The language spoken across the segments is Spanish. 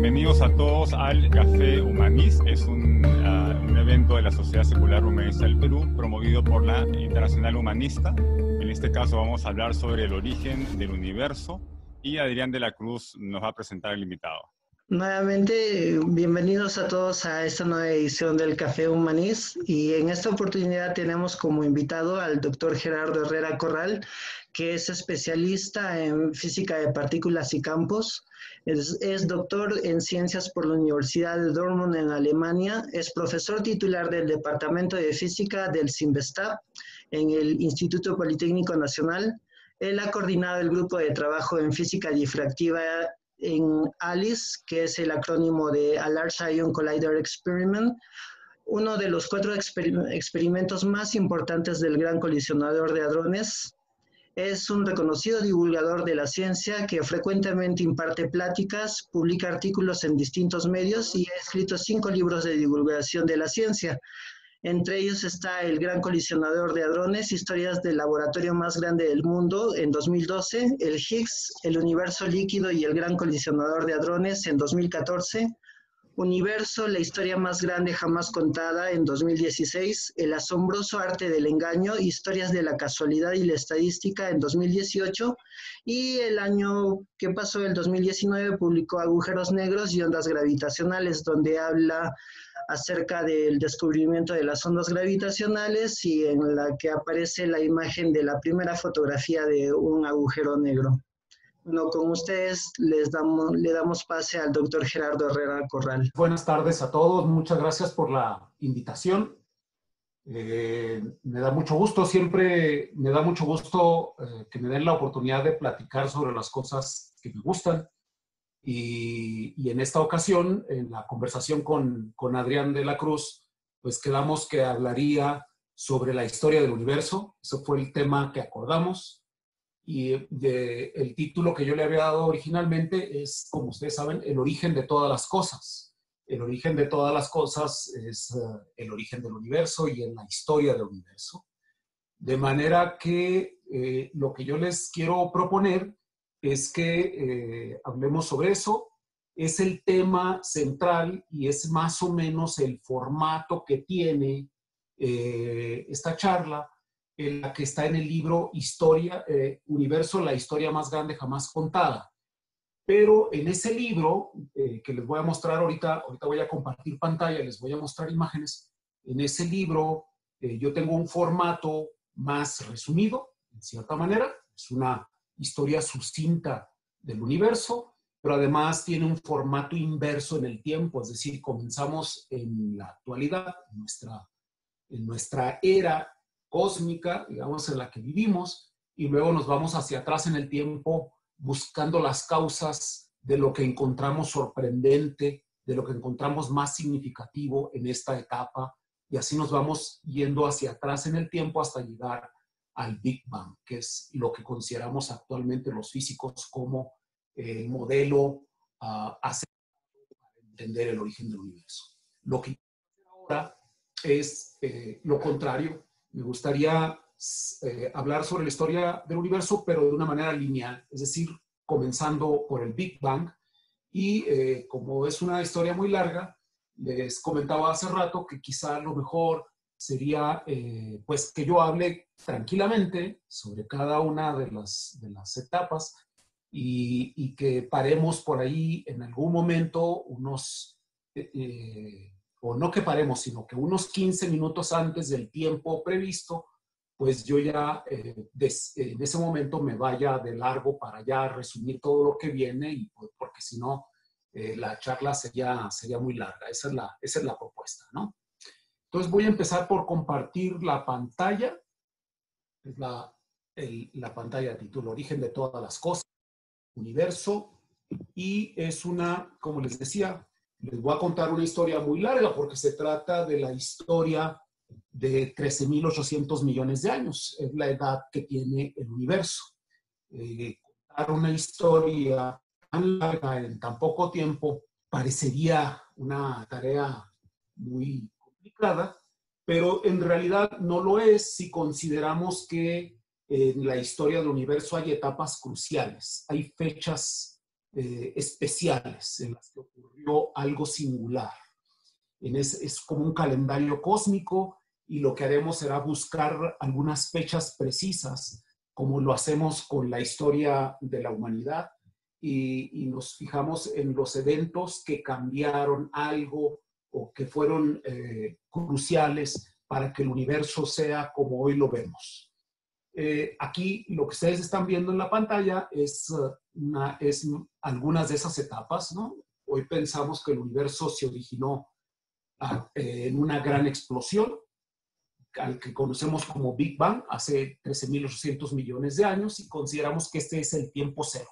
bienvenidos a todos al Café Humanist. Es un, uh, un, evento de la Sociedad Secular Humanista del Perú promovido por la Internacional Humanista. En este caso vamos a hablar sobre el origen del universo y Adrián de la Cruz nos va a presentar el invitado. Nuevamente, bienvenidos a todos a esta nueva edición del Café Humanist y en esta oportunidad tenemos como invitado al doctor Gerardo Herrera Corral, que es especialista en física de partículas y campos, es, doctor en ciencias por la Universidad de Dortmund en Alemania, es profesor titular del Departamento de Física del CIMBESTAB en el Instituto Politécnico Nacional. Él ha coordinado el grupo de trabajo en física difractiva en ALICE, que es el acrónimo de Large Ion Collider Experiment, uno de los cuatro exper experimentos más importantes del Gran Colisionador de Hadrones. Es un reconocido divulgador de la ciencia que frecuentemente imparte pláticas, publica artículos en distintos medios y ha escrito cinco libros de divulgación de la ciencia. Entre ellos está el Gran Colisionador de Hadrones, historias del laboratorio más grande del mundo en 2012, el Higgs, el universo líquido y el Gran Colisionador de Hadrones en 2014, Universo, la historia más grande jamás contada en 2016, El asombroso arte del engaño, historias de la casualidad y la estadística en 2018 y el año que pasó, el 2019, publicó Agujeros Negros y Ondas Gravitacionales, donde habla acerca del descubrimiento de las ondas gravitacionales y en la que aparece la imagen de la primera fotografía de un agujero negro. Bueno, con ustedes les damos, le damos pase al doctor Gerardo Herrera Corral. Buenas tardes a todos, muchas gracias por la invitación. Eh, me da mucho gusto, siempre me da mucho gusto eh, que me den la oportunidad de platicar sobre las cosas que me gustan. Y, y, en esta ocasión, en la conversación con, con, Adrián de la Cruz, pues quedamos que hablaría sobre la historia del universo. Eso fue el tema que acordamos. Y el título que yo le había dado originalmente es, como ustedes saben, el origen de todas las cosas. El origen de todas las cosas es uh, el origen del universo y en la historia del universo. De manera que eh, lo que yo les quiero proponer es que eh, hablemos sobre eso. Es el tema central y es más o menos el formato que tiene eh, esta charla, en la que está en el libro Historia, eh, Universo, la historia más grande jamás contada. Pero en ese libro, eh, que les voy a mostrar ahorita, ahorita voy a compartir pantalla, les voy a mostrar imágenes. En ese libro eh, yo tengo un formato más resumido, en cierta manera. Es una historia sucinta del universo, pero además tiene un formato inverso en el tiempo, es decir, comenzamos en la actualidad, en nuestra, en nuestra era cósmica, digamos, en la que vivimos, y luego nos vamos hacia atrás en el tiempo buscando las causas de lo que encontramos sorprendente, de lo que encontramos más significativo en esta etapa, y así nos vamos yendo hacia atrás en el tiempo hasta llegar al Big Bang, que es lo que consideramos actualmente los físicos como el modelo uh, para entender el origen del universo. Lo que ahora es eh, lo contrario. Me gustaría eh, hablar sobre la historia del universo, pero de una manera lineal, es decir, comenzando por el Big Bang. Y eh, como es una historia muy larga, les comentaba hace rato que quizá lo mejor sería eh, pues que yo hable tranquilamente sobre cada una de las, etapas y, que paremos por ahí en algún momento unos, o no que paremos, sino que unos 15 minutos antes del tiempo previsto, pues yo ya eh, des, en ese momento me vaya de largo para ya resumir todo lo que viene, y, pues, porque si no, la charla sería, sería muy larga. Esa es la, esa es la propuesta, ¿no? Entonces voy a empezar por compartir la pantalla. Es la, el, la pantalla de título Origen de todas las cosas, Universo. Y es una, como les decía, les voy a contar una historia muy larga porque se trata de la historia de 13.800 millones de años. Es la edad que tiene el universo. Eh, contar una historia tan larga en tan poco tiempo parecería una tarea muy complicada, pero en realidad no lo es si consideramos que en la historia del universo hay etapas cruciales, hay fechas eh, especiales en las que ocurrió algo singular. En es, es como un calendario cósmico y lo que haremos será buscar algunas fechas precisas, como lo hacemos con la historia de la humanidad, y, nos fijamos en los eventos que cambiaron algo o que fueron eh, cruciales para que el universo sea como hoy lo vemos. Eh, aquí lo que ustedes están viendo en la pantalla es, una, es algunas de esas etapas, ¿no? Hoy pensamos que el universo se originó ah, en una gran explosión, al que conocemos como Big Bang, hace 13.800 millones de años, y consideramos que este es el tiempo cero.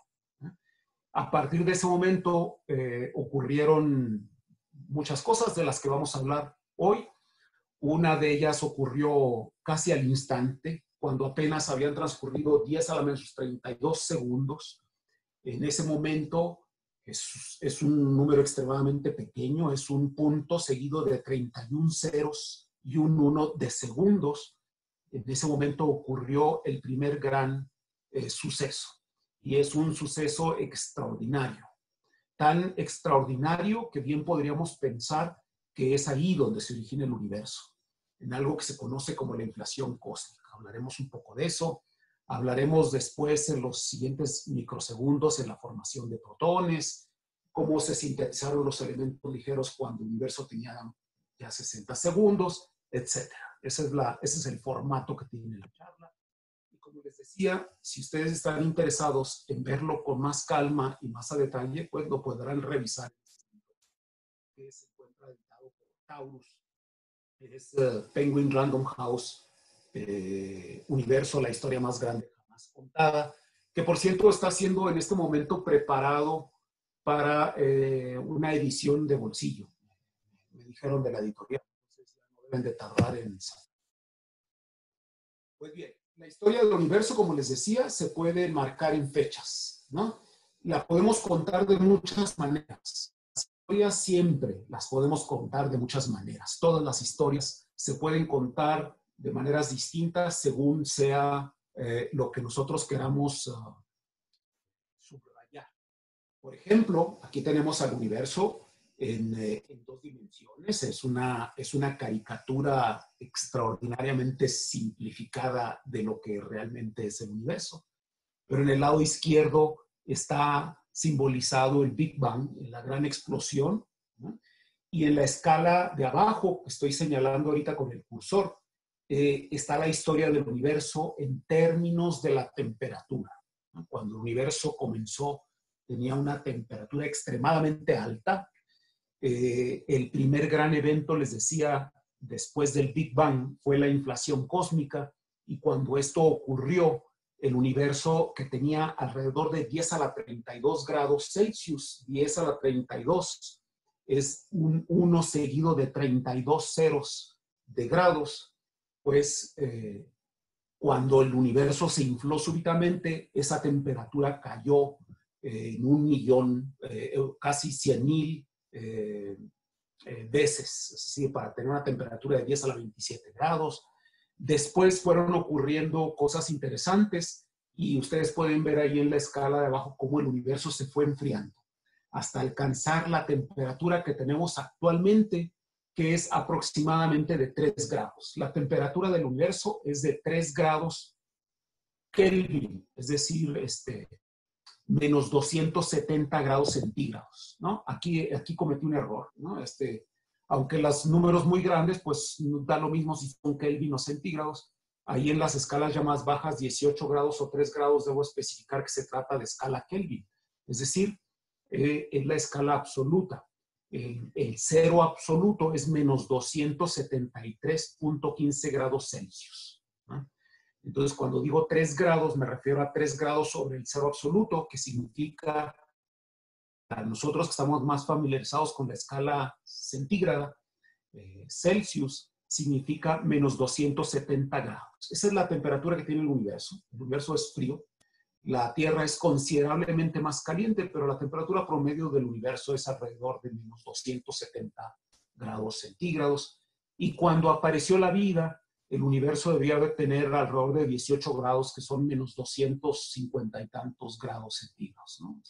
A partir de ese momento eh, ocurrieron muchas cosas de las que vamos a hablar hoy. Una de ellas ocurrió casi al instante, cuando apenas habían transcurrido 10 a la menos 32 segundos. En ese momento es, un número extremadamente pequeño, es un punto seguido de 31 ceros y un 1 de segundos. En ese momento ocurrió el primer gran eh, suceso y es un suceso extraordinario. Tan extraordinario que bien podríamos pensar que es ahí donde se origina el universo, en algo que se conoce como la inflación cósmica. Hablaremos un poco de eso. Hablaremos después en los siguientes microsegundos en la formación de protones, cómo se sintetizaron los elementos ligeros cuando el universo tenía ya 60 segundos, etc. Ese es, la, ese es el formato que tiene la charla como les decía, si ustedes están interesados en verlo con más calma y más a detalle, pues lo podrán revisar. Que se encuentra editado por Taurus. Es eh, Penguin Random House, eh, Universo, la historia más grande jamás contada, que por cierto está siendo en este momento preparado para eh, una edición de bolsillo. Me dijeron de la editorial, no deben de tardar en... Pues bien, la historia del universo, como les decía, se puede marcar en fechas, ¿no? La podemos contar de muchas maneras. Las historias siempre las podemos contar de muchas maneras. Todas las historias se pueden contar de maneras distintas según sea eh, lo que nosotros queramos uh, subrayar. Por ejemplo, aquí tenemos al universo eh, en, dos dimensiones. Es una, es una caricatura extraordinariamente simplificada de lo que realmente es el universo. Pero en el lado izquierdo está simbolizado el Big Bang, la gran explosión. Y en la escala de abajo, estoy señalando ahorita con el cursor, eh, está la historia del universo en términos de la temperatura. Cuando el universo comenzó, tenía una temperatura extremadamente alta, eh, el primer gran evento, les decía, después del Big Bang, fue la inflación cósmica y cuando esto ocurrió, el universo que tenía alrededor de 10 a la 32 grados Celsius, 10 a la 32 es un 1 seguido de 32 ceros de grados, pues eh, cuando el universo se infló súbitamente, esa temperatura cayó eh, en un millón, casi 100 mil eh, eh, veces, es decir, para tener una temperatura de 10 a la 27 grados. Después fueron ocurriendo cosas interesantes y ustedes pueden ver ahí en la escala de abajo cómo el universo se fue enfriando hasta alcanzar la temperatura que tenemos actualmente, que es aproximadamente de 3 grados. La temperatura del universo es de 3 grados Kelvin, es decir, este, menos 270 grados centígrados, ¿no? Aquí, aquí cometí un error, ¿no? Este, aunque los números muy grandes, pues da lo mismo si son Kelvin o centígrados. Ahí en las escalas ya más bajas, 18 grados o 3 grados, debo especificar que se trata de escala Kelvin. Es decir, eh, es la escala absoluta. El, el, cero absoluto es menos 273.15 grados Celsius. Entonces, cuando digo 3 grados, me refiero a 3 grados sobre el cero absoluto, que significa, para nosotros que estamos más familiarizados con la escala centígrada, eh, Celsius, significa menos 270 grados. Esa es la temperatura que tiene el universo. El universo es frío. La Tierra es considerablemente más caliente, pero la temperatura promedio del universo es alrededor de menos 270 grados centígrados. Y cuando apareció la vida, el universo debía de tener alrededor de 18 grados, que son menos 250 y tantos grados centígrados. ¿no?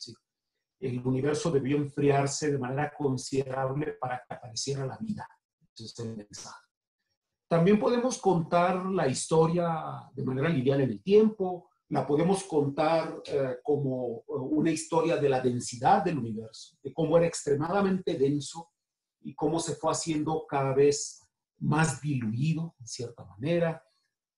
el universo debió enfriarse de manera considerable para que apareciera la vida. También podemos contar la historia de manera lineal en el tiempo, la podemos contar eh, como eh, una historia de la densidad del universo, de cómo era extremadamente denso y cómo se fue haciendo cada vez más diluido, en cierta manera.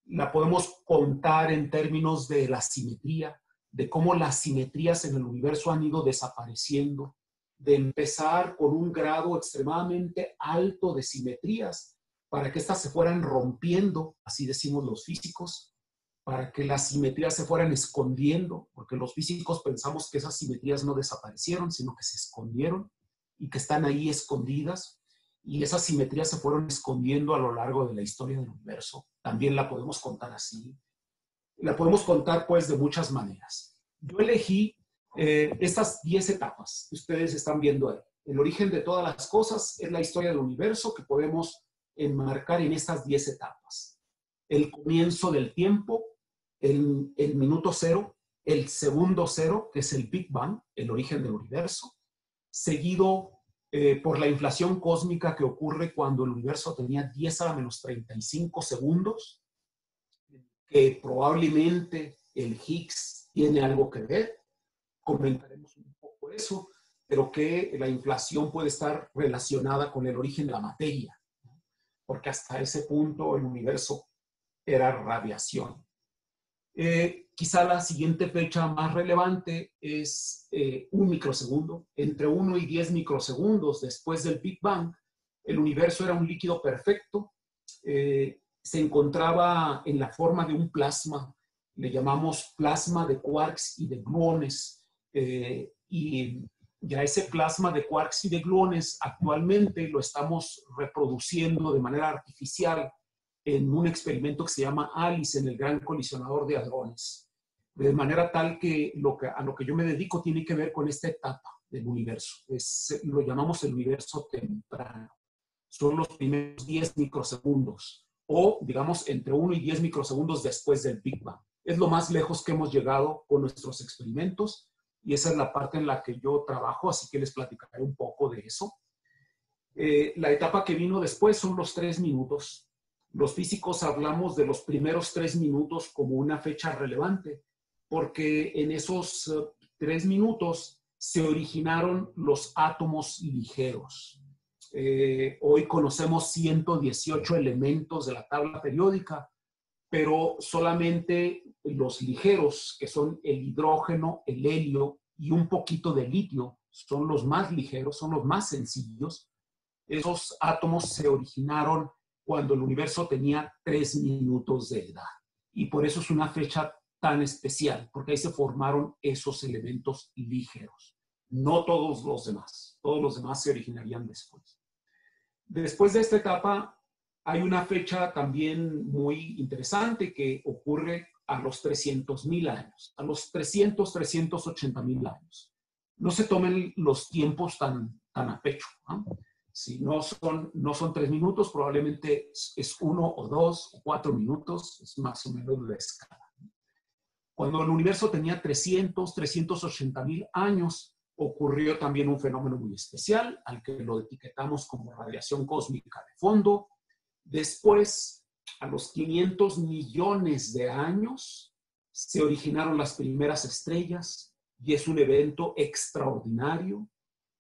La podemos contar en términos de la simetría, de cómo las simetrías en el universo han ido desapareciendo, de empezar con un grado extremadamente alto de simetrías para que éstas se fueran rompiendo, así decimos los físicos, para que las simetrías se fueran escondiendo, porque los físicos pensamos que esas simetrías no desaparecieron, sino que se escondieron y que están ahí escondidas, y esas simetrías se fueron escondiendo a lo largo de la historia del universo. También la podemos contar así. La podemos contar pues de muchas maneras. Yo elegí eh, estas 10 etapas que ustedes están viendo ahí. El origen de todas las cosas es la historia del universo que podemos enmarcar en estas 10 etapas. El comienzo del tiempo, el, el minuto cero, el segundo cero, que es el Big Bang, el origen del universo, seguido eh, por la inflación cósmica que ocurre cuando el universo tenía 10 a la menos 35 segundos, que probablemente el Higgs tiene algo que ver, comentaremos un poco eso, pero que la inflación puede estar relacionada con el origen de la materia, porque hasta ese punto el universo era radiación. Eh, quizá la siguiente fecha más relevante es eh, un microsegundo. Entre 1 y 10 microsegundos después del Big Bang, el universo era un líquido perfecto. Eh, se encontraba en la forma de un plasma, le llamamos plasma de quarks y de gluones. y ya ese plasma de quarks y de gluones actualmente lo estamos reproduciendo de manera artificial en un experimento que se llama ALICE en el Gran Colisionador de Hadrones. De manera tal que, lo que a lo que yo me dedico tiene que ver con esta etapa del universo. Es, lo llamamos el universo temprano. Son los primeros 10 microsegundos o, digamos, entre 1 y 10 microsegundos después del Big Bang. Es lo más lejos que hemos llegado con nuestros experimentos y esa es la parte en la que yo trabajo, así que les platicaré un poco de eso. Eh, la etapa que vino después son los 3 minutos los físicos hablamos de los primeros tres minutos como una fecha relevante, porque en esos eh, tres minutos se originaron los átomos ligeros. Eh, hoy conocemos 118 elementos de la tabla periódica, pero solamente los ligeros, que son el hidrógeno, el helio y un poquito de litio, son los más ligeros, son los más sencillos. Esos átomos se originaron cuando el universo tenía tres minutos de edad. Y por eso es una fecha tan especial, porque ahí se formaron esos elementos ligeros. No todos los demás, todos los demás se originarían después. Después de esta etapa, hay una fecha también muy interesante que ocurre a los 300.000 años, a los 300, 380 mil años. No se tomen los tiempos tan, tan a pecho. ¿no? Si no son, no son tres minutos, probablemente es, uno o dos o cuatro minutos, es más o menos la escala. Cuando el universo tenía 300, 380 mil años, ocurrió también un fenómeno muy especial, al que lo etiquetamos como radiación cósmica de fondo. Después, a los 500 millones de años, se originaron las primeras estrellas y es un evento extraordinario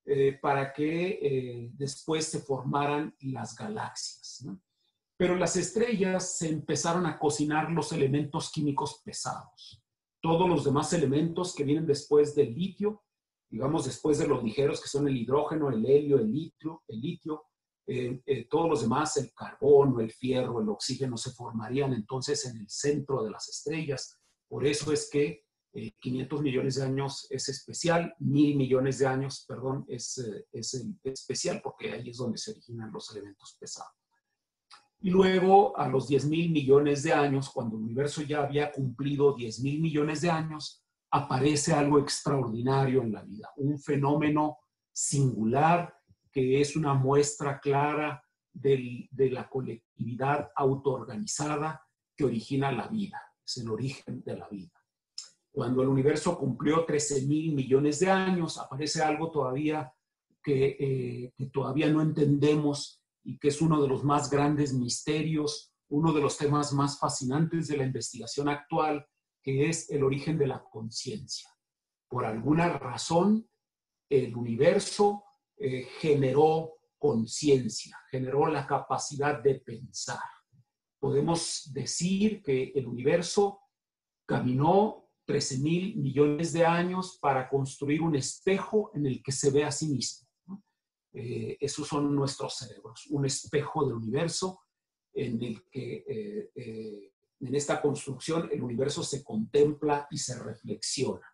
eh, para que eh, después se formaran las galaxias. Pero las estrellas se empezaron a cocinar los elementos químicos pesados. Todos los demás elementos que vienen después del litio, digamos después de los ligeros que son el hidrógeno, el helio, el litio, el litio eh, todos los demás, el carbono, el fierro, el oxígeno, se formarían entonces en el centro de las estrellas. Por eso es que 500 eh, millones de años es especial, mil millones de años, perdón, es, eh, es, especial porque ahí es donde se originan los elementos pesados. Y luego, a los 10 mil millones de años, cuando el universo ya había cumplido 10 mil millones de años, aparece algo extraordinario en la vida, un fenómeno singular que es una muestra clara de la colectividad autoorganizada que origina la vida, es el origen de la vida. Cuando el universo cumplió 13 mil millones de años, aparece algo todavía que, eh, que todavía no entendemos y que es uno de los más grandes misterios, uno de los temas más fascinantes de la investigación actual, que es el origen de la conciencia. Por alguna razón, el universo eh, generó conciencia, generó la capacidad de pensar. Podemos decir que el universo caminó 13 mil millones de años para construir un espejo en el que se ve a sí mismo. Eh, esos son nuestros cerebros, un espejo del universo en el que eh, en esta construcción el universo se contempla y se reflexiona.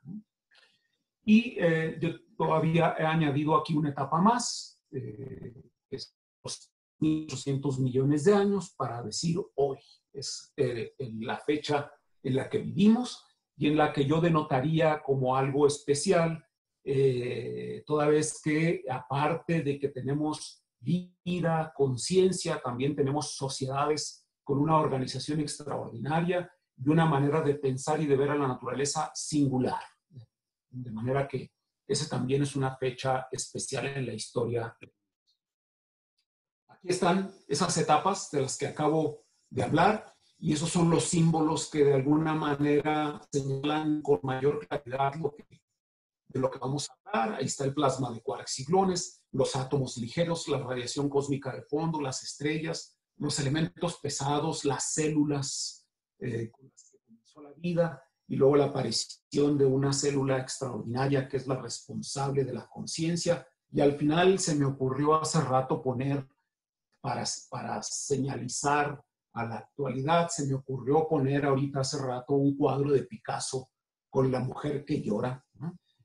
Y eh, yo todavía he añadido aquí una etapa más, eh, es los 1.800 millones de años, para decir hoy. Es eh, la fecha en la que vivimos y en la que yo denotaría como algo especial, toda vez que aparte de que tenemos vida, conciencia, también tenemos sociedades con una organización extraordinaria y una manera de pensar y de ver a la naturaleza singular. De manera que esa también es una fecha especial en la historia. Aquí están esas etapas de las que acabo de hablar y esos son los símbolos que de alguna manera señalan con mayor claridad lo que, de lo que vamos a hablar. Ahí está el plasma de quarks y los átomos ligeros, la radiación cósmica de fondo, las estrellas, los elementos pesados, las células eh, con las que comenzó la vida, y luego la aparición de una célula extraordinaria que es la responsable de la conciencia. Y al final se me ocurrió hace rato poner, para, para señalizar a la actualidad, se me ocurrió poner ahorita hace rato un cuadro de Picasso con la mujer que llora.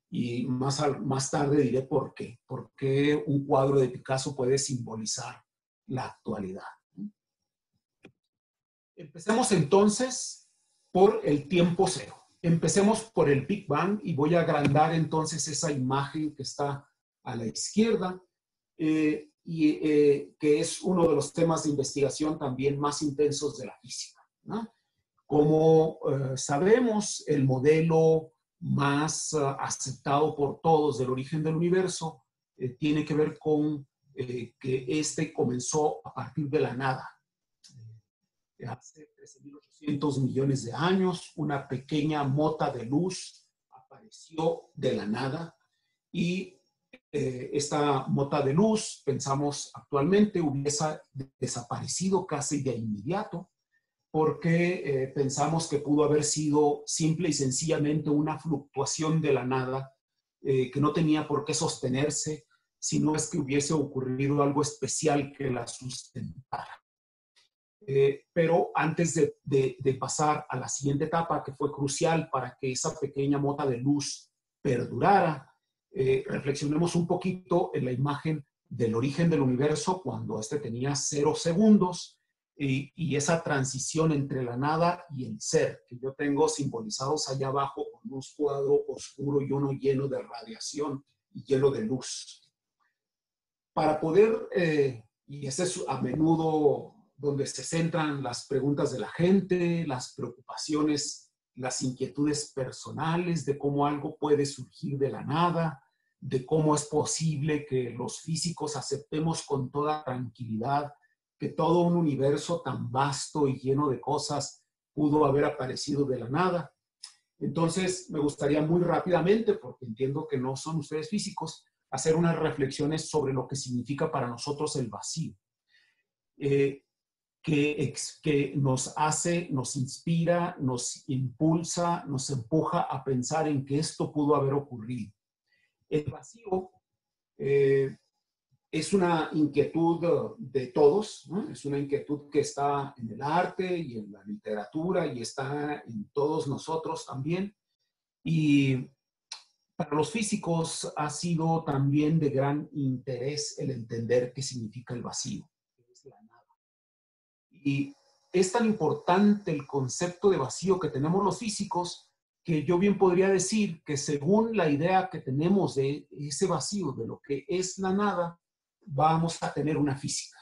Y más, más tarde diré por qué. Por qué un cuadro de Picasso puede simbolizar la actualidad. Empecemos entonces por el tiempo cero. Empecemos por el Big Bang y voy a agrandar entonces esa imagen que está a la izquierda eh, y eh, que es uno de los temas de investigación también más intensos de la física. Como eh, sabemos, el modelo más aceptado por todos del origen del universo tiene que ver con que este comenzó a partir de la nada, hace 13.800 millones de años, una pequeña mota de luz apareció de la nada y eh, esta mota de luz, pensamos actualmente, hubiese desaparecido casi de inmediato porque eh, pensamos que pudo haber sido simple y sencillamente una fluctuación de la nada eh, que no tenía por qué sostenerse, si no es que hubiese ocurrido algo especial que la sustentara. Pero antes de, pasar a la siguiente etapa, que fue crucial para que esa pequeña mota de luz perdurara, eh, reflexionemos un poquito en la imagen del origen del universo cuando éste tenía cero segundos y, y, esa transición entre la nada y el ser, que yo tengo simbolizados allá abajo con un cuadro oscuro y uno lleno de radiación y lleno de luz. Para poder, eh, y ese es a menudo donde se centran las preguntas de la gente, las preocupaciones, las inquietudes personales de cómo algo puede surgir de la nada, de cómo es posible que los físicos aceptemos con toda tranquilidad que todo un universo tan vasto y lleno de cosas pudo haber aparecido de la nada. Entonces, me gustaría muy rápidamente, porque entiendo que no son ustedes físicos, hacer unas reflexiones sobre lo que significa para nosotros el vacío. Eh, que, nos hace, nos inspira, nos impulsa, nos empuja a pensar en que esto pudo haber ocurrido. El vacío eh, es una inquietud de todos, es una inquietud que está en el arte y en la literatura y está en todos nosotros también. Y para los físicos ha sido también de gran interés el entender qué significa el vacío. Y es tan importante el concepto de vacío que tenemos los físicos que yo bien podría decir que según la idea que tenemos de ese vacío, de lo que es la nada, vamos a tener una física.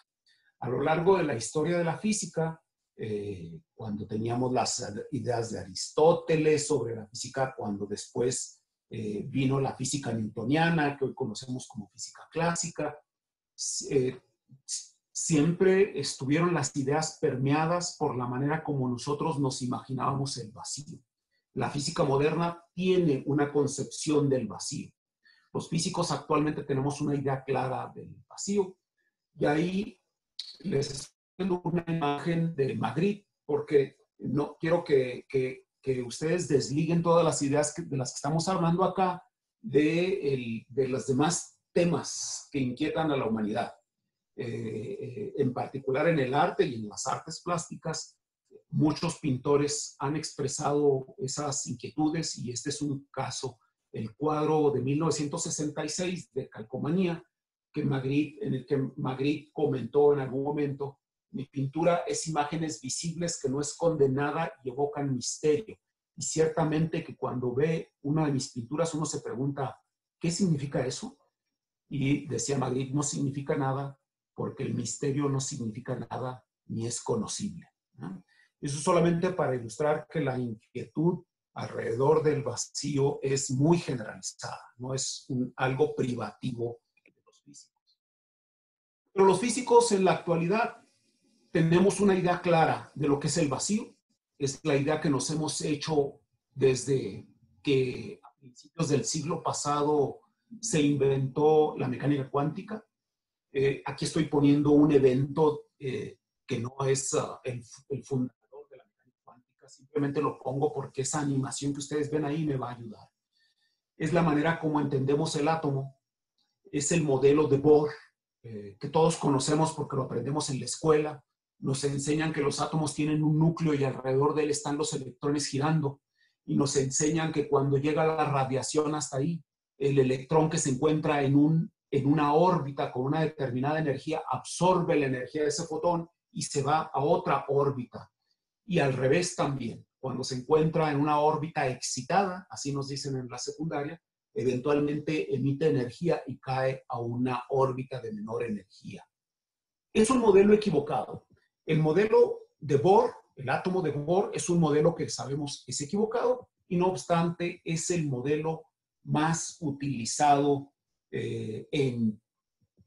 A lo largo de la historia de la física, eh, cuando teníamos las ideas de Aristóteles sobre la física, cuando después eh, vino la física newtoniana, que hoy conocemos como física clásica. Eh, siempre estuvieron las ideas permeadas por la manera como nosotros nos imaginábamos el vacío. La física moderna tiene una concepción del vacío. Los físicos actualmente tenemos una idea clara del vacío. Y ahí les una imagen de Madrid, porque no quiero que, que, que ustedes desliguen todas las ideas de las que estamos hablando acá de, el, de los demás temas que inquietan a la humanidad. Eh, en particular en el arte y en las artes plásticas, muchos pintores han expresado esas inquietudes y este es un caso, el cuadro de 1966 de Calcomanía, que Magritte, en el que Magritte comentó en algún momento mi pintura es imágenes visibles que no esconden nada y evocan misterio. Y ciertamente que cuando ve una de mis pinturas uno se pregunta, ¿qué significa eso? Y decía Magritte, no significa nada porque el misterio no significa nada ni es conocible. Eso solamente para ilustrar que la inquietud alrededor del vacío es muy generalizada, no es algo privativo de los físicos. Pero los físicos en la actualidad tenemos una idea clara de lo que es el vacío. Es la idea que nos hemos hecho desde que a principios del siglo pasado se inventó la mecánica cuántica. Eh, aquí estoy poniendo un evento eh, que no es el, el, fundador de la mecánica cuántica, simplemente lo pongo porque esa animación que ustedes ven ahí me va a ayudar. Es la manera como entendemos el átomo, es el modelo de Bohr, eh, que todos conocemos porque lo aprendemos en la escuela, nos enseñan que los átomos tienen un núcleo y alrededor de él están los electrones girando. Y nos enseñan que cuando llega la radiación hasta ahí, el electrón que se encuentra en, un, en una órbita con una determinada energía absorbe la energía de ese fotón y se va a otra órbita. Y al revés también, cuando se encuentra en una órbita excitada, así nos dicen en la secundaria, eventualmente emite energía y cae a una órbita de menor energía. Es un modelo equivocado. El modelo de Bohr, el átomo de Bohr, es un modelo que sabemos es equivocado y no obstante es el modelo más utilizado eh, en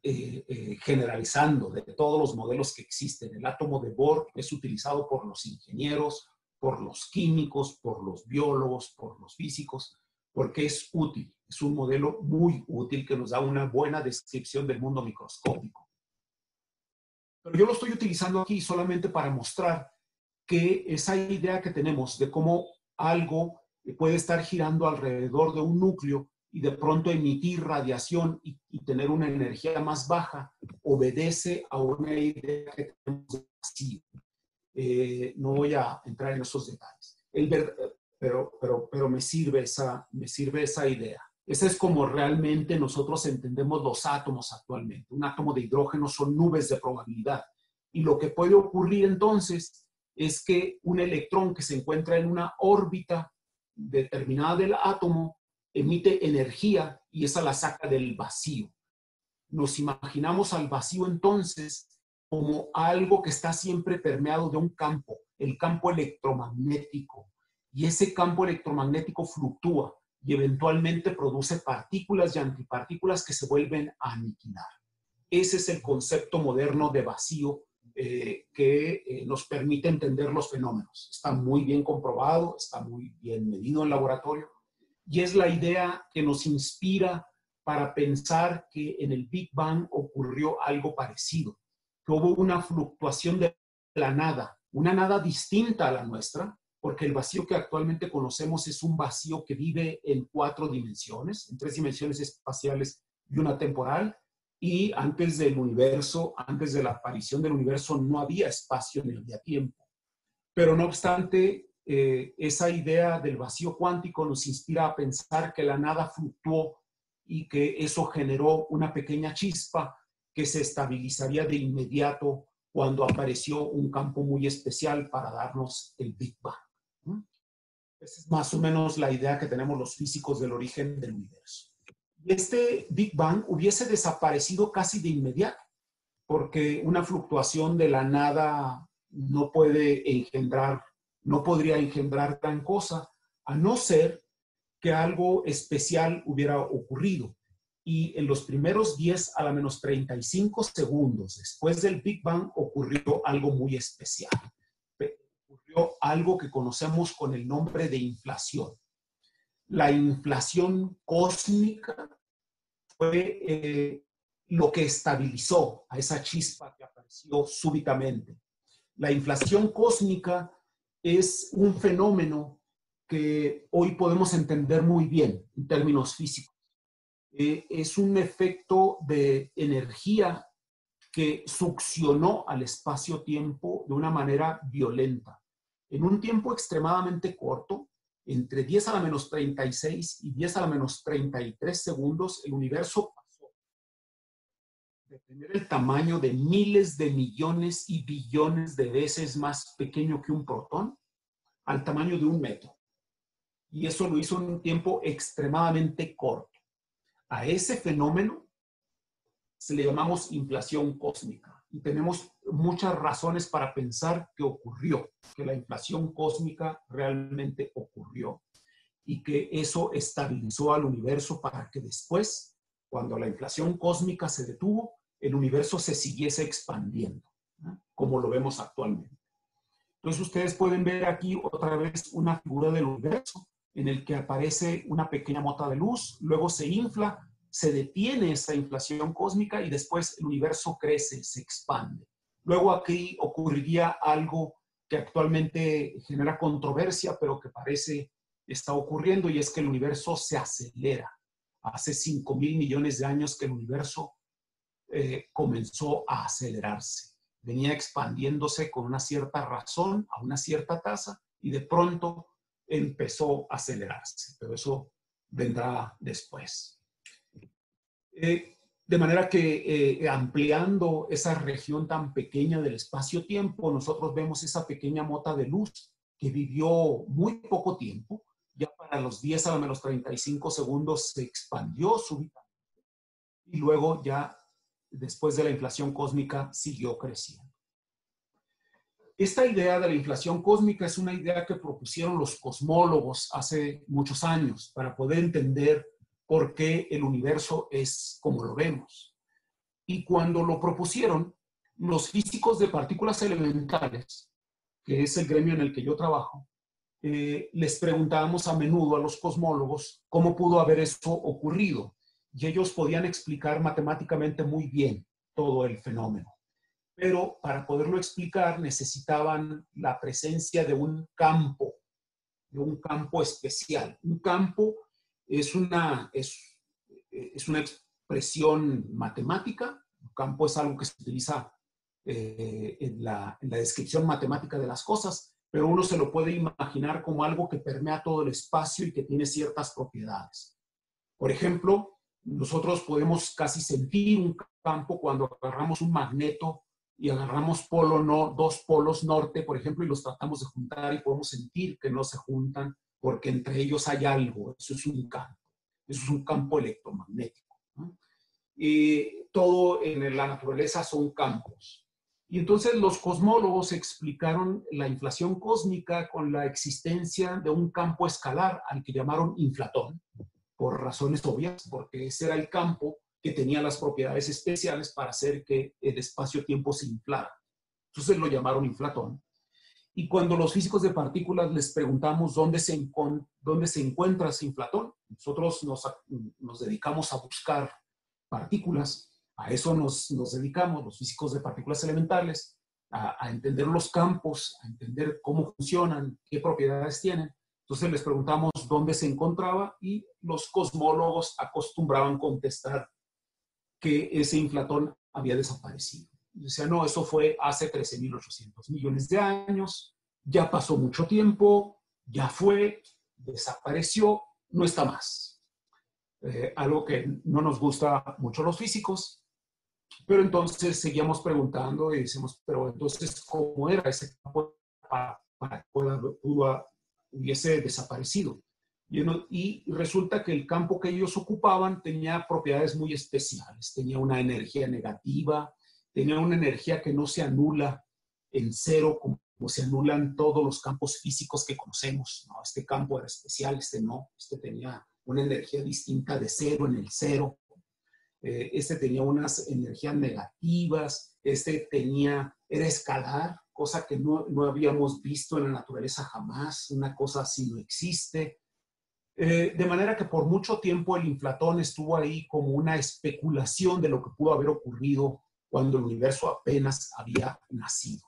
eh, eh, generalizando de todos los modelos que existen. El átomo de Bohr es utilizado por los ingenieros, por los químicos, por los biólogos, por los físicos, porque es útil. Es un modelo muy útil que nos da una buena descripción del mundo microscópico. Pero yo lo estoy utilizando aquí solamente para mostrar que esa idea que tenemos de cómo algo puede estar girando alrededor de un núcleo y de pronto emitir radiación y, tener una energía más baja, obedece a una idea que tenemos vacío. Eh, no voy a entrar en esos detalles. pero, pero, pero me, sirve esa, me sirve esa idea. Esa es como realmente nosotros entendemos los átomos actualmente. Un átomo de hidrógeno son nubes de probabilidad. Y lo que puede ocurrir entonces es que un electrón que se encuentra en una órbita determinada del átomo emite energía y esa la saca del vacío. Nos imaginamos al vacío entonces como algo que está siempre permeado de un campo, el campo electromagnético. Y ese campo electromagnético fluctúa y eventualmente produce partículas y antipartículas que se vuelven a aniquilar. Ese es el concepto moderno de vacío eh, que eh, nos permite entender los fenómenos. Está muy bien comprobado, está muy bien medido en laboratorio y es la idea que nos inspira para pensar que en el Big Bang ocurrió algo parecido, que hubo una fluctuación de la nada, una nada distinta a la nuestra, porque el vacío que actualmente conocemos es un vacío que vive en cuatro dimensiones, en tres dimensiones espaciales y una temporal, y antes del universo, antes de la aparición del universo, no había espacio ni había tiempo. Pero no obstante, eh, esa idea del vacío cuántico nos inspira a pensar que la nada fluctuó y que eso generó una pequeña chispa que se estabilizaría de inmediato cuando apareció un campo muy especial para darnos el Big Bang. Esa es más o menos la idea que tenemos los físicos del origen del universo. Este Big Bang hubiese desaparecido casi de inmediato, porque una fluctuación de la nada no puede engendrar, no podría engendrar gran cosa, a no ser que algo especial hubiera ocurrido. Y en los primeros 10 a la menos 35 segundos después del Big Bang ocurrió algo muy especial. Ocurrió algo que conocemos con el nombre de inflación. La inflación cósmica fue eh, lo que estabilizó a esa chispa que apareció súbitamente. La inflación cósmica es un fenómeno que hoy podemos entender muy bien en términos físicos. Eh, es un efecto de energía que succionó al espacio-tiempo de una manera violenta. En un tiempo extremadamente corto, entre 10 a la menos 36 y 10 a la menos 33 segundos, el universo el tamaño de miles de millones y billones de veces más pequeño que un protón al tamaño de un metro. Y eso lo hizo en un tiempo extremadamente corto. A ese fenómeno se le llamamos inflación cósmica. Y tenemos muchas razones para pensar que ocurrió, que la inflación cósmica realmente ocurrió y que eso estabilizó al universo para que después, cuando la inflación cósmica se detuvo, el universo se siguiese expandiendo, como lo vemos actualmente. Entonces ustedes pueden ver aquí otra vez una figura del universo en el que aparece una pequeña mota de luz, luego se infla, se detiene esa inflación cósmica y después el universo crece, se expande. Luego aquí ocurriría algo que actualmente genera controversia, pero que parece está ocurriendo y es que el universo se acelera. Hace 5 mil millones de años que el universo eh, comenzó a acelerarse. Venía expandiéndose con una cierta razón, a una cierta tasa, y de pronto empezó a acelerarse. Pero eso vendrá después. Eh, de manera que eh, ampliando esa región tan pequeña del espacio-tiempo, nosotros vemos esa pequeña mota de luz que vivió muy poco tiempo, ya para los 10 a menos 35 segundos se expandió súbitamente y luego ya después de la inflación cósmica, siguió creciendo. Esta idea de la inflación cósmica es una idea que propusieron los cosmólogos hace muchos años para poder entender por qué el universo es como lo vemos. Y cuando lo propusieron, los físicos de partículas elementales, que es el gremio en el que yo trabajo, eh, les preguntábamos a menudo a los cosmólogos cómo pudo haber eso ocurrido y ellos podían explicar matemáticamente muy bien todo el fenómeno. Pero para poderlo explicar necesitaban la presencia de un campo, de un campo especial. Un campo es una, es, es una expresión matemática, un campo es algo que se utiliza eh, en, la, en la descripción matemática de las cosas, pero uno se lo puede imaginar como algo que permea todo el espacio y que tiene ciertas propiedades. Por ejemplo, nosotros podemos casi sentir un campo cuando agarramos un magneto y agarramos dos polos norte, por ejemplo, y los tratamos de juntar y podemos sentir que no se juntan porque entre ellos hay algo. Eso es un campo. Eso es un campo electromagnético. Y todo en la naturaleza son campos. Y entonces los cosmólogos explicaron la inflación cósmica con la existencia de un campo escalar al que llamaron inflatón por razones obvias, porque ese era el campo que tenía las propiedades especiales para hacer que el espacio-tiempo se inflara. Entonces lo llamaron inflatón. Y cuando los físicos de partículas les preguntamos dónde se, dónde se encuentra ese inflatón, nosotros nos, dedicamos a buscar partículas, a eso nos, nos dedicamos los físicos de partículas elementales, a, a entender los campos, a entender cómo funcionan, qué propiedades tienen. Entonces les preguntamos dónde se encontraba y los cosmólogos acostumbraban contestar que ese inflatón había desaparecido. Decía, no, eso fue hace 13.800 millones de años, ya pasó mucho tiempo, ya fue, desapareció, no está más. Eh, algo que no nos gusta mucho los físicos, pero entonces seguíamos preguntando y decimos, pero entonces, ¿cómo era ese campo para, para pudo, hubiese desaparecido. Y, resulta que el campo que ellos ocupaban tenía propiedades muy especiales, tenía una energía negativa, tenía una energía que no se anula en cero, como, se anulan todos los campos físicos que conocemos. ¿no? Este campo era especial, este no, este tenía una energía distinta de cero en el cero. Eh, este tenía unas energías negativas, este tenía, era escalar, cosa que no, no habíamos visto en la naturaleza jamás, una cosa así no existe. Eh, de manera que por mucho tiempo el inflatón estuvo ahí como una especulación de lo que pudo haber ocurrido cuando el universo apenas había nacido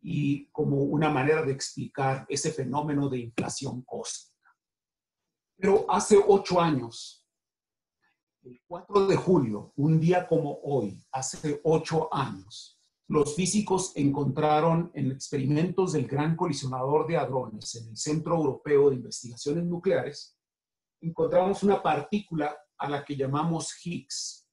y como una manera de explicar ese fenómeno de inflación cósmica. Pero hace ocho años, el 4 de julio, un día como hoy, hace ocho años, los físicos encontraron en experimentos del Gran Colisionador de Hadrones en el Centro Europeo de Investigaciones Nucleares encontramos una partícula a la que llamamos Higgs.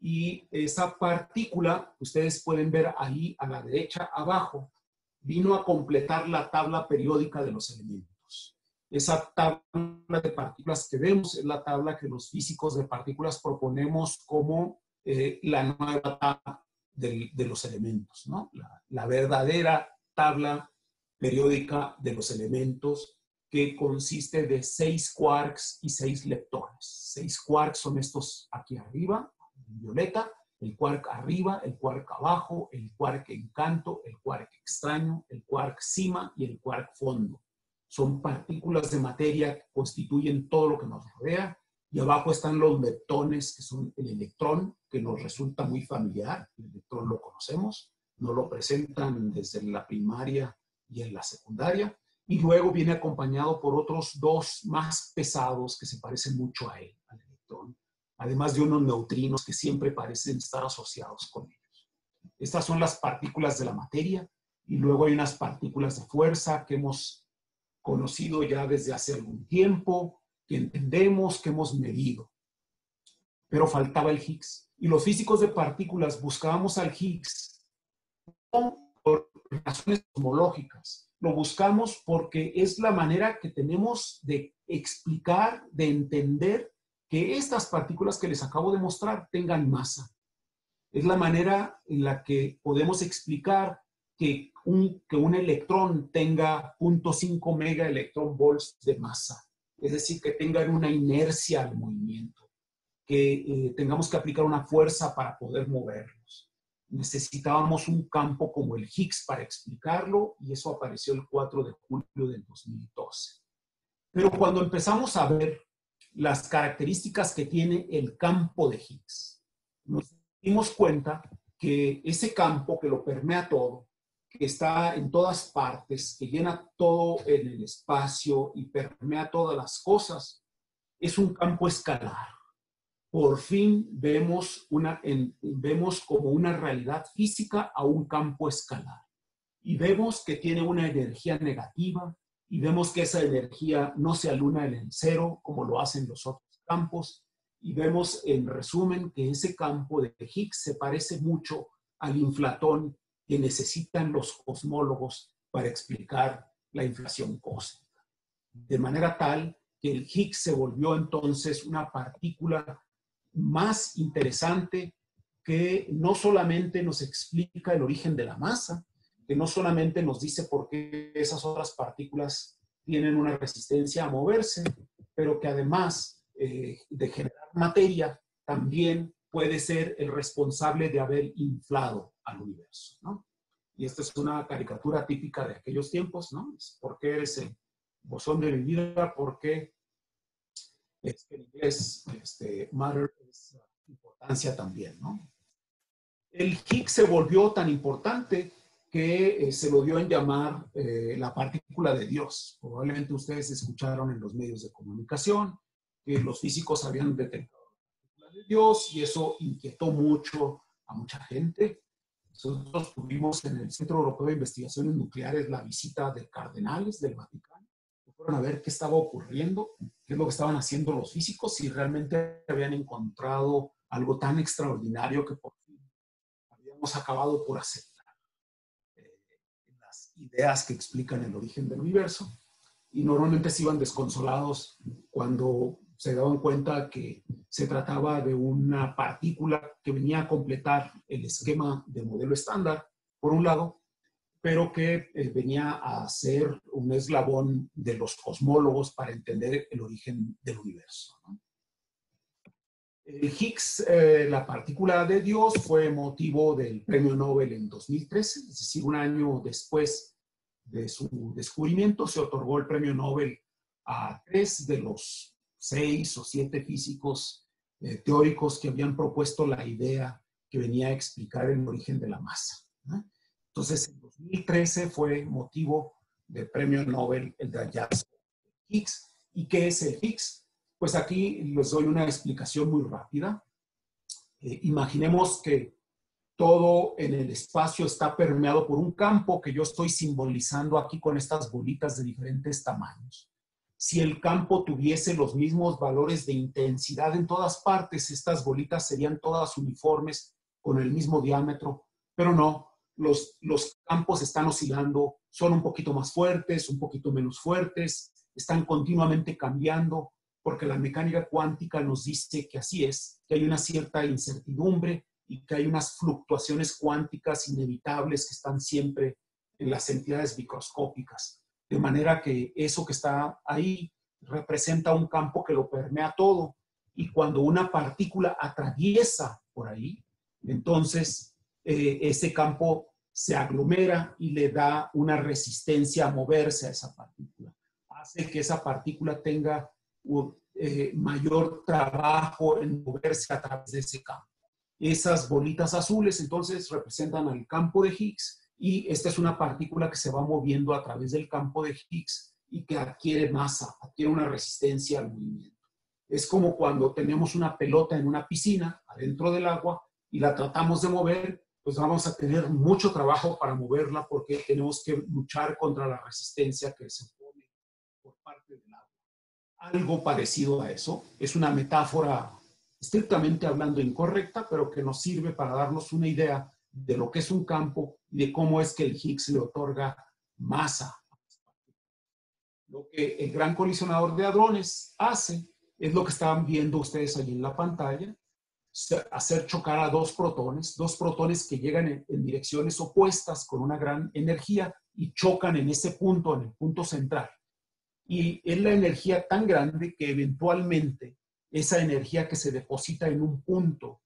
Y esa partícula, ustedes pueden ver ahí a la derecha abajo, vino a completar la tabla periódica de los elementos. Esa tabla de partículas que vemos es la tabla que los físicos de partículas proponemos como eh, la nueva tabla de, los elementos, ¿no? La, la verdadera tabla periódica de los elementos que consiste de seis quarks y seis leptones. Seis quarks son estos aquí arriba, en violeta, el quark arriba, el quark abajo, el quark encanto, el quark extraño, el quark cima y el quark fondo. Son partículas de materia que constituyen todo lo que nos rodea. Y abajo están los leptones, que son el electrón, que nos resulta muy familiar. El electrón lo conocemos, nos lo presentan desde la primaria y en la secundaria y luego viene acompañado por otros dos más pesados que se parecen mucho a él, al electrón, además de unos neutrinos que siempre parecen estar asociados con ellos. Estas son las partículas de la materia y luego hay unas partículas de fuerza que hemos conocido ya desde hace algún tiempo, que entendemos, que hemos medido. Pero faltaba el Higgs. Y los físicos de partículas buscábamos al Higgs por razones cosmológicas lo buscamos porque es la manera que tenemos de explicar, de entender que estas partículas que les acabo de mostrar tengan masa. Es la manera en la que podemos explicar que un, que un electrón tenga 0.5 mega electron volts de masa. Es decir, que tengan una inercia al movimiento, que eh, tengamos que aplicar una fuerza para poder moverlos necesitábamos un campo como el Higgs para explicarlo y eso apareció el 4 de julio del 2012. Pero cuando empezamos a ver las características que tiene el campo de Higgs, nos dimos cuenta que ese campo que lo permea todo, que está en todas partes, que llena todo en el espacio y permea todas las cosas, es un campo escalar por fin vemos, una, vemos como una realidad física a un campo escalar. Y vemos que tiene una energía negativa y vemos que esa energía no se aluna en el cero como lo hacen los otros campos. Y vemos en resumen que ese campo de Higgs se parece mucho al inflatón que necesitan los cosmólogos para explicar la inflación cósmica. De manera tal que el Higgs se volvió entonces una partícula más interesante que no solamente nos explica el origen de la masa, que no solamente nos dice por qué esas otras partículas tienen una resistencia a moverse, pero que además eh, de generar materia, también puede ser el responsable de haber inflado al universo, ¿no? Y esta es una caricatura típica de aquellos tiempos, ¿no? ¿Por qué eres el bosón de mi vida? ¿Por qué este, en inglés, este, matter es importancia también, ¿no? El Higgs se volvió tan importante que eh, se lo dio en llamar eh, la partícula de Dios. Probablemente ustedes escucharon en los medios de comunicación que los físicos habían detectado la partícula de Dios y eso inquietó mucho a mucha gente. Nosotros tuvimos en el Centro Europeo de Investigaciones Nucleares la visita de cardenales del Vaticano fueron a ver qué estaba ocurriendo, es lo que estaban haciendo los físicos, si realmente habían encontrado algo tan extraordinario que por fin habíamos acabado por aceptar eh, las ideas que explican el origen del universo. Y normalmente se iban desconsolados cuando se daban cuenta que se trataba de una partícula que venía a completar el esquema del modelo estándar, por un lado, pero que eh, venía a ser un eslabón de los cosmólogos para entender el origen del universo. El Higgs, eh, la partícula de Dios, fue motivo del premio Nobel en 2013, es decir, un año después de su descubrimiento, se otorgó el premio Nobel a tres de los seis o siete físicos eh, teóricos que habían propuesto la idea que venía a explicar el origen de la masa. Entonces, en 2013 fue motivo del premio Nobel el de hallazgo Higgs. ¿Y qué es el Higgs? Pues aquí les doy una explicación muy rápida. Eh, imaginemos que todo en el espacio está permeado por un campo que yo estoy simbolizando aquí con estas bolitas de diferentes tamaños. Si el campo tuviese los mismos valores de intensidad en todas partes, estas bolitas serían todas uniformes con el mismo diámetro, pero no, los, campos están oscilando, son un poquito más fuertes, un poquito menos fuertes, están continuamente cambiando, porque la mecánica cuántica nos dice que así es, que hay una cierta incertidumbre y que hay unas fluctuaciones cuánticas inevitables que están siempre en las entidades microscópicas. De manera que eso que está ahí representa un campo que lo permea todo. Y cuando una partícula atraviesa por ahí, entonces eh, ese campo se aglomera y le da una resistencia a moverse a esa partícula. Hace que esa partícula tenga eh, mayor trabajo en moverse a través de ese campo. Esas bolitas azules entonces representan al campo de Higgs y esta es una partícula que se va moviendo a través del campo de Higgs y que adquiere masa, adquiere una resistencia al movimiento. Es como cuando tenemos una pelota en una piscina adentro del agua y la tratamos de mover pues vamos a tener mucho trabajo para moverla porque tenemos que luchar contra la resistencia que se pone por parte del agua. Algo parecido a eso es una metáfora estrictamente hablando incorrecta, pero que nos sirve para darnos una idea de lo que es un campo y de cómo es que el Higgs le otorga masa. Lo que el gran colisionador de hadrones hace es lo que estaban viendo ustedes allí en la pantalla, hacer chocar a dos protones, dos protones que llegan en, direcciones opuestas con una gran energía y chocan en ese punto, en el punto central. Y es la energía tan grande que eventualmente esa energía que se deposita en un punto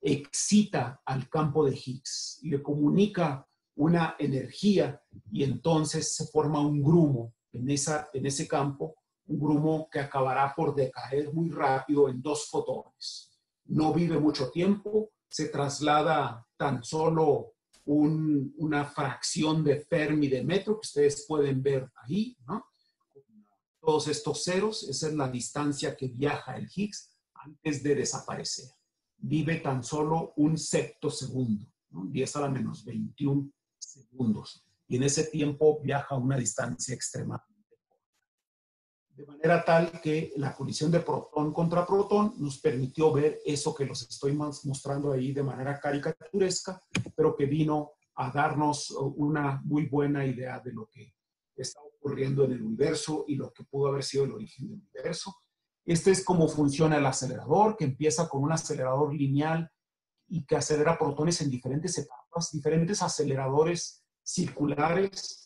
excita al campo de Higgs y le comunica una energía y entonces se forma un grumo en, esa, en ese campo, un grumo que acabará por decaer muy rápido en dos fotones no vive mucho tiempo, se traslada tan solo una fracción de Fermi de metro que ustedes pueden ver ahí, ¿no? Todos estos ceros, esa es la distancia que viaja el Higgs antes de desaparecer. Vive tan solo un septo segundo, ¿no? 10 a la menos 21 segundos. Y en ese tiempo viaja a una distancia extrema de manera tal que la colisión de protón contra protón nos permitió ver eso que los estoy mostrando ahí de manera caricaturesca, pero que vino a darnos una muy buena idea de lo que está ocurriendo en el universo y lo que pudo haber sido el origen del universo. Este es cómo funciona el acelerador, que empieza con un acelerador lineal y que acelera protones en diferentes etapas, diferentes aceleradores circulares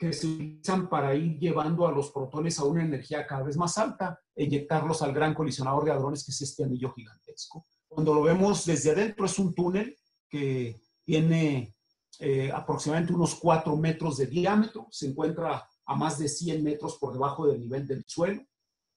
que se utilizan para ir llevando a los protones a una energía cada vez más alta e inyectarlos al gran colisionador de hadrones que es este anillo gigantesco. Cuando lo vemos desde adentro es un túnel que tiene eh, aproximadamente unos 4 metros de diámetro, se encuentra a más de 100 metros por debajo del nivel del suelo,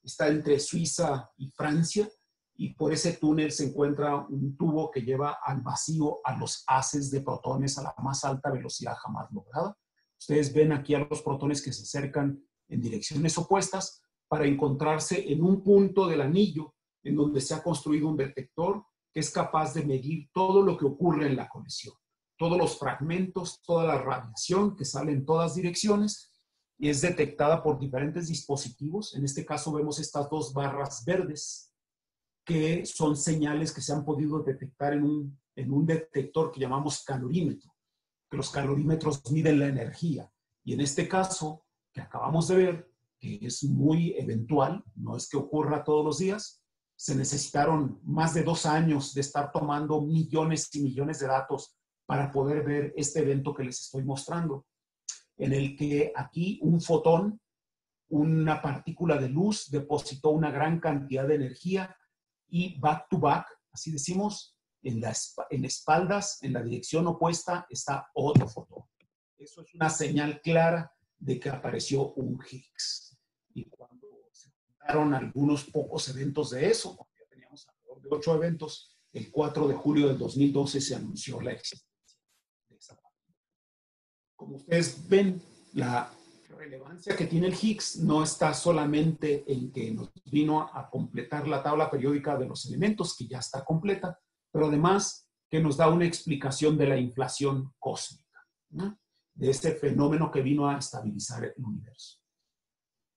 está entre Suiza y Francia y por ese túnel se encuentra un tubo que lleva al vacío a los haces de protones a la más alta velocidad jamás lograda Ustedes ven aquí a los protones que se acercan en direcciones opuestas para encontrarse en un punto del anillo en donde se ha construido un detector que es capaz de medir todo lo que ocurre en la conexión, todos los fragmentos, toda la radiación que sale en todas direcciones y es detectada por diferentes dispositivos. En este caso vemos estas dos barras verdes que son señales que se han podido detectar en un, en un detector que llamamos calorímetro los calorímetros miden la energía. Y en este caso que acabamos de ver, que es muy eventual, no es que ocurra todos los días, se necesitaron más de dos años de estar tomando millones y millones de datos para poder ver este evento que les estoy mostrando, en el que aquí un fotón, una partícula de luz, depositó una gran cantidad de energía y back to back, así decimos, en, las en espaldas, en la dirección opuesta, está otro fotón. Eso es una señal clara de que apareció un Higgs. Y cuando se juntaron algunos pocos eventos de eso, ya teníamos alrededor de ocho eventos, el 4 de julio del 2012 se anunció la existencia de esa partícula. Como ustedes ven, la relevancia que tiene el Higgs no está solamente en que nos vino a completar la tabla periódica de los elementos, que ya está completa, pero además que nos da una explicación de la inflación cósmica, de este fenómeno que vino a estabilizar el universo.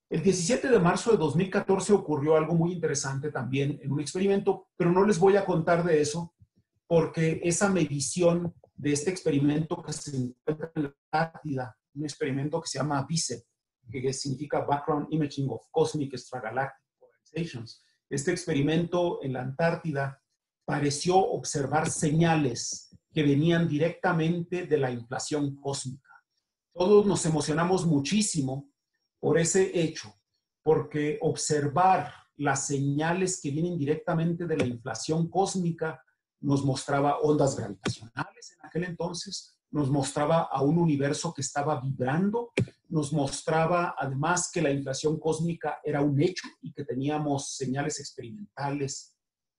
El 17 de marzo de 2014 ocurrió algo muy interesante también en un experimento, pero no les voy a contar de eso porque esa medición de este experimento que se encuentra en la Antártida, un experimento que se llama BICEP, que significa Background Imaging of Cosmic Extragalactic Polarizations. Este experimento en la Antártida pareció observar señales que venían directamente de la inflación cósmica. Todos nos emocionamos muchísimo por ese hecho, porque observar las señales que vienen directamente de la inflación cósmica nos mostraba ondas gravitacionales en aquel entonces, nos mostraba a un universo que estaba vibrando, nos mostraba además que la inflación cósmica era un hecho y que teníamos señales experimentales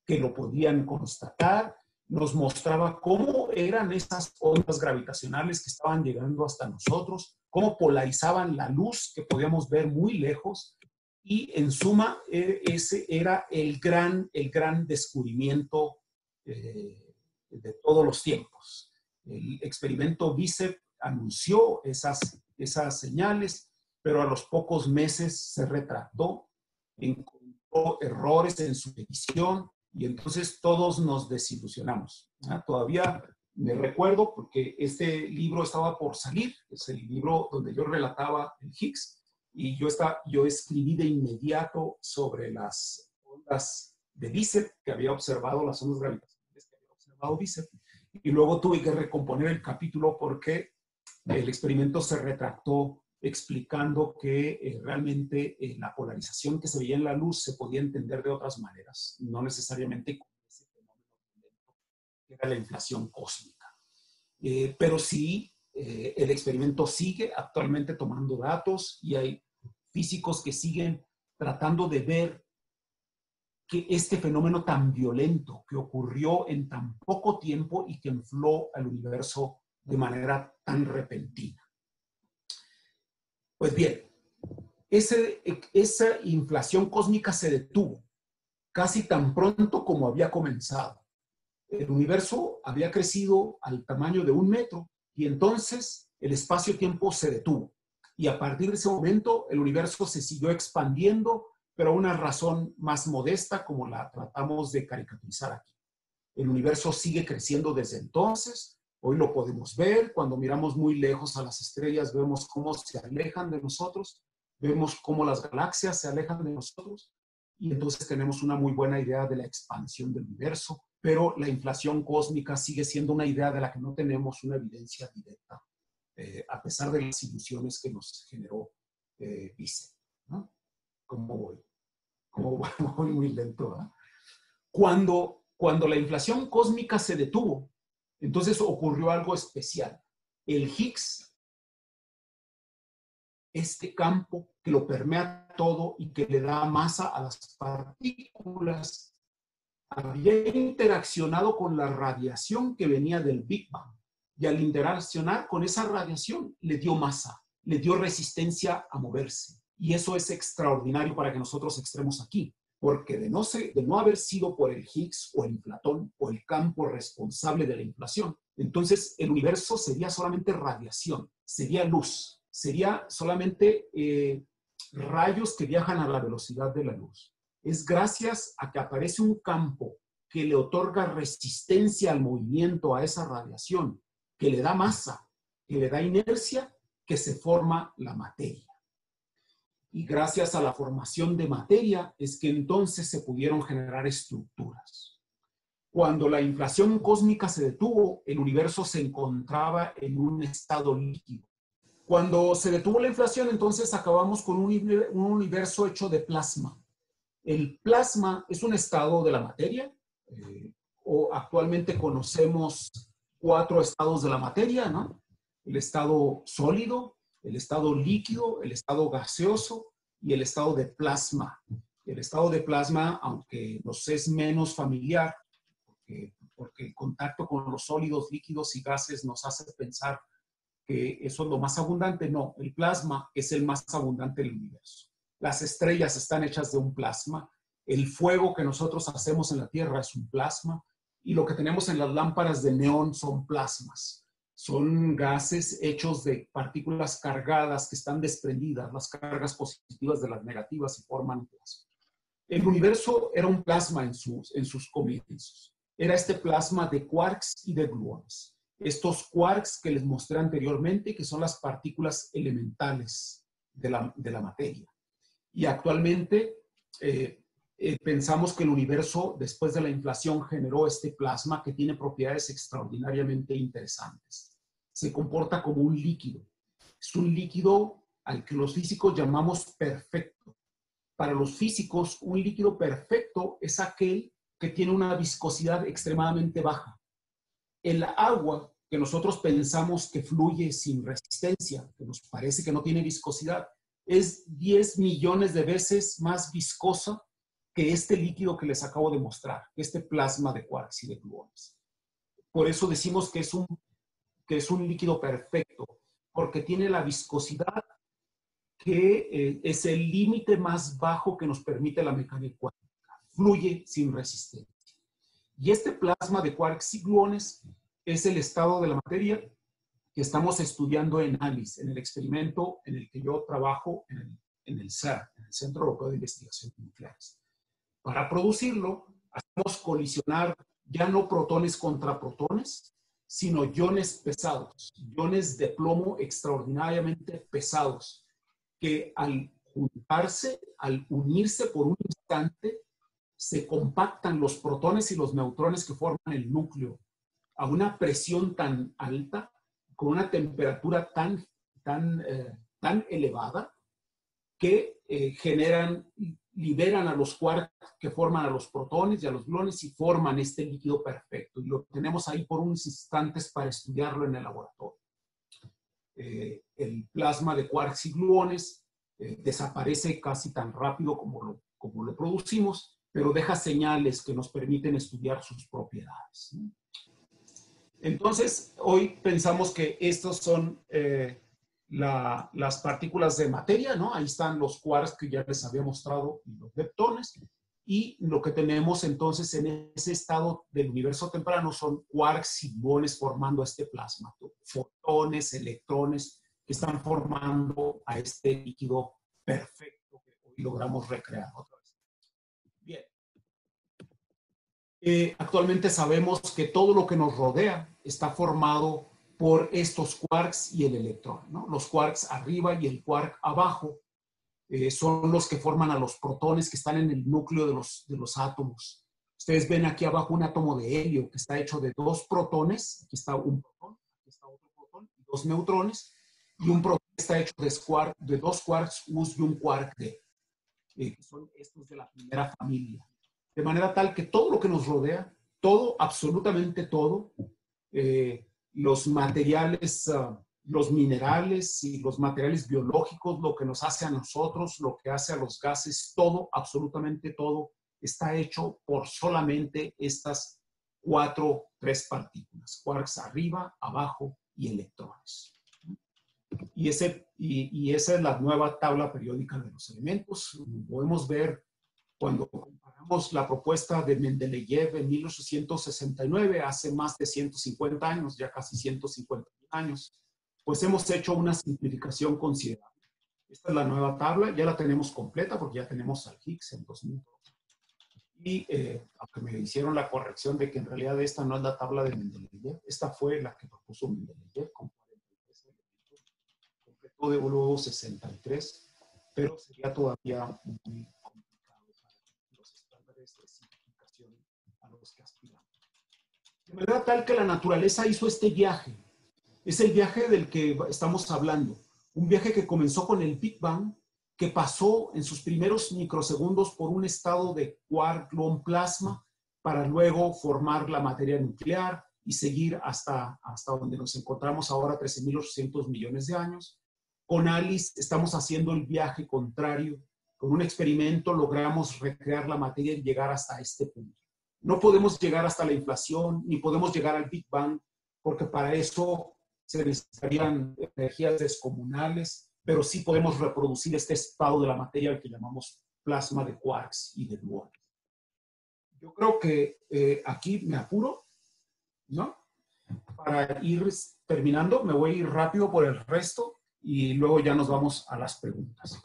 que lo podían constatar, nos mostraba cómo eran esas ondas gravitacionales que estaban llegando hasta nosotros, cómo polarizaban la luz que podíamos ver muy lejos y en suma e, ese era el gran, el gran descubrimiento eh, de todos los tiempos. El experimento BICEP anunció esas, esas señales, pero a los pocos meses se retractó, encontró errores en su medición, y entonces todos nos desilusionamos. Todavía me recuerdo porque este libro estaba por salir, es el libro donde yo relataba el Higgs, y yo, yo escribí de inmediato sobre las ondas de Bicep, que había observado, las ondas gravitacionales que había observado Bicep, y luego tuve que recomponer el capítulo porque el experimento se retractó explicando que eh, realmente eh, la polarización que se veía en la luz se podía entender de otras maneras, no necesariamente con ese fenómeno que era la inflación cósmica. Eh, pero sí, el experimento sigue actualmente tomando datos y hay físicos que siguen tratando de ver que este fenómeno tan violento que ocurrió en tan poco tiempo y que infló al universo de manera tan repentina. Pues bien, esa inflación cósmica se detuvo casi tan pronto como había comenzado. El universo había crecido al tamaño de un metro y entonces el espacio-tiempo se detuvo. Y a partir de ese momento el universo se siguió expandiendo, pero a una razón más modesta como la tratamos de caricaturizar aquí. El universo sigue creciendo desde entonces, Hoy lo podemos ver, cuando miramos muy lejos a las estrellas, vemos cómo se alejan de nosotros, vemos cómo las galaxias se alejan de nosotros y entonces tenemos una muy buena idea de la expansión del universo, pero la inflación cósmica sigue siendo una idea de la que no tenemos una evidencia directa, eh, a pesar de las ilusiones que nos generó eh. ¿no? ¿Cómo voy? ¿Cómo voy muy lento? Cuando, cuando la inflación cósmica se detuvo, entonces ocurrió algo especial. El Higgs, este campo que lo permea todo y que le da masa a las partículas, había interaccionado con la radiación que venía del Big Bang. Y al interaccionar con esa radiación, le dio masa, le dio resistencia a moverse. Y eso es extraordinario para que nosotros extremos aquí porque de no, de no haber sido por el Higgs o el inflatón o el campo responsable de la inflación, entonces el universo sería solamente radiación, sería luz, sería solamente eh, rayos que viajan a la velocidad de la luz. Es gracias a que aparece un campo que le otorga resistencia al movimiento a esa radiación, que le da masa, que le da inercia, que se forma la materia y gracias a la formación de materia es que entonces se pudieron generar estructuras. Cuando la inflación cósmica se detuvo, el universo se encontraba en un estado líquido. Cuando se detuvo la inflación, entonces acabamos con un, universo hecho de plasma. El plasma es un estado de la materia, eh, o actualmente conocemos cuatro estados de la materia, ¿no? El estado sólido, el estado líquido, el estado gaseoso y el estado de plasma. El estado de plasma, aunque nos es menos familiar, porque, el contacto con los sólidos, líquidos y gases nos hace pensar que eso es lo más abundante. No, el plasma es el más abundante del universo. Las estrellas están hechas de un plasma. El fuego que nosotros hacemos en la Tierra es un plasma. Y lo que tenemos en las lámparas de neón son plasmas. Son gases hechos de partículas cargadas que están desprendidas, las cargas positivas de las negativas y forman plasma. El universo era un plasma en sus, en sus comienzos era este plasma de quarks y de gluones. Estos quarks que les mostré anteriormente, que son las partículas elementales de la, materia. Y actualmente eh, eh, pensamos que el universo, después de la inflación, generó este plasma que tiene propiedades extraordinariamente interesantes. Se comporta como un líquido. Es un líquido al que los físicos llamamos perfecto. Para los físicos, un líquido perfecto es aquel que tiene una viscosidad extremadamente baja. El agua que nosotros pensamos que fluye sin resistencia, que nos parece que no tiene viscosidad, es 10 millones de veces más viscosa que este líquido que les acabo de mostrar, este plasma de quarks y de gluones. Por eso decimos que es un, que es un líquido perfecto, porque tiene la viscosidad que eh, es el límite más bajo que nos permite la mecánica cuántica fluye sin resistencia. Y este plasma de quarks y gluones es el estado de la materia que estamos estudiando en ALICE, en el experimento en el que yo trabajo en el, en el CERN, en el Centro Europeo de Investigación Nucleares. Para producirlo, hacemos colisionar ya no protones contra protones, sino iones pesados, iones de plomo extraordinariamente pesados, que al juntarse, al unirse por un instante, se compactan los protones y los neutrones que forman el núcleo a una presión tan alta, con una temperatura tan, tan, eh, tan elevada, que eh, generan, liberan a los quarks que forman a los protones y a los gluones y forman este líquido perfecto. Y lo tenemos ahí por unos instantes para estudiarlo en el laboratorio. Eh, el plasma de quarks y gluones desaparece casi tan rápido como lo, como lo producimos pero deja señales que nos permiten estudiar sus propiedades. Entonces, hoy pensamos que estos son eh, las partículas de materia, ¿no? Ahí están los quarks que ya les había mostrado y los leptones. Y lo que tenemos entonces en ese estado del universo temprano son quarks y bones formando este plasma, fotones, electrones que están formando a este líquido perfecto que hoy logramos recrear otra Eh, actualmente sabemos que todo lo que nos rodea está formado por estos quarks y el electrón. ¿no? Los quarks arriba y el quark abajo eh, son los que forman a los protones que están en el núcleo de los, de los átomos. Ustedes ven aquí abajo un átomo de helio que está hecho de dos protones. Aquí está un protón, aquí está otro protón, dos neutrones. Y un protón está hecho de, de dos quarks US y un quark D, eh, que son estos de la primera familia de manera tal que todo lo que nos rodea, todo, absolutamente todo, eh, los materiales, ah, los minerales y los materiales biológicos, lo que nos hace a nosotros, lo que hace a los gases, todo, absolutamente todo, está hecho por solamente estas cuatro, tres partículas, quarks arriba, abajo y electrones. Y, ese, y, y esa es la nueva tabla periódica de los elementos. Podemos ver cuando comparamos la propuesta de Mendeleev en 1869, hace más de 150 años, ya casi 150 años, pues hemos hecho una simplificación considerable. Esta es la nueva tabla, ya la tenemos completa porque ya tenemos al Higgs en 2012. Y eh, aunque me hicieron la corrección de que en realidad esta no es la tabla de Mendeleev, esta fue la que propuso Mendeleev con 43 elementos, completó de luego 63, pero sería todavía muy los que aspiramos. De manera tal que la naturaleza hizo este viaje. Es el viaje del que estamos hablando. Un viaje que comenzó con el Big Bang, que pasó en sus primeros microsegundos por un estado de quark plasma para luego formar la materia nuclear y seguir hasta, hasta donde nos encontramos ahora, 13.800 millones de años. Con Alice estamos haciendo el viaje contrario. Con un experimento logramos recrear la materia y llegar hasta este punto. No podemos llegar hasta la inflación, ni podemos llegar al Big Bang, porque para eso se necesitarían energías descomunales, pero sí podemos reproducir este estado de la materia que llamamos plasma de quarks y de gluones. Yo creo que eh, aquí me apuro, ¿no? Para ir terminando, me voy a ir rápido por el resto y luego ya nos vamos a las preguntas.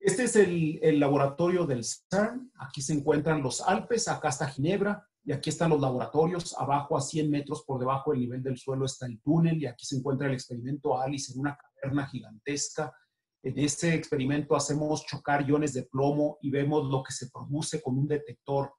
Este es el, laboratorio del CERN. Aquí se encuentran los Alpes, acá está Ginebra y aquí están los laboratorios. Abajo, a 100 metros por debajo del nivel del suelo, está el túnel y aquí se encuentra el experimento Alice en una caverna gigantesca. En este experimento hacemos chocar iones de plomo y vemos lo que se produce con un detector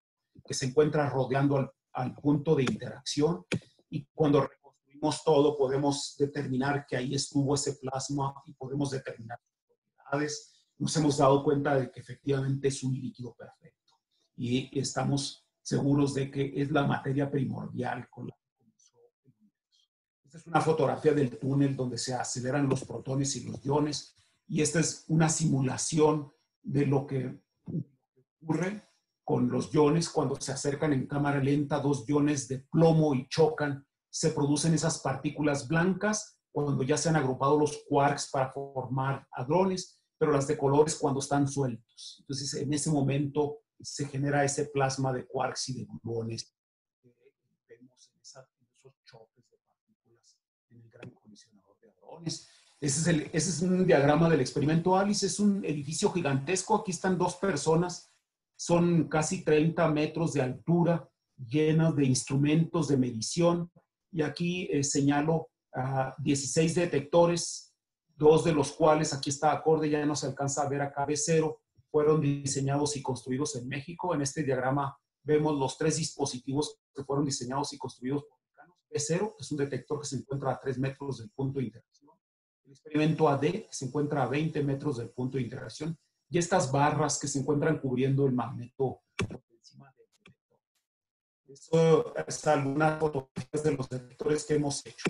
que se encuentra rodeando al, punto de interacción. Y cuando reconstruimos todo, podemos determinar que ahí estuvo ese plasma y podemos determinar sus propiedades nos hemos dado cuenta de que efectivamente es un líquido perfecto y estamos seguros de que es la materia primordial con la que comenzó el universo. Esta es una fotografía del túnel donde se aceleran los protones y los iones y esta es una simulación de lo que ocurre con los iones cuando se acercan en cámara lenta dos iones de plomo y chocan, se producen esas partículas blancas cuando ya se han agrupado los quarks para formar hadrones pero las de colores cuando están sueltos. Entonces, en ese momento se genera ese plasma de quarks y de gluones que vemos en, esos choques de partículas en el gran colisionador de hadrones. Ese es, el, ese es un diagrama del experimento Alice, es un edificio gigantesco, aquí están dos personas, son casi 30 metros de altura, llenos de instrumentos de medición, y aquí eh, señalo a 16 detectores dos de los cuales, aquí está acorde, ya no se alcanza a ver acá, B0, fueron diseñados y construidos en México. En este diagrama vemos los tres dispositivos que fueron diseñados y construidos por mexicanos. B0 es un detector que se encuentra a 3 metros del punto de interacción. El experimento AD que se encuentra a 20 metros del punto de interacción. Y estas barras que se encuentran cubriendo el magneto por encima del detector. Eso es algunas fotografías de los detectores que hemos hecho.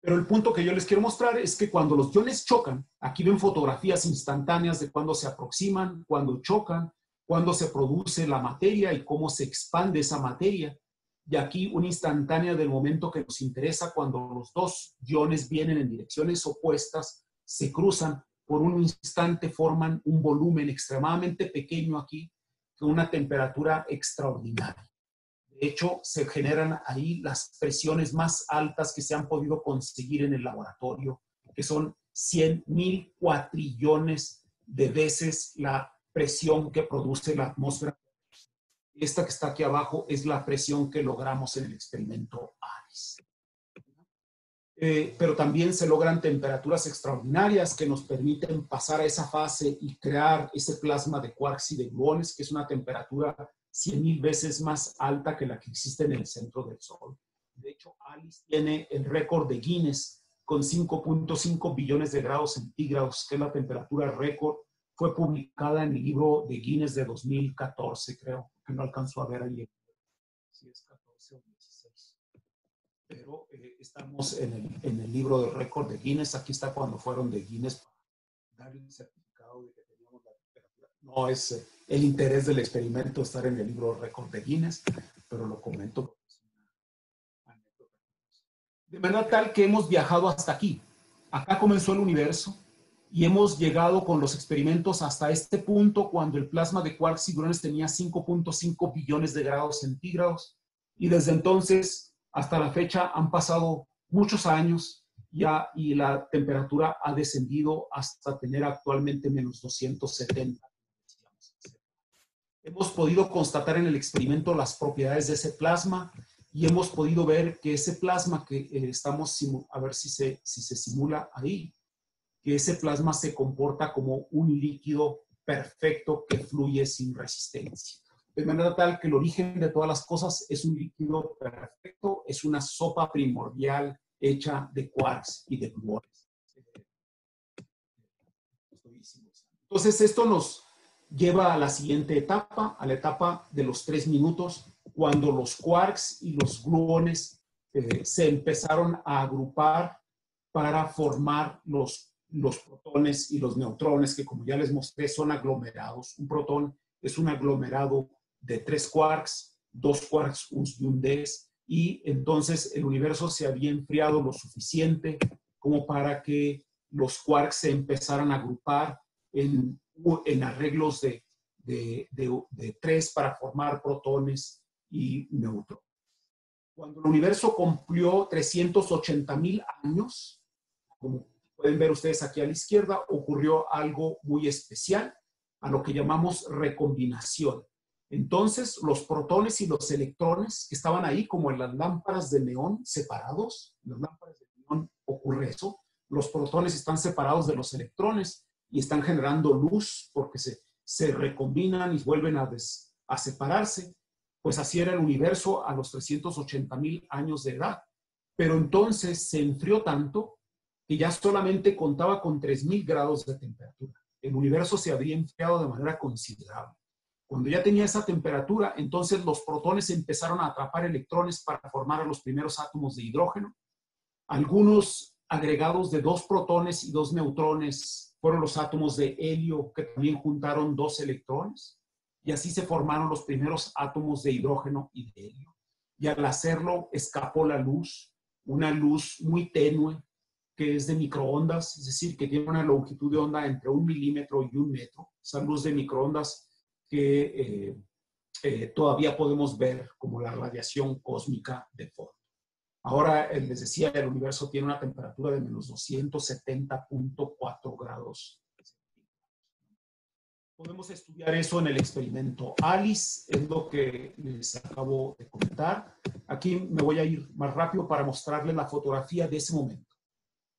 Pero el punto que yo les quiero mostrar es que cuando los iones chocan, aquí ven fotografías instantáneas de cuando se aproximan, cuando chocan, cuando se produce la materia y cómo se expande esa materia. Y aquí una instantánea del momento que nos interesa cuando los dos iones vienen en direcciones opuestas, se cruzan, por un instante forman un volumen extremadamente pequeño aquí, con una temperatura extraordinaria. De hecho, se generan ahí las presiones más altas que se han podido conseguir en el laboratorio, que son 100 mil cuatrillones de veces la presión que produce la atmósfera. Esta que está aquí abajo es la presión que logramos en el experimento ARIS. Eh, pero también se logran temperaturas extraordinarias que nos permiten pasar a esa fase y crear ese plasma de quarks y de gluones, que es una temperatura 100 mil veces más alta que la que existe en el centro del Sol. De hecho, Alice tiene el récord de Guinness con 5.5 billones de grados centígrados, que es la temperatura récord. Fue publicada en el libro de Guinness de 2014, creo, que no alcanzó a ver ahí. Si es 14 o 16. Pero eh, estamos en el, en el libro de récord de Guinness. Aquí está cuando fueron de Guinness para dar el certificado de que teníamos la temperatura. No es eh, el interés del experimento estar en el libro récord de Guinness, pero lo comento de manera tal que hemos viajado hasta aquí. Acá comenzó el universo y hemos llegado con los experimentos hasta este punto cuando el plasma de quarks y gluones tenía 5.5 billones de grados centígrados. Y desde entonces hasta la fecha han pasado muchos años ya y la temperatura ha descendido hasta tener actualmente menos 270 Hemos podido constatar en el experimento las propiedades de ese plasma y hemos podido ver que ese plasma que eh, estamos, a ver si se, si se simula ahí, que ese plasma se comporta como un líquido perfecto que fluye sin resistencia. de manera tal que el origen de todas las cosas es un líquido perfecto, es una sopa primordial hecha de quarks y de gluones. Entonces, esto nos lleva a la siguiente etapa, a la etapa de los tres minutos, cuando los quarks y los gluones eh, se empezaron a agrupar para formar los, los protones y los neutrones, que como ya les mostré son aglomerados. Un protón es un aglomerado de tres quarks, dos quarks y un des, y entonces el universo se había enfriado lo suficiente como para que los quarks se empezaran a agrupar en, en arreglos de, de, de, tres para formar protones y neutrones. Cuando el universo cumplió 380 mil años, como pueden ver ustedes aquí a la izquierda, ocurrió algo muy especial, a lo que llamamos recombinación. Entonces, los protones y los electrones que estaban ahí, como en las lámparas de neón separados, en las lámparas de neón ocurre eso, los protones están separados de los electrones y están generando luz porque se, se recombinan y vuelven a, a separarse. Pues así era el universo a los 380 mil años de edad. Pero entonces se enfrió tanto que ya solamente contaba con 3.000 grados de temperatura. El universo se habría enfriado de manera considerable. Cuando ya tenía esa temperatura, entonces los protones empezaron a atrapar electrones para formar a los primeros átomos de hidrógeno. Algunos agregados de dos protones y dos neutrones fueron los átomos de helio que también juntaron dos electrones. Y así se formaron los primeros átomos de hidrógeno y de helio. Y al hacerlo escapó la luz, una luz muy tenue que es de microondas, es decir, que tiene una longitud de onda entre un milímetro y un metro. Esa luz de microondas que eh, eh, todavía podemos ver como la radiación cósmica de fondo. Ahora, eh, les decía, el universo tiene una temperatura de menos 270.4 grados. Podemos estudiar eso en el experimento ALICE, es lo que les acabo de comentar. Aquí me voy a ir más rápido para mostrarles la fotografía de ese momento.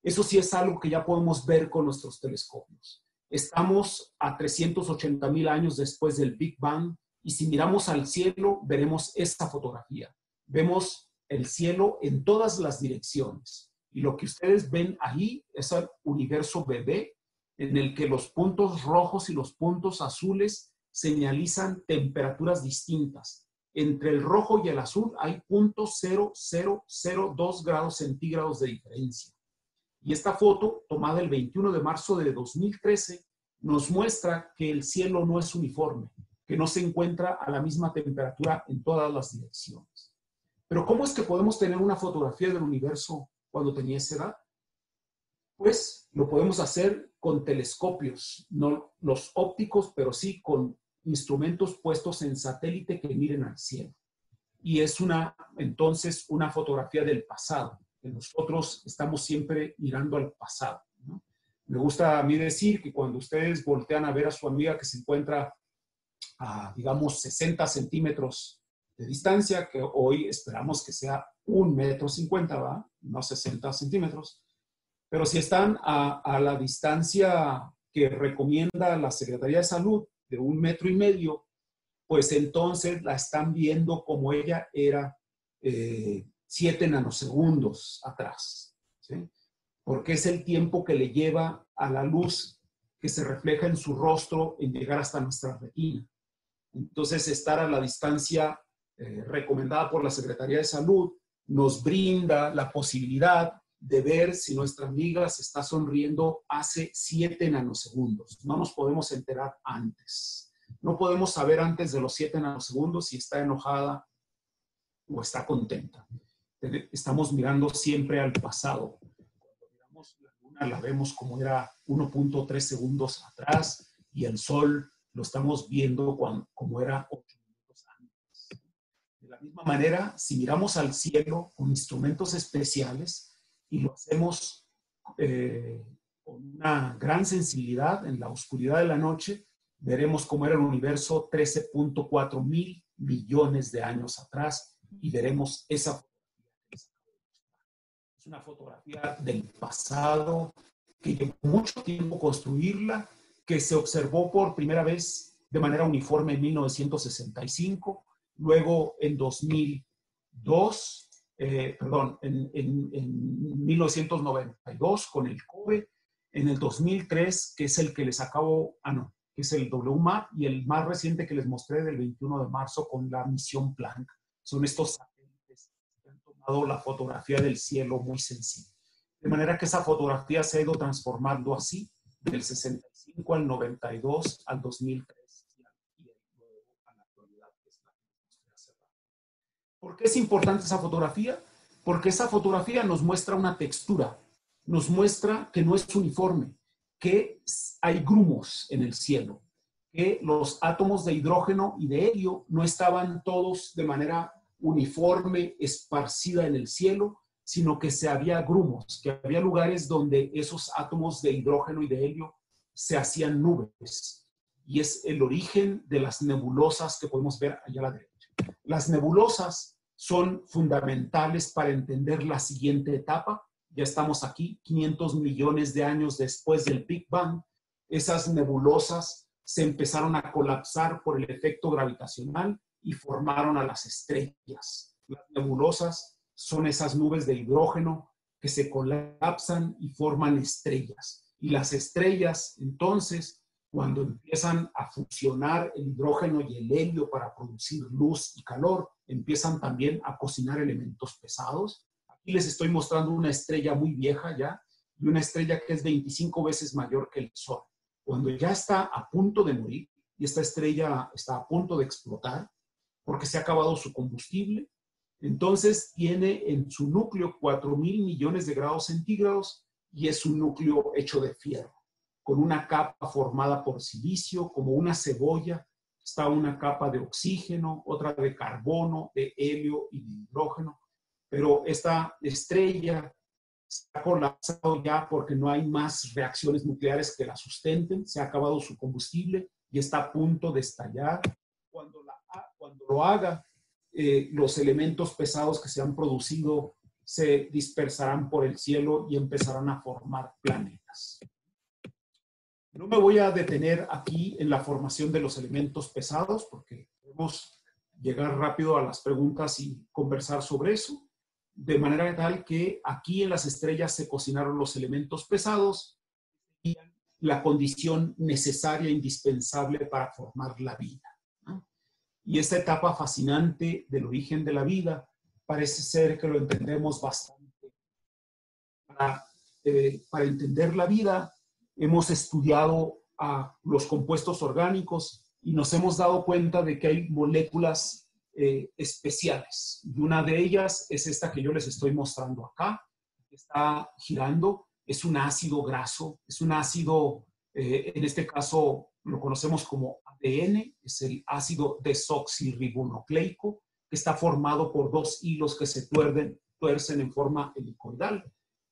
Eso sí es algo que ya podemos ver con nuestros telescopios. Estamos a 380 mil años después del Big Bang y si miramos al cielo veremos esta fotografía. Vemos el cielo en todas las direcciones y lo que ustedes ven ahí es el universo bebé en el que los puntos rojos y los puntos azules señalizan temperaturas distintas. Entre el rojo y el azul hay .0002 grados centígrados de diferencia. Y esta foto, tomada el 21 de marzo de 2013, nos muestra que el cielo no es uniforme, que no se encuentra a la misma temperatura en todas las direcciones. Pero ¿cómo es que podemos tener una fotografía del universo cuando tenía esa edad? Pues lo podemos hacer con telescopios, no los ópticos, pero sí con instrumentos puestos en satélite que miren al cielo. Y es una, entonces, una fotografía del pasado nosotros estamos siempre mirando al pasado. Me gusta a mí decir que cuando ustedes voltean a ver a su amiga que se encuentra a, digamos, 60 centímetros de distancia, que hoy esperamos que sea un metro cincuenta, ¿va? No 60 centímetros. Pero si están a, a, la distancia que recomienda la Secretaría de Salud de un metro y medio, pues entonces la están viendo como ella era eh, 7 nanosegundos atrás, porque es el tiempo que le lleva a la luz que se refleja en su rostro en llegar hasta nuestra retina. Entonces, estar a la distancia eh, recomendada por la Secretaría de Salud nos brinda la posibilidad de ver si nuestra amiga se está sonriendo hace 7 nanosegundos. No nos podemos enterar antes. No podemos saber antes de los 7 nanosegundos si está enojada o está contenta estamos mirando siempre al pasado. La luna la vemos como era 1.3 segundos atrás y el sol lo estamos viendo como era 8 minutos antes. De la misma manera, si miramos al cielo con instrumentos especiales y lo hacemos eh, con una gran sensibilidad en la oscuridad de la noche, veremos cómo era el universo 13.4 mil millones de años atrás y veremos esa es una fotografía del pasado que llevó mucho tiempo construirla, que se observó por primera vez de manera uniforme en 1965, luego en 2002, eh, perdón, en, en, 1992 con el COBE, en el 2003, que es el que les acabo, ah, no, que es el WMAP, y el más reciente que les mostré del 21 de marzo con la misión Planck. Son estos satélites que han tomado la fotografía del cielo muy sencilla. De manera que esa fotografía se ha ido transformando así, del 65 al 92 al 2003 y luego a la actualidad, que es la que mostré hace ¿Por es importante esa fotografía? Porque esa fotografía nos muestra una textura, nos muestra que no es uniforme, que hay grumos en el cielo, que los átomos de hidrógeno y de helio no estaban todos de manera uniforme, esparcida en el cielo, sino que se había grumos, que había lugares donde esos átomos de hidrógeno y de helio se hacían nubes. Y es el origen de las nebulosas que podemos ver allá a la derecha. Las nebulosas son fundamentales para entender la siguiente etapa. Ya estamos aquí, 500 millones de años después del Big Bang. Esas nebulosas se empezaron a colapsar por el efecto gravitacional y formaron a las estrellas. Las nebulosas son esas nubes de hidrógeno que se colapsan y forman estrellas. Y las estrellas, entonces, cuando empiezan a funcionar el hidrógeno y el helio para producir luz y calor, empiezan también a cocinar elementos pesados. Aquí les estoy mostrando una estrella muy vieja ya y una estrella que es 25 veces mayor que el Sol. Cuando ya está a punto de morir y esta estrella está a punto de explotar porque se ha acabado su combustible, entonces tiene en su núcleo 4 mil millones de grados centígrados y es un núcleo hecho de fierro con una capa formada por silicio, como una cebolla. Está una capa de oxígeno, otra de carbono, de helio y de hidrógeno. Pero esta estrella se ha colapsado ya porque no hay más reacciones nucleares que la sustenten, se ha acabado su combustible y está a punto de estallar. Cuando, lo haga, eh, los elementos pesados que se han producido se dispersarán por el cielo y empezarán a formar planetas. No me voy a detener aquí en la formación de los elementos pesados porque podemos llegar rápido a las preguntas y conversar sobre eso. De manera tal que aquí en las estrellas se cocinaron los elementos pesados y la condición necesaria, indispensable para formar la vida. Y esta etapa fascinante del origen de la vida parece ser que lo entendemos bastante. Para, eh, para entender la vida hemos estudiado a los compuestos orgánicos y nos hemos dado cuenta de que hay moléculas eh, especiales. Y una de ellas es esta que yo les estoy mostrando acá, está girando. Es un ácido graso, es un ácido, eh, en este caso lo conocemos como ADN, es el ácido desoxirribonucleico, que está formado por dos hilos que se tuerden, tuercen en forma helicoidal.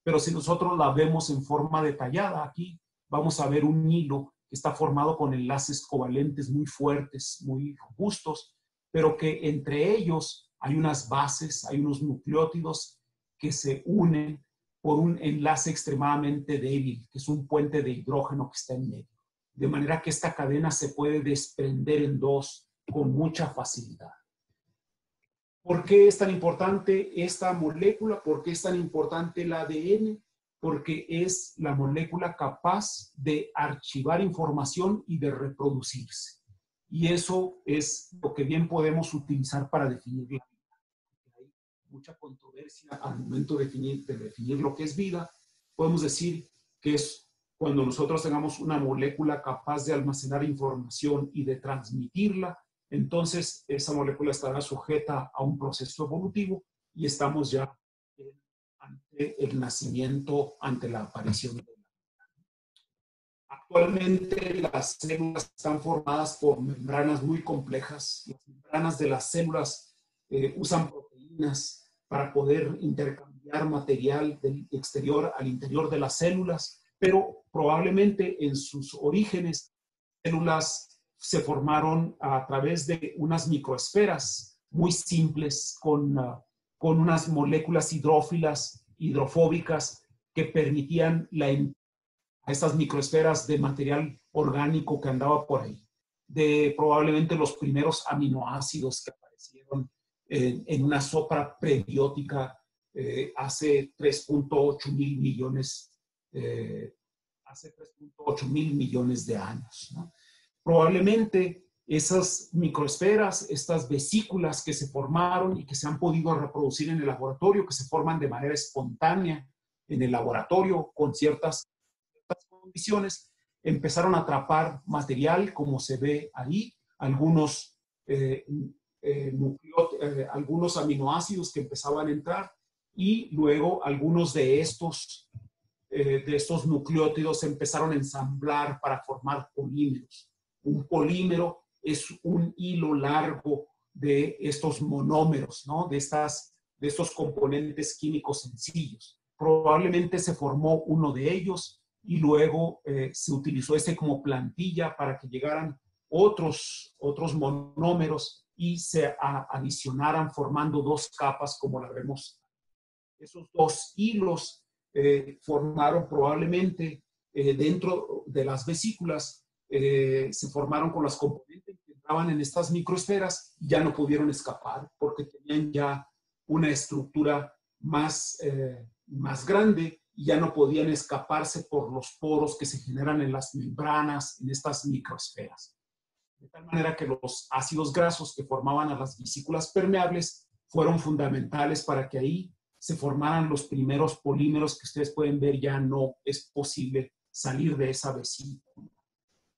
Pero si nosotros la vemos en forma detallada aquí, vamos a ver un hilo que está formado con enlaces covalentes muy fuertes, muy robustos, pero que entre ellos hay unas bases, hay unos nucleótidos que se unen por un enlace extremadamente débil, que es un puente de hidrógeno que está en medio. De manera que esta cadena se puede desprender en dos con mucha facilidad. ¿Por qué es tan importante esta molécula? ¿Por qué es tan importante el ADN? Porque es la molécula capaz de archivar información y de reproducirse. Y eso es lo que bien podemos utilizar para definir la vida. Hay mucha controversia al momento de definir, de definir lo que es vida. Podemos decir que es cuando nosotros tengamos una molécula capaz de almacenar información y de transmitirla, entonces esa molécula estará sujeta a un proceso evolutivo y estamos ya ante el nacimiento, ante la aparición de la vida. Actualmente las células están formadas por membranas muy complejas. Las membranas de las células eh, usan proteínas para poder intercambiar material del exterior al interior de las células, pero probablemente en sus orígenes, células se formaron a través de unas microesferas muy simples con uh, con unas moléculas hidrófilas, hidrofóbicas, que permitían la, estas microesferas de material orgánico que andaba por ahí. de probablemente los primeros aminoácidos que aparecieron en, una sopa prebiótica eh, hace 3.8 mil millones, eh, hace 3.8 mil millones de años. Probablemente esas microesferas, estas vesículas que se formaron y que se han podido reproducir en el laboratorio, que se forman de manera espontánea en el laboratorio con ciertas, condiciones, empezaron a atrapar material como se ve ahí, algunos, eh, eh, eh, algunos aminoácidos que empezaban a entrar y luego algunos de estos, de estos nucleótidos empezaron a ensamblar para formar polímeros. Un polímero es un hilo largo de estos monómeros, ¿no? de, estas, de estos componentes químicos sencillos. Probablemente se formó uno de ellos y luego eh, se utilizó ese como plantilla para que llegaran otros, otros monómeros y se adicionaran formando dos capas como la vemos. Esos dos hilos eh, formaron probablemente eh, dentro de las vesículas eh, se formaron con las componentes que entraban en estas microesferas y ya no pudieron escapar porque tenían ya una estructura más, eh, más grande y ya no podían escaparse por los poros que se generan en las membranas, en estas microesferas. De tal manera que los ácidos grasos que formaban a las vesículas permeables fueron fundamentales para que ahí se formaran los primeros polímeros que ustedes pueden ver ya no es posible salir de esa vesícula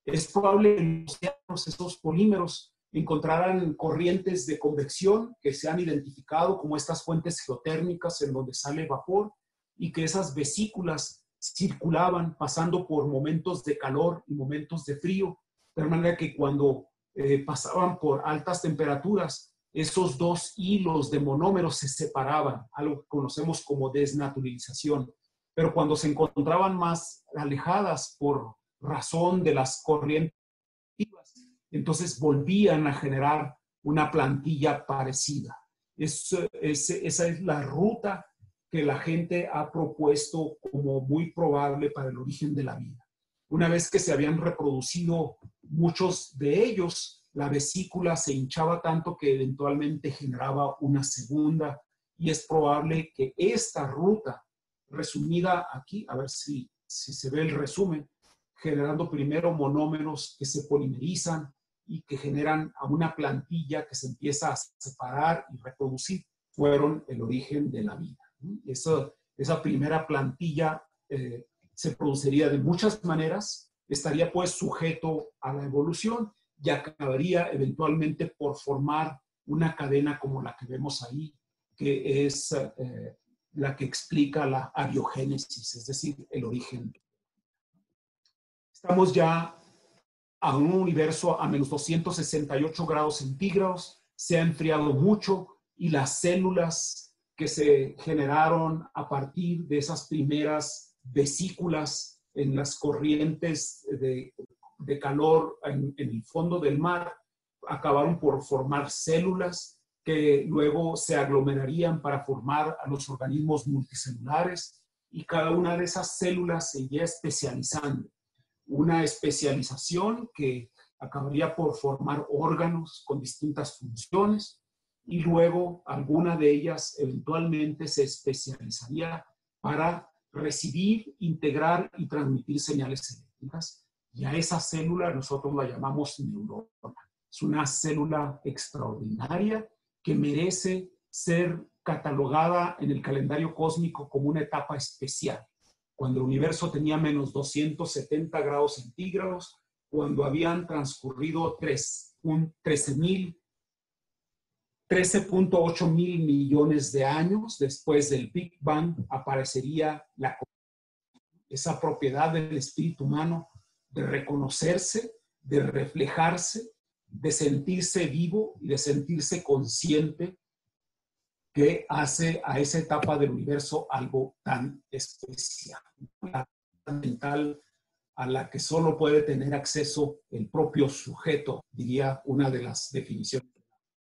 es probable que en los esos polímeros encontraran corrientes de convección que se han identificado como estas fuentes geotérmicas en donde sale vapor y que esas vesículas circulaban pasando por momentos de calor y momentos de frío, de manera que cuando eh, pasaban por altas temperaturas, esos dos hilos de monómeros se separaban, algo que conocemos como desnaturalización. Pero cuando se encontraban más alejadas por razón de las corrientes, entonces volvían a generar una plantilla parecida. Es, esa es la ruta que la gente ha propuesto como muy probable para el origen de la vida. Una vez que se habían reproducido muchos de ellos, la vesícula se hinchaba tanto que eventualmente generaba una segunda y es probable que esta ruta, resumida aquí, a ver si, si se ve el resumen, generando primero monómeros que se polimerizan y que generan a una plantilla que se empieza a separar y reproducir, fueron el origen de la vida. Esa, primera plantilla eh, se produciría de muchas maneras, estaría pues sujeto a la evolución y acabaría eventualmente por formar una cadena como la que vemos ahí, que es eh, la que explica la abiogénesis, es decir, el origen Estamos ya a un universo a menos 268 grados centígrados, se ha enfriado mucho y las células que se generaron a partir de esas primeras vesículas en las corrientes de, calor en, en el fondo del mar acabaron por formar células que luego se aglomerarían para formar a los organismos multicelulares. Y cada una de esas células se iría especializando una especialización que acabaría por formar órganos con distintas funciones y luego alguna de ellas eventualmente se especializaría para recibir, integrar y transmitir señales eléctricas. Y a esa célula nosotros la llamamos neurona. Es una célula extraordinaria que merece ser catalogada en el calendario cósmico como una etapa especial cuando el universo tenía menos 270 grados centígrados, cuando habían transcurrido 13.8 mil millones de años después del Big Bang, aparecería esa propiedad del espíritu humano de reconocerse, de reflejarse, de sentirse vivo y de sentirse consciente que hace a esa etapa del universo algo tan especial, mental a la que solo puede tener acceso el propio sujeto, diría una de las definiciones.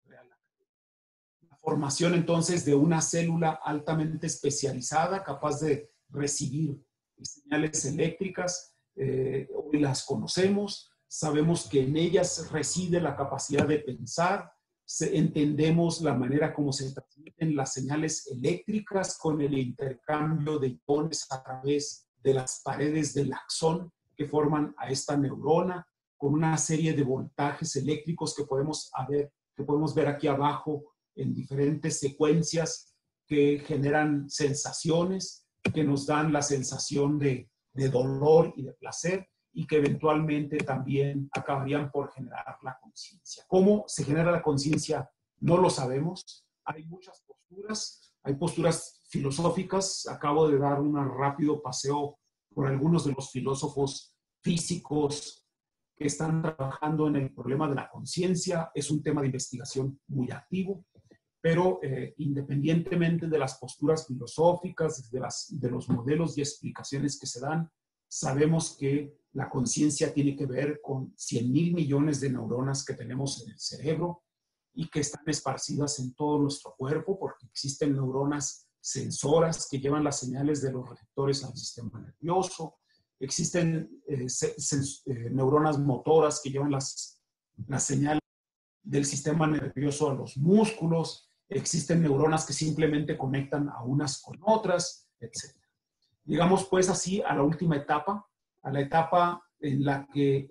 La formación entonces de una célula altamente especializada, capaz de recibir señales eléctricas, eh, hoy las conocemos, sabemos que en ellas reside la capacidad de pensar, entendemos la manera como se transmiten las señales eléctricas con el intercambio de iones a través de las paredes del axón que forman a esta neurona, con una serie de voltajes eléctricos que podemos, ver, que podemos ver aquí abajo en diferentes secuencias que generan sensaciones, que nos dan la sensación de, de dolor y de placer y que eventualmente también acabarían por generar la conciencia. ¿Cómo se genera la conciencia? No lo sabemos. Hay muchas posturas, hay posturas filosóficas. Acabo de dar un rápido paseo por algunos de los filósofos físicos que están trabajando en el problema de la conciencia. Es un tema de investigación muy activo, pero eh, independientemente de las posturas filosóficas, de, las, de los modelos y explicaciones que se dan, sabemos que la conciencia tiene que ver con 100 mil millones de neuronas que tenemos en el cerebro y que están esparcidas en todo nuestro cuerpo porque existen neuronas sensoras que llevan las señales de los receptores al sistema nervioso, existen eh, eh, neuronas motoras que llevan las, las señales del sistema nervioso a los músculos, existen neuronas que simplemente conectan a unas con otras, etc. Llegamos pues así a la última etapa, a la etapa en la que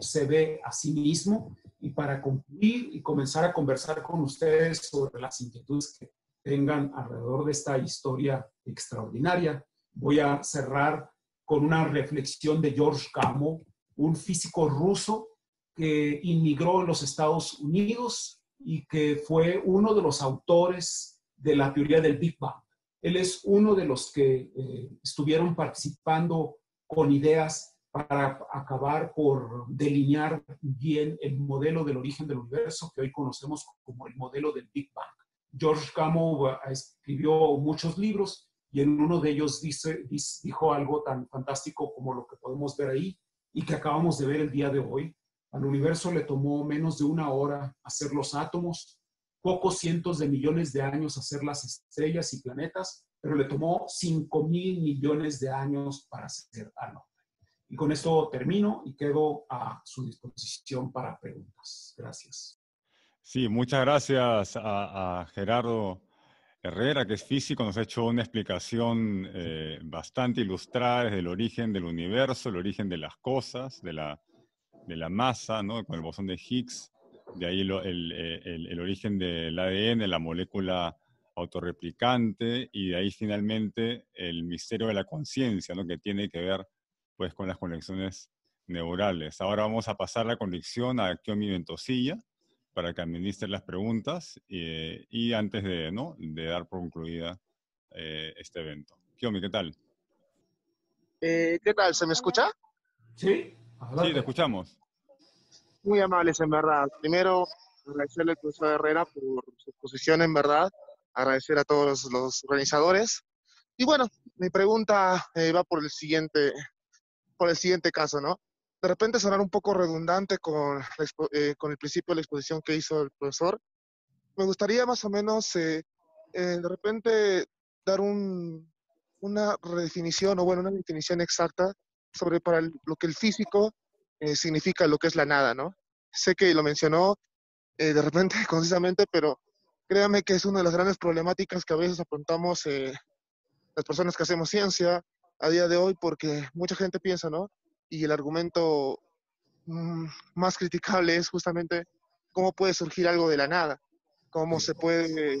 se ve a sí mismo y para concluir y comenzar a conversar con ustedes sobre las inquietudes que tengan alrededor de esta historia extraordinaria, voy a cerrar con una reflexión de George Gamow, un físico ruso que inmigró en los Estados Unidos y que fue uno de los autores de la teoría del Big Bang. Él es uno de los que eh, estuvieron participando con ideas para acabar por delinear bien el modelo del origen del universo que hoy conocemos como el modelo del Big Bang. George Gamow eh, escribió muchos libros y en uno de ellos dijo algo tan fantástico como lo que podemos ver ahí y que acabamos de ver el día de hoy. Al universo le tomó menos de una hora hacer los átomos, pocos cientos de millones de años hacer las estrellas y planetas, pero le tomó 5 mil millones de años para hacer algo. Y con esto termino y quedo a su disposición para preguntas. Gracias. Sí, muchas gracias a, Gerardo Herrera, que es físico, nos ha hecho una explicación eh, bastante ilustrada desde el origen del universo, el origen de las cosas, de la, de la masa, ¿no? con el bosón de Higgs, de ahí eh, el, origen del ADN, la molécula autorreplicante, y de ahí finalmente el misterio de la conciencia, ¿no? que tiene que ver pues, con las conexiones neurales. Ahora vamos a pasar la conexión a Kiomi Ventosilla para que administre las preguntas y antes de, ¿no? de dar por concluida eh, este evento. Kiomi, ¿qué tal? Eh, ¿Qué tal? ¿Se me escucha? Sí, sí, te escuchamos muy amables en verdad. Primero, agradecerle al profesor Herrera por su exposición en verdad, agradecer a todos los organizadores. Y bueno, mi pregunta eh, va por el siguiente, por el siguiente caso, ¿no? De repente sonar un poco redundante con, eh, con el principio de la exposición que hizo el profesor. Me gustaría más o menos, eh, de repente, dar un, una redefinición, o bueno, una definición exacta sobre para lo que el físico eh, significa lo que es la nada, ¿no? Sé que lo mencionó eh, de repente concisamente, pero créame que es una de las grandes problemáticas que a veces afrontamos eh, las personas que hacemos ciencia a día de hoy, porque mucha gente piensa, ¿no? Y el argumento mm, más criticable es justamente cómo puede surgir algo de la nada, cómo se puede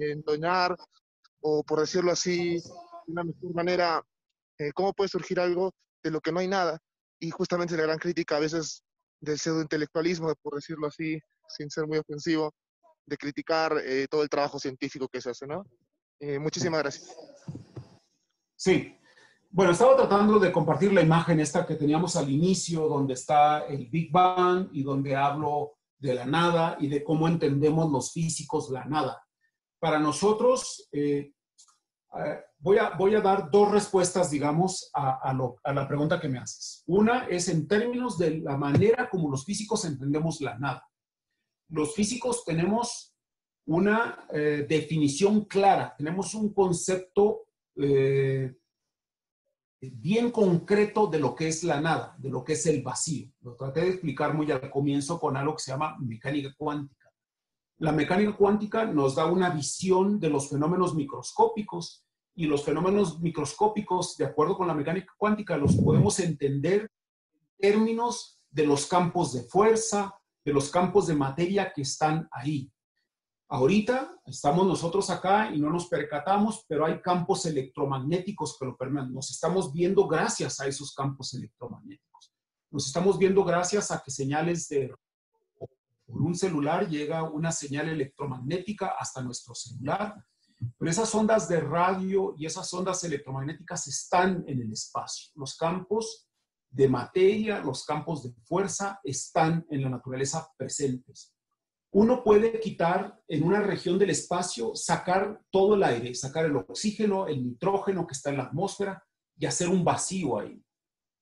entoñar, o por decirlo así, de una mejor manera, cómo puede surgir algo de lo que no hay nada y justamente la gran crítica a veces del pseudointelectualismo, por decirlo así, sin ser muy ofensivo, de criticar eh, todo el trabajo científico que se hace, ¿no? Eh, muchísimas gracias. Sí. Bueno, estaba tratando de compartir la imagen esta que teníamos al inicio, donde está el Big Bang y donde hablo de la nada y de cómo entendemos los físicos la nada. Para nosotros, eh, voy, a, voy a dar dos respuestas, digamos, a, la pregunta que me haces. Una es en términos de la manera como los físicos entendemos la nada. Los físicos tenemos una eh, definición clara, tenemos un concepto eh, bien concreto de lo que es la nada, de lo que es el vacío. Lo traté de explicar muy al comienzo con algo que se llama mecánica cuántica. La mecánica cuántica nos da una visión de los fenómenos microscópicos y los fenómenos microscópicos, de acuerdo con la mecánica cuántica, los podemos entender en términos de los campos de fuerza, de los campos de materia que están ahí. Ahorita estamos nosotros acá y no nos percatamos, pero hay campos electromagnéticos que lo permean. Nos estamos viendo gracias a esos campos electromagnéticos. Nos estamos viendo gracias a que señales de por un celular llega una señal electromagnética hasta nuestro celular. Pero esas ondas de radio y esas ondas electromagnéticas están en el espacio. Los campos de materia, los campos de fuerza están en la naturaleza presentes uno puede quitar en una región del espacio, sacar todo el aire, sacar el oxígeno, el nitrógeno que está en la atmósfera y hacer un vacío ahí.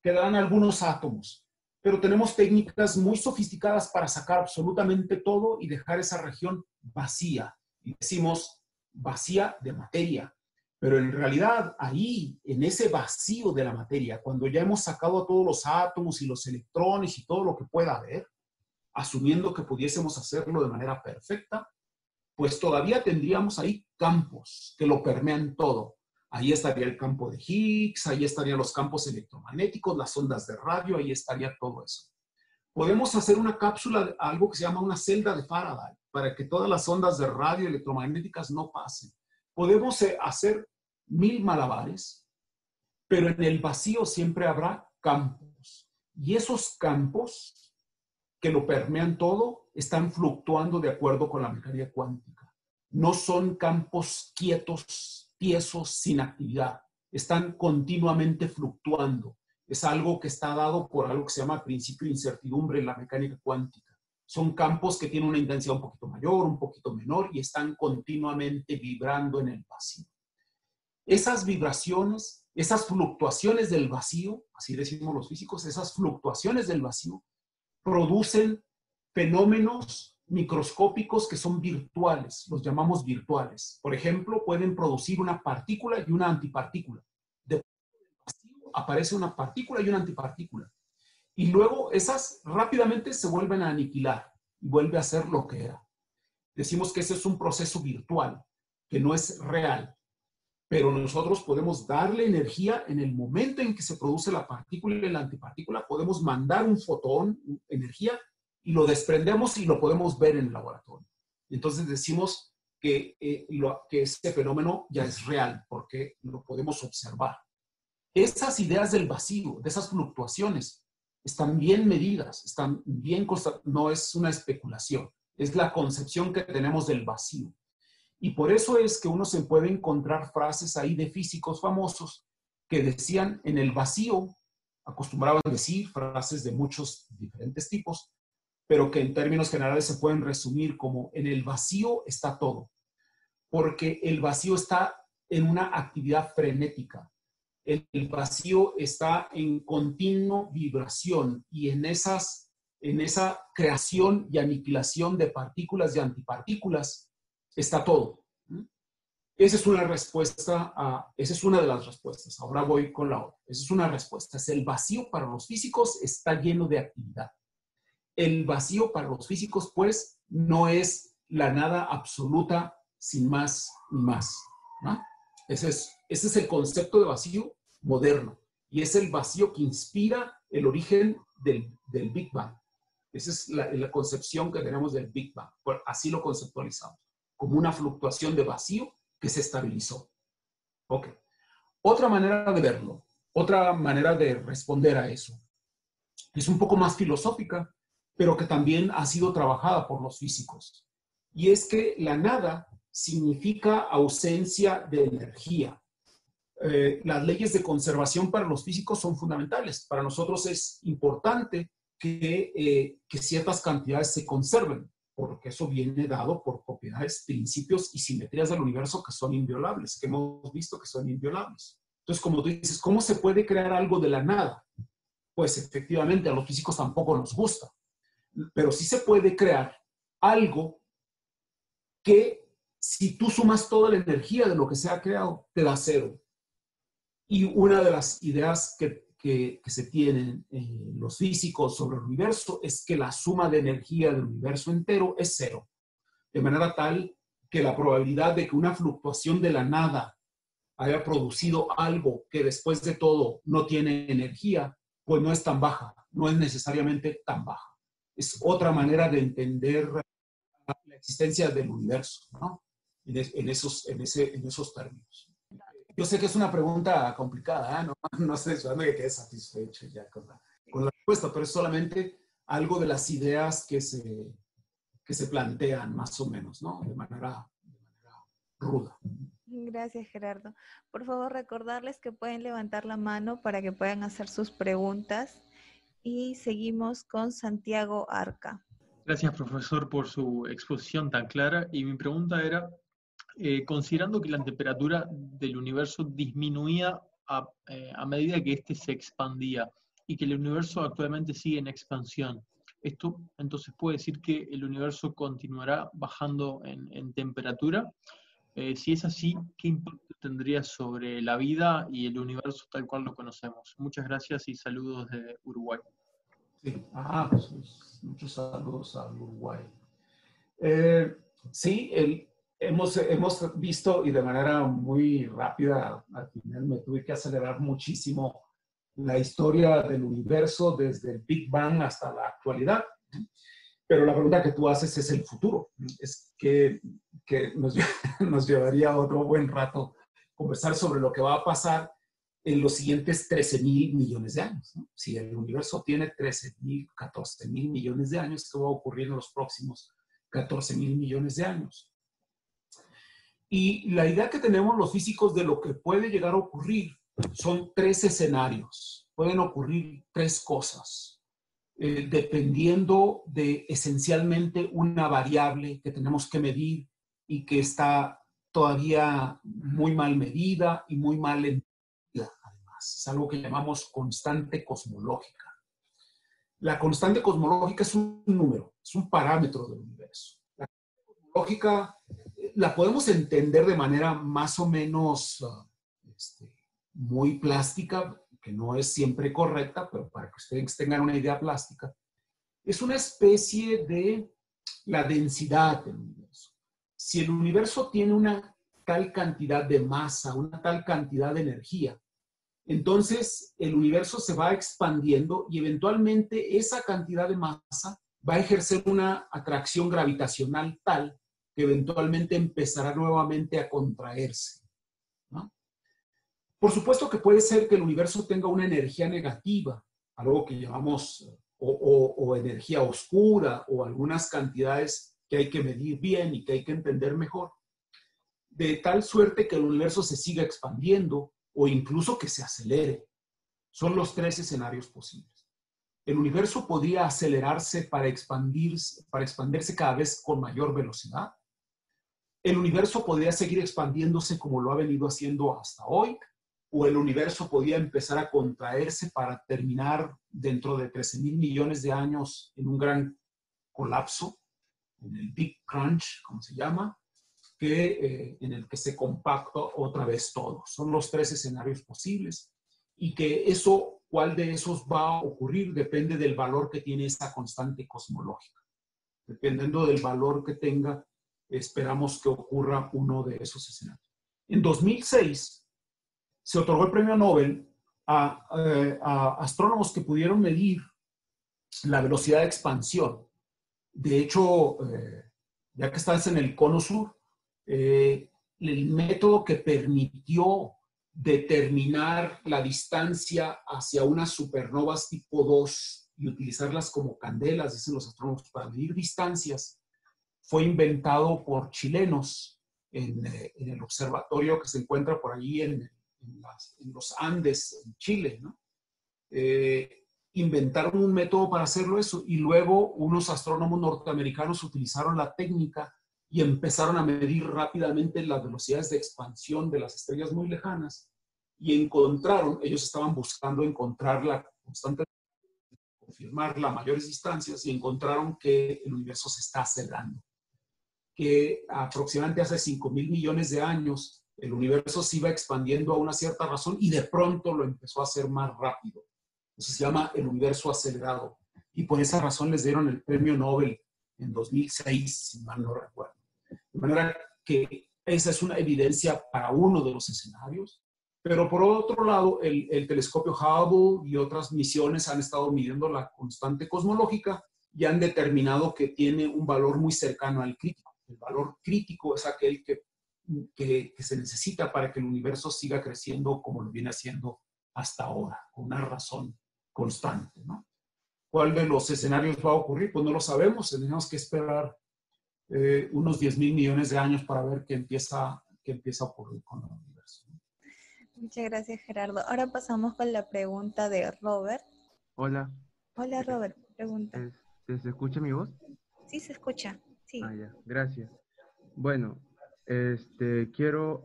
Quedarán algunos átomos, pero tenemos técnicas muy sofisticadas para sacar absolutamente todo y dejar esa región vacía. Decimos vacía de materia. Pero en realidad ahí, en ese vacío de la materia, cuando ya hemos sacado todos los átomos y los electrones y todo lo que pueda haber, asumiendo que pudiésemos hacerlo de manera perfecta, pues todavía tendríamos ahí campos que lo permean todo. Ahí estaría el campo de Higgs, ahí estarían los campos electromagnéticos, las ondas de radio, ahí estaría todo eso. Podemos hacer una cápsula, algo que se llama una celda de Faraday, para que todas las ondas de radio electromagnéticas no pasen. Podemos eh, hacer mil malabares, pero en el vacío siempre habrá campos. Y esos campos que lo permean todo están fluctuando de acuerdo con la mecánica cuántica. No son campos quietos, tiesos, sin actividad. Están continuamente fluctuando. Es algo que está dado por algo que se llama principio de incertidumbre en la mecánica cuántica. Son campos que tienen una intensidad un poquito mayor, un poquito menor y están continuamente vibrando en el vacío. Esas vibraciones, esas fluctuaciones del vacío, así decimos los físicos, esas fluctuaciones del vacío producen fenómenos microscópicos que son virtuales, los llamamos virtuales. Por ejemplo, pueden producir una partícula y una antipartícula. De vacío aparece una partícula y una antipartícula. Y luego esas rápidamente se vuelven a aniquilar y vuelve a ser lo que era. Decimos que ese es un proceso virtual, que no es real pero nosotros podemos darle energía en el momento en que se produce la partícula y la antipartícula, podemos mandar un fotón, energía, y lo desprendemos y lo podemos ver en el laboratorio. Entonces decimos que, eh, este fenómeno ya es real porque lo podemos observar. Esas ideas del vacío, de esas fluctuaciones, están bien medidas, están bien, no es una especulación, es la concepción que tenemos del vacío. Y por eso es que uno se puede encontrar frases ahí de físicos famosos que decían en el vacío, acostumbraban decir frases de muchos diferentes tipos, pero que en términos generales se pueden resumir como en el vacío está todo, porque el vacío está en una actividad frenética. El, vacío está en continua vibración y en, esas, en esa creación y aniquilación de partículas y antipartículas está todo. Esa es una respuesta a, esa es una de las respuestas. Ahora voy con la otra. Esa es una respuesta. Es el vacío para los físicos está lleno de actividad. El vacío para los físicos, pues, no es la nada absoluta sin más ni más. Ese, es, ese es el concepto de vacío moderno. Y es el vacío que inspira el origen del, del Big Bang. Esa es la, la, concepción que tenemos del Big Bang. Así lo conceptualizamos como una fluctuación de vacío que se estabilizó. Ok. Otra manera de verlo, otra manera de responder a eso, es un poco más filosófica, pero que también ha sido trabajada por los físicos. Y es que la nada significa ausencia de energía. Eh, las leyes de conservación para los físicos son fundamentales. Para nosotros es importante que, eh, que ciertas cantidades se conserven porque eso viene dado por propiedades, principios y simetrías del universo que son inviolables, que hemos visto que son inviolables. Entonces, como tú dices, ¿cómo se puede crear algo de la nada? Pues efectivamente a los físicos tampoco nos gusta, pero sí se puede crear algo que si tú sumas toda la energía de lo que se ha creado, te da cero. Y una de las ideas que, que, se tienen los físicos sobre el universo es que la suma de energía del universo entero es cero, de manera tal que la probabilidad de que una fluctuación de la nada haya producido algo que después de todo no tiene energía, pues no es tan baja, no es necesariamente tan baja. Es otra manera de entender la existencia del universo, ¿no? En, esos, en, ese, en esos términos. Yo sé que es una pregunta complicada, ¿eh? no, no estoy esperando que quede satisfecho ya con la, con la, respuesta, pero es solamente algo de las ideas que se, que se plantean más o menos, ¿no? De manera, de manera ruda. Gracias, Gerardo. Por favor, recordarles que pueden levantar la mano para que puedan hacer sus preguntas. Y seguimos con Santiago Arca. Gracias, profesor, por su exposición tan clara. Y mi pregunta era, eh, considerando que la temperatura del universo disminuía a, eh, medida que éste se expandía y que el universo actualmente sigue en expansión, esto entonces puede decir que el universo continuará bajando en, temperatura eh, si es así, ¿qué impacto tendría sobre la vida y el universo tal cual lo conocemos? Muchas gracias y saludos de Uruguay. Sí, ah, pues, muchos saludos a Uruguay. Sí, el, hemos, hemos visto y de manera muy rápida, al final me tuve que acelerar muchísimo la historia del universo desde el Big Bang hasta la actualidad. Pero la pregunta que tú haces es el futuro. Es que, que nos, nos, llevaría otro buen rato conversar sobre lo que va a pasar en los siguientes 13 mil millones de años. Si el universo tiene 13 mil, 14 mil millones de años, ¿qué va a ocurrir en los próximos 14 mil millones de años? Y la idea que tenemos los físicos de lo que puede llegar a ocurrir son tres escenarios. Pueden ocurrir tres cosas. Eh, dependiendo de esencialmente una variable que tenemos que medir y que está todavía muy mal medida y muy mal entendida, además. Es algo que llamamos constante cosmológica. La constante cosmológica es un número, es un parámetro del universo. La cosmológica eh, la podemos entender de manera más o menos ah, este, muy plástica, que no es siempre correcta, pero para que ustedes tengan una idea plástica, es una especie de la densidad del universo. Si el universo tiene una tal cantidad de masa, una tal cantidad de energía, entonces el universo se va expandiendo y eventualmente esa cantidad de masa va a ejercer una atracción gravitacional tal que eventualmente empezará nuevamente a contraerse. Por supuesto que puede ser que el universo tenga una energía negativa, algo que llamamos o, energía oscura o algunas cantidades que hay que medir bien y que hay que entender mejor, de tal suerte que el universo se siga expandiendo o incluso que se acelere. Son los tres escenarios posibles. El universo podría acelerarse para expandirse, para expandirse cada vez con mayor velocidad. El universo podría seguir expandiéndose como lo ha venido haciendo hasta hoy o el universo podía empezar a contraerse para terminar dentro de 13 mil millones de años en un gran colapso, en el Big Crunch, como se llama, que, eh, en el que se compacta otra vez todo. Son los tres escenarios posibles y que eso, cuál de esos va a ocurrir, depende del valor que tiene esta constante cosmológica. Dependiendo del valor que tenga, esperamos que ocurra uno de esos escenarios. En 2006, se otorgó el premio Nobel eh, a, astrónomos que pudieron medir la velocidad de expansión. De hecho, eh, ya que estás en el cono sur, eh, el método que permitió determinar la distancia hacia unas supernovas tipo 2 y utilizarlas como candelas, dicen los astrónomos, para medir distancias, fue inventado por chilenos en, en el observatorio que se encuentra por allí en, los Andes, en Chile. Eh, inventaron un método para hacerlo eso y luego unos astrónomos norteamericanos utilizaron la técnica y empezaron a medir rápidamente las velocidades de expansión de las estrellas muy lejanas y encontraron, ellos estaban buscando encontrar la constante, confirmar las mayores distancias y encontraron que el universo se está acelerando, que aproximadamente hace 5 mil millones de años el universo se iba expandiendo a una cierta razón y de pronto lo empezó a hacer más rápido. Eso se llama el universo acelerado. Y por esa razón les dieron el premio Nobel en 2006, si mal no recuerdo. De manera que esa es una evidencia para uno de los escenarios. Pero por otro lado, el, el, telescopio Hubble y otras misiones han estado midiendo la constante cosmológica y han determinado que tiene un valor muy cercano al crítico. El valor crítico es aquel que, que, que se necesita para que el universo siga creciendo como lo viene haciendo hasta ahora, con una razón constante. ¿no? ¿Cuál de los escenarios va a ocurrir? Pues no lo sabemos, tenemos que esperar eh, unos 10 mil millones de años para ver qué empieza, qué empieza a ocurrir con el universo. Muchas gracias, Gerardo. Ahora pasamos con la pregunta de Robert. Hola. Hola, Robert. Pregunta. ¿Se, ¿Se, escucha mi voz? Sí, se escucha. Ah. Gracias. Bueno, este, quiero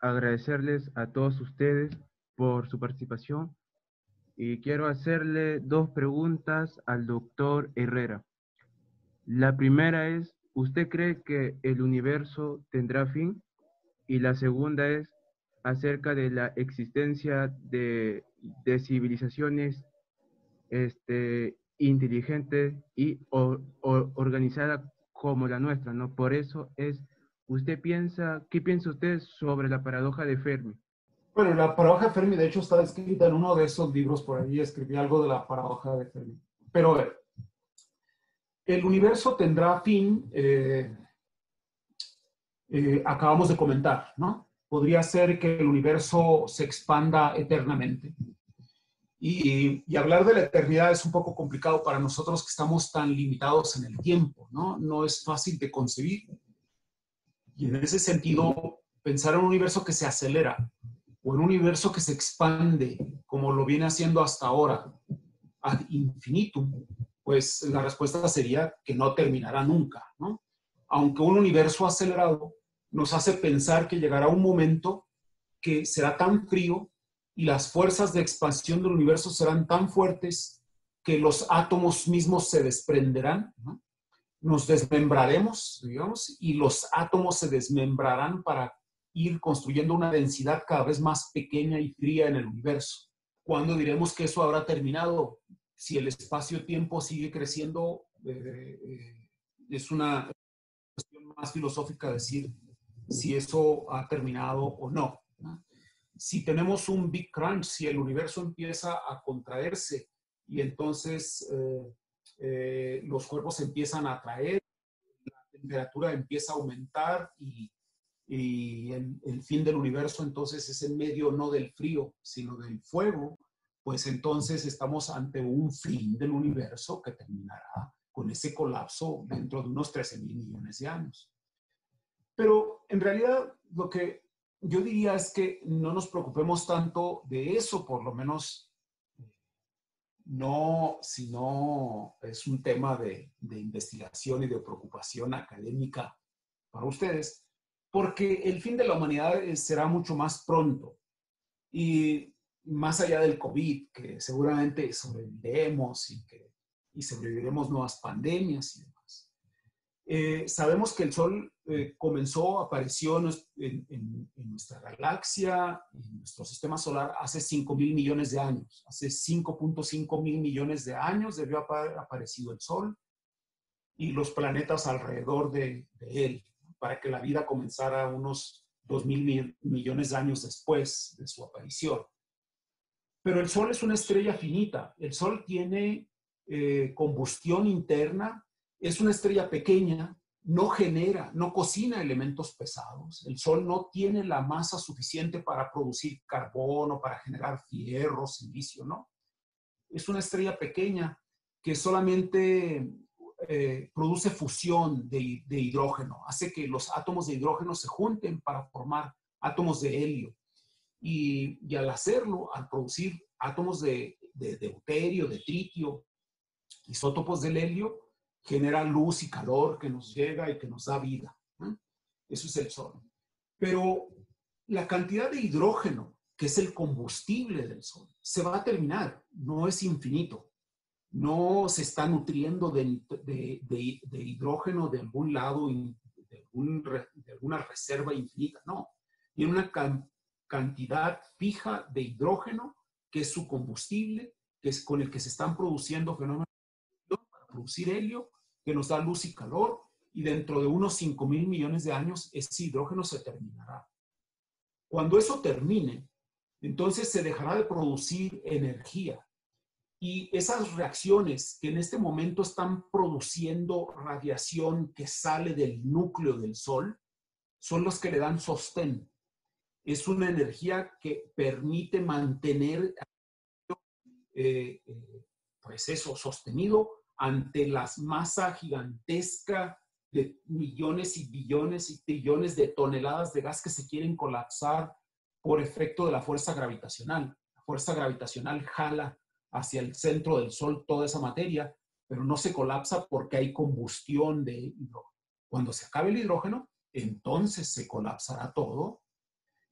agradecerles a todos ustedes por su participación y quiero hacerle dos preguntas al doctor Herrera. La primera es, ¿usted cree que el universo tendrá fin? Y la segunda es acerca de la existencia de, de civilizaciones este, inteligentes y o, o, organizadas como la nuestra, ¿no? Por eso es, ¿usted piensa, qué piensa usted sobre la paradoja de Fermi? Bueno, la paradoja de Fermi, de hecho, está escrita en uno de esos libros por ahí, escribí algo de la paradoja de Fermi. Pero a ver, el universo tendrá fin, eh, eh, acabamos de comentar, ¿no? Podría ser que el universo se expanda eternamente. Y, hablar de la eternidad es un poco complicado para nosotros que estamos tan limitados en el tiempo, ¿no? No es fácil de concebir. Y en ese sentido, pensar en un universo que se acelera o en un universo que se expande como lo viene haciendo hasta ahora, ad infinitum, pues la respuesta sería que no terminará nunca, ¿no? Aunque un universo acelerado nos hace pensar que llegará un momento que será tan frío y las fuerzas de expansión del universo serán tan fuertes que los átomos mismos se desprenderán, ¿no? nos desmembraremos, digamos, y los átomos se desmembrarán para ir construyendo una densidad cada vez más pequeña y fría en el universo. ¿Cuándo diremos que eso habrá terminado? si el espacio-tiempo sigue creciendo, eh, eh, es una cuestión más filosófica decir si eso ha terminado o. ¿no? Si tenemos un Big Crunch, si el universo empieza a contraerse y entonces eh, eh, los cuerpos empiezan a atraer, la temperatura empieza a aumentar y, y el, el, fin del universo entonces es en medio no del frío, sino del fuego, pues entonces estamos ante un fin del universo que terminará con ese colapso dentro de unos 13 mil millones de años. Pero en realidad lo que yo diría es que no nos preocupemos tanto de eso, por lo menos no, sino es un tema de, investigación y de preocupación académica para ustedes, porque el fin de la humanidad será mucho más pronto. Y más allá del COVID, que seguramente sobreviviremos y que y sobreviviremos nuevas pandemias y. Eh, sabemos que el Sol eh, comenzó, apareció en, en, en, nuestra galaxia, en nuestro sistema solar, hace 5 mil millones de años. Hace 5.5 mil millones de años debió haber aparecido el Sol y los planetas alrededor de, de él, para que la vida comenzara unos 2 mil millones de años después de su aparición. Pero el Sol es una estrella finita. El Sol tiene eh, combustión interna, es una estrella pequeña, no genera, no cocina elementos pesados. El Sol no tiene la masa suficiente para producir carbono, para generar fierro, silicio, ¿no? Es una estrella pequeña que solamente eh, produce fusión de, hidrógeno, hace que los átomos de hidrógeno se junten para formar átomos de helio. Y, y al hacerlo, al producir átomos de, de, deuterio, de tritio, isótopos del helio, genera luz y calor que nos llega y que nos da vida. Eso es el Sol. Pero la cantidad de hidrógeno, que es el combustible del Sol, se va a terminar, no es infinito. No se está nutriendo de, de, hidrógeno de algún lado, algún, de alguna una reserva infinita, no. Tiene una cantidad fija de hidrógeno que es su combustible, que es con el que se están produciendo fenómenos producir helio, que nos da luz y calor, y dentro de unos 5 mil millones de años ese hidrógeno se terminará. Cuando eso termine, entonces se dejará de producir energía. Y esas reacciones que en este momento están produciendo radiación que sale del núcleo del Sol, son los que le dan sostén. Es una energía que permite mantener eh, eh, pues eso, sostenido ante la masa gigantesca de millones y billones y trillones de toneladas de gas que se quieren colapsar por efecto de la fuerza gravitacional. La fuerza gravitacional jala hacia el centro del Sol toda esa materia, pero no se colapsa porque hay combustión de hidrógeno. Cuando se acabe el hidrógeno, entonces se colapsará todo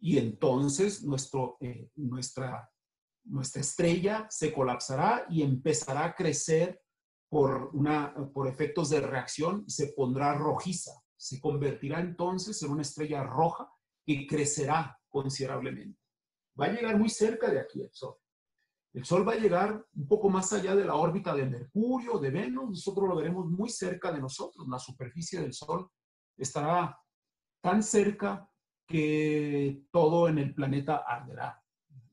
y entonces nuestro, eh, nuestra, nuestra estrella se colapsará y empezará a crecer por, una, por efectos de reacción y se pondrá rojiza. Se convertirá entonces en una estrella roja que crecerá considerablemente. Va a llegar muy cerca de aquí el Sol. El Sol va a llegar un poco más allá de la órbita de Mercurio, de Venus. Nosotros lo veremos muy cerca de nosotros. La superficie del Sol estará tan cerca que todo en el planeta arderá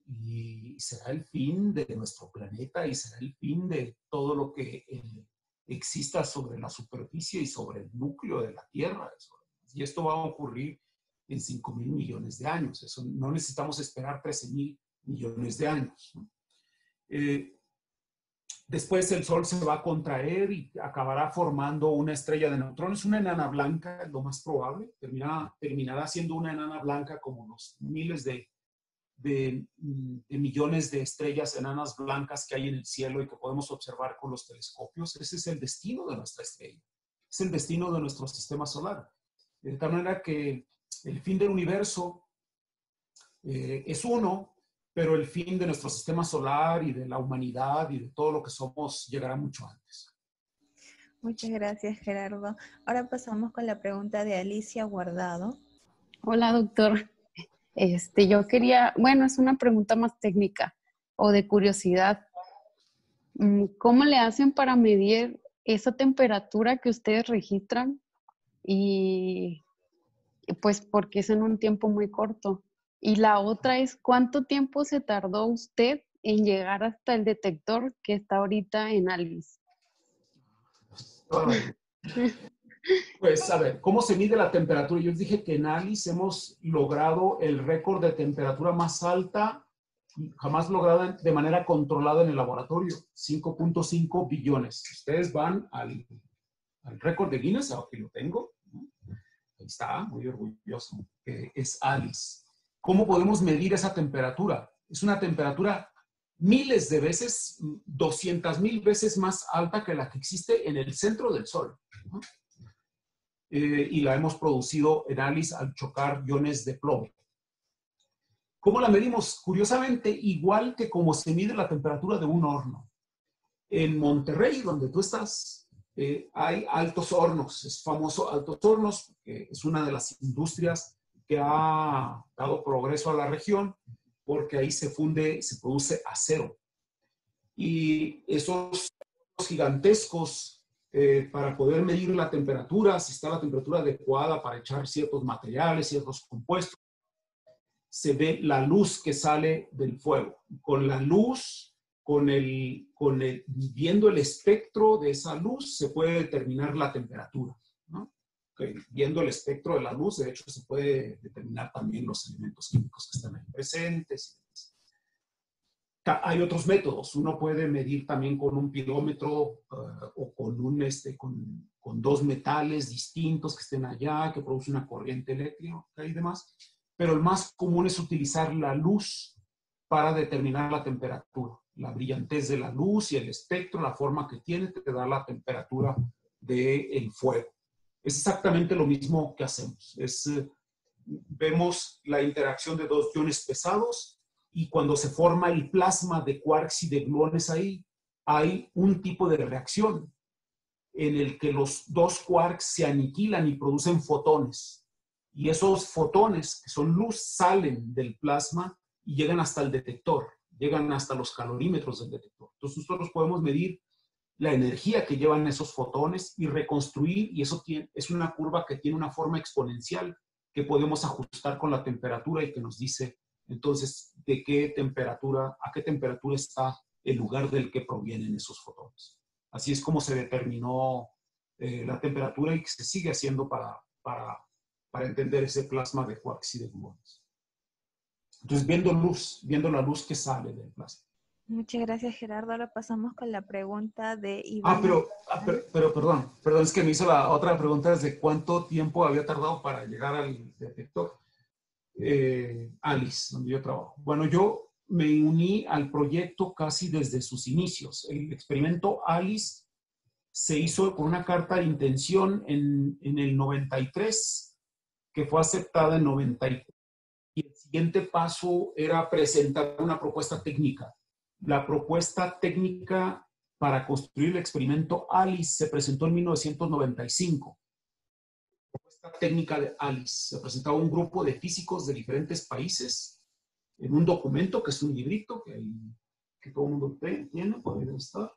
y será el fin de nuestro planeta y será el fin de todo lo que eh, exista sobre la superficie y sobre el núcleo de la Tierra. Y esto va a ocurrir en 5 mil millones de años. Eso no necesitamos esperar 13 mil millones de años. Eh, después el Sol se va a contraer y acabará formando una estrella de neutrones, una enana blanca, lo más probable. terminará siendo una enana blanca como los miles de de, millones de estrellas enanas blancas que hay en el cielo y que podemos observar con los telescopios. Ese es el destino de nuestra estrella. Es el destino de nuestro sistema solar. De tal manera que el fin del universo eh, es uno, pero el fin de nuestro sistema solar y de la humanidad y de todo lo que somos llegará mucho antes. Muchas gracias, Gerardo. Ahora pasamos con la pregunta de Alicia Guardado. Hola, doctor. Este, yo quería, bueno, es una pregunta más técnica o de curiosidad. Mm, ¿Cómo le hacen para medir esa temperatura que ustedes registran? Y pues porque es en un tiempo muy corto. Y la otra es, ¿cuánto tiempo se tardó usted en llegar hasta el detector que está ahorita en Alice? Pues a ver, ¿cómo se mide la temperatura? Yo les dije que en Alice hemos logrado el récord de temperatura más alta jamás lograda de manera controlada en el laboratorio, 5.5 billones. Ustedes van al, récord de Guinness, aquí lo tengo, ahí está, muy orgulloso, es Alice. ¿Cómo podemos medir esa temperatura? Es una temperatura miles de veces, 200 mil veces más alta que la que existe en el centro del Sol. Eh, y la hemos producido en Alice al chocar iones de plomo. ¿Cómo la medimos? Curiosamente, igual que como se mide la temperatura de un horno. En Monterrey, donde tú estás, eh, hay altos hornos, es famoso altos hornos, que es una de las industrias que ha dado progreso a la región, porque ahí se funde, se produce acero. Y esos gigantescos eh, para poder medir la temperatura, si está la temperatura adecuada para echar ciertos materiales, ciertos compuestos. Se ve la luz que sale del fuego. Con la luz, con el, con el, viendo el espectro de esa luz, se puede determinar la temperatura. Viendo el espectro de la luz, de hecho, se puede determinar también los elementos químicos que están ahí presentes hay otros métodos. Uno puede medir también con un pirómetro eh, o con, un, este, con, con, dos metales distintos que estén allá, que producen una corriente eléctrica y demás. Pero el más común es utilizar la luz para determinar la temperatura. La brillantez de la luz y el espectro, la forma que tiene, te da la temperatura del fuego. Es exactamente lo mismo que hacemos. Es, eh, vemos la interacción de dos iones pesados y cuando se forma el plasma de quarks y de gluones ahí, hay un tipo de reacción en el que los dos quarks se aniquilan y producen fotones. Y esos fotones, que son luz, salen del plasma y llegan hasta el detector, llegan hasta los calorímetros del detector. Entonces nosotros podemos medir la energía que llevan esos fotones y reconstruir, y eso es una curva que tiene una forma exponencial que podemos ajustar con la temperatura y que nos dice entonces de qué temperatura, a qué temperatura está el lugar del que provienen esos fotones. Así es como se determinó eh, la temperatura y que se sigue haciendo para, para, para entender ese plasma de quarks y de gluones. Entonces, viendo luz, viendo la luz que sale del plasma. Muchas gracias, Gerardo. Ahora pasamos con la pregunta de Iván. Ah, pero, ah, pero, perdón, perdón, es que me hizo la otra pregunta desde cuánto tiempo había tardado para llegar al detector. Eh, Alice, donde yo trabajo. Bueno, yo me uní al proyecto casi desde sus inicios. El experimento Alice se hizo con una carta de intención en, en el 93, que fue aceptada en 94. Y el siguiente paso era presentar una propuesta técnica la propuesta técnica para construir el experimento ALICE se presentó en 1995. Técnica de ALICE se presentaba un grupo de físicos de diferentes países en un documento que es un librito que, que todo el mundo tiene, puede estar.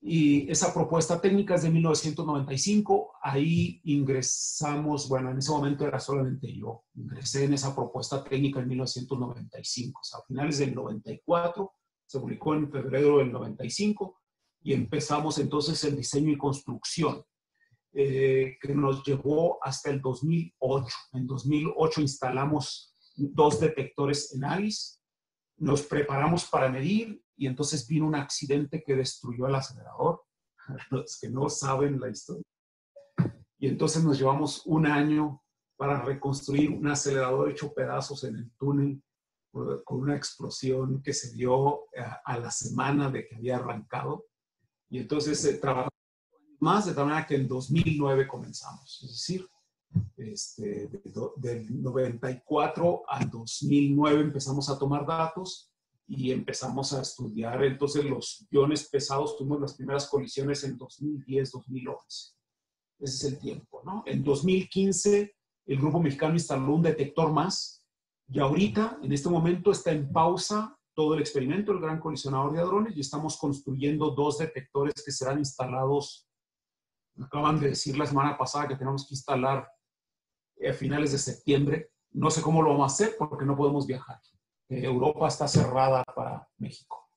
Y esa propuesta técnica es de 1995. Ahí ingresamos, bueno, en ese momento era solamente yo. Ingresé en esa propuesta técnica en 1995. O sea, a finales del 94 se publicó en febrero del 95 y empezamos entonces el diseño y construcción, eh, que nos llevó hasta el 2008. En 2008 instalamos dos detectores en ALICE, nos preparamos para medir y entonces vino un accidente que destruyó el acelerador. Los que no saben la historia. Y entonces nos llevamos un año para reconstruir un acelerador hecho pedazos en el túnel con una explosión que se dio eh, a, la semana de que había arrancado. Y entonces eh, trabajamos más de tal manera que en 2009 comenzamos. Es decir, este, del 94 al 2009 empezamos a tomar datos y empezamos a estudiar. Entonces los iones pesados tuvimos las primeras colisiones en 2010-2011. Ese es el tiempo, ¿no? En 2015 el grupo mexicano instaló un detector más y ahorita, en este momento, está en pausa todo el experimento, el gran colisionador de hadrones, y estamos construyendo dos detectores que serán instalados. Acaban de decir la semana pasada que tenemos que instalar a finales de septiembre. No sé cómo lo vamos a hacer porque no podemos viajar. Eh, Europa está cerrada para México.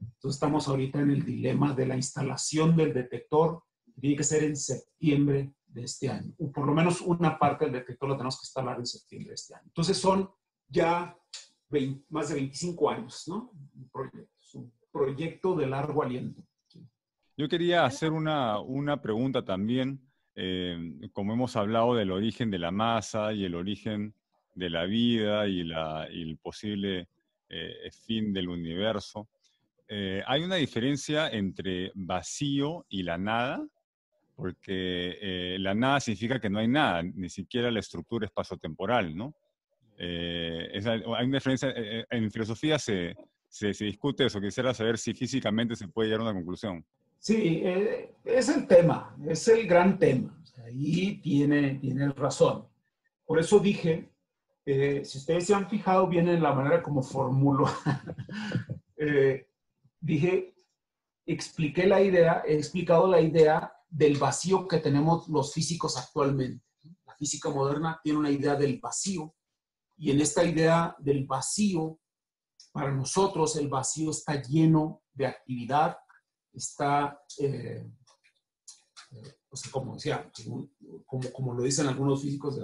Entonces estamos ahorita en el dilema de la instalación del detector. Tiene que ser en septiembre de este año. O por lo menos una parte del detector lo tenemos que instalar en septiembre de este año. Entonces son ya más de 25 años, ¿no? Un proyecto, un proyecto de largo aliento. Yo quería hacer una, una pregunta también, eh, como hemos hablado del origen de la masa y el origen de la vida y, el posible eh, fin del universo. Eh, ¿Hay una diferencia entre vacío y la nada? porque la nada significa que no hay nada, ni siquiera la estructura espacio-temporal, ¿no? Hay una diferencia, en filosofía se, se, discute eso, quisiera saber si físicamente se puede llegar a una conclusión. Sí, es el tema, es el gran tema, ahí tiene, tiene razón. Por eso dije, si ustedes se han fijado bien en la manera como formulo, dije, expliqué la idea, he explicado la idea del vacío que tenemos los físicos actualmente. La física moderna tiene una idea del vacío y en esta idea del vacío, para nosotros el vacío está lleno de actividad, está, eh, como decía, como, como, lo dicen algunos físicos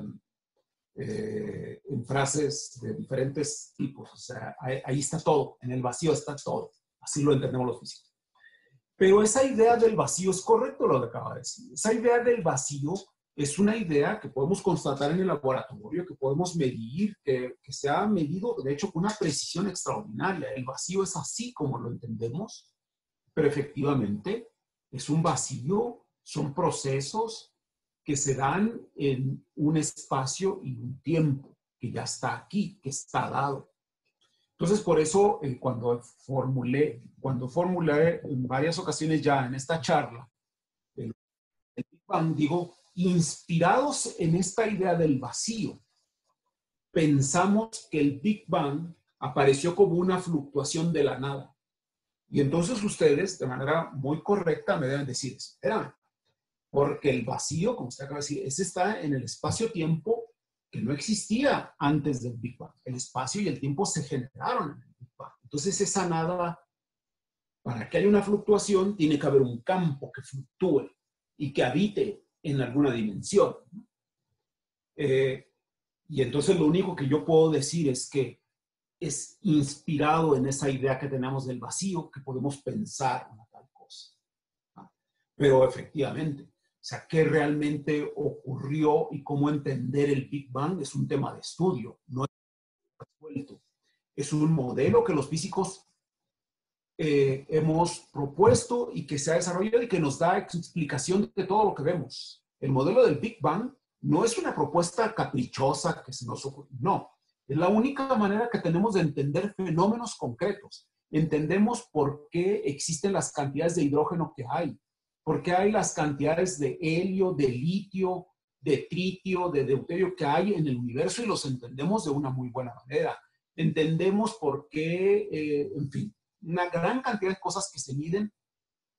eh, en frases de diferentes tipos, o sea, ahí está todo, en el vacío está todo, así lo entendemos los físicos. Pero esa idea del vacío es correcto lo que acaba de decir. Esa idea del vacío es una idea que podemos constatar en el laboratorio, que podemos medir, que, se ha medido, de hecho, con una precisión extraordinaria. El vacío es así como lo entendemos, pero efectivamente es un vacío, son procesos que se dan en un espacio y un tiempo que ya está aquí, que está dado. Entonces, por eso, eh, cuando formulé, cuando formulé en varias ocasiones ya en esta charla, el, digo, inspirados en esta idea del vacío, pensamos que el Big Bang apareció como una fluctuación de la nada. Y entonces ustedes, de manera muy correcta, me deben decir, espera, porque el vacío, como usted acaba de decir, ese está en el espacio-tiempo que no existía antes del Big Bang. El espacio y el tiempo se generaron en el Big Bang. Entonces esa nada, para que haya una fluctuación, tiene que haber un campo que fluctúe y que habite en alguna dimensión. Eh, y entonces lo único que yo puedo decir es que es inspirado en esa idea que tenemos del vacío, que podemos pensar una tal cosa. Pero efectivamente, o sea, qué realmente ocurrió y cómo entender el Big Bang es un tema de estudio, no es resuelto. Es un modelo que los físicos eh, hemos propuesto y que se ha desarrollado y que nos da explicación de todo lo que vemos. El modelo del Big Bang no es una propuesta caprichosa que se nos ocurre, no. Es la única manera que tenemos de entender fenómenos concretos. Entendemos por qué existen las cantidades de hidrógeno que hay, por qué hay las cantidades de helio, de litio, de tritio, de deuterio que hay en el universo y los entendemos de una muy buena manera. Entendemos por qué, eh, en fin, una gran cantidad de cosas que se miden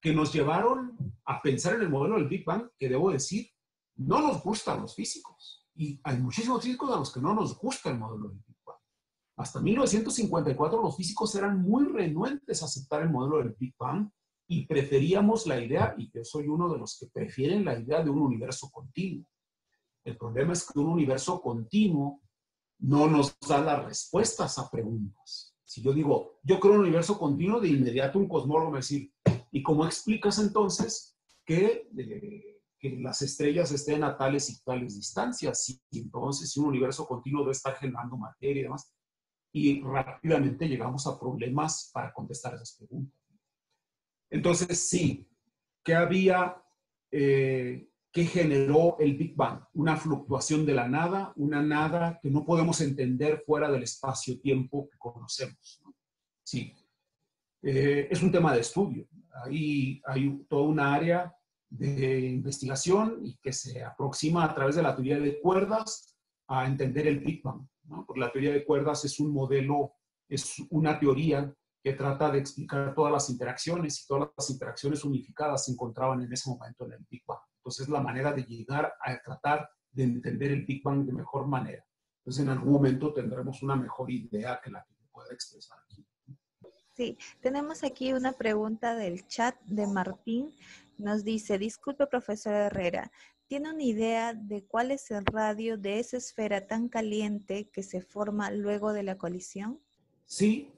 que nos llevaron a pensar en el modelo del Big Bang, que debo decir, no nos gustan los físicos. Y hay muchísimos físicos a los que no nos gusta el modelo del Big Bang. Hasta 1954 los físicos eran muy renuentes a aceptar el modelo del Big Bang y preferíamos la idea, y yo soy uno de los que prefieren la idea de un universo continuo. El problema es que un universo continuo no nos da las respuestas a preguntas. Si yo digo, yo creo un universo continuo, de inmediato un cosmólogo me va a decir, ¿y cómo explicas entonces que, eh, que las estrellas estén a tales y tales distancias? Y entonces, si un universo continuo debe estar generando materia y demás. Y rápidamente llegamos a problemas para contestar esas preguntas. Entonces, sí, ¿qué había eh, ¿Qué generó el Big Bang? Una fluctuación de la nada, una nada que no podemos entender fuera del espacio-tiempo que conocemos. Sí, eh, es un tema de estudio. Ahí hay toda una área de investigación y que se aproxima a través de la teoría de cuerdas a entender el Big Bang. Porque la teoría de cuerdas es un modelo, es una teoría que trata de explicar todas las interacciones y todas las interacciones unificadas se encontraban en ese momento en el Big Bang. Entonces, es la manera de llegar a tratar de entender el Big Bang de mejor manera. Entonces, en algún momento tendremos una mejor idea que la que pueda expresar aquí. Sí, tenemos aquí una pregunta del chat de Martín. Nos dice, disculpe, profesor Herrera, ¿tiene una idea de cuál es el radio de esa esfera tan caliente que se forma luego de la colisión? Sí,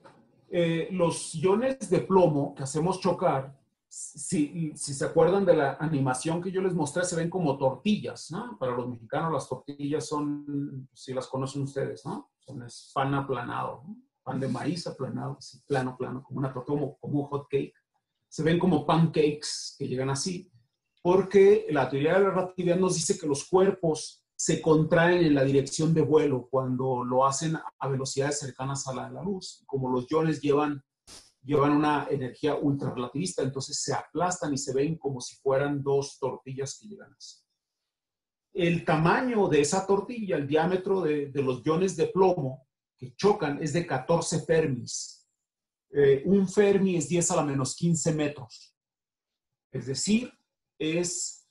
eh, los iones de plomo que hacemos chocar si, si, se acuerdan de la animación que yo les mostré, se ven como tortillas, ¿no? Para los mexicanos las tortillas son, si las conocen ustedes, ¿no? Son pan aplanado, pan de maíz aplanado, así, plano, plano, como una tortilla, como, como un hot cake. Se ven como pancakes que llegan así, porque la teoría de la relatividad nos dice que los cuerpos se contraen en la dirección de vuelo cuando lo hacen a velocidades cercanas a la de la luz. Como los iones llevan llevan una energía ultra relativista, entonces se aplastan y se ven como si fueran dos tortillas que llegan así. El tamaño de esa tortilla, el diámetro de, los iones de plomo que chocan es de 14 fermis. Eh, un fermi es 10 a la menos 15 metros. Es decir, es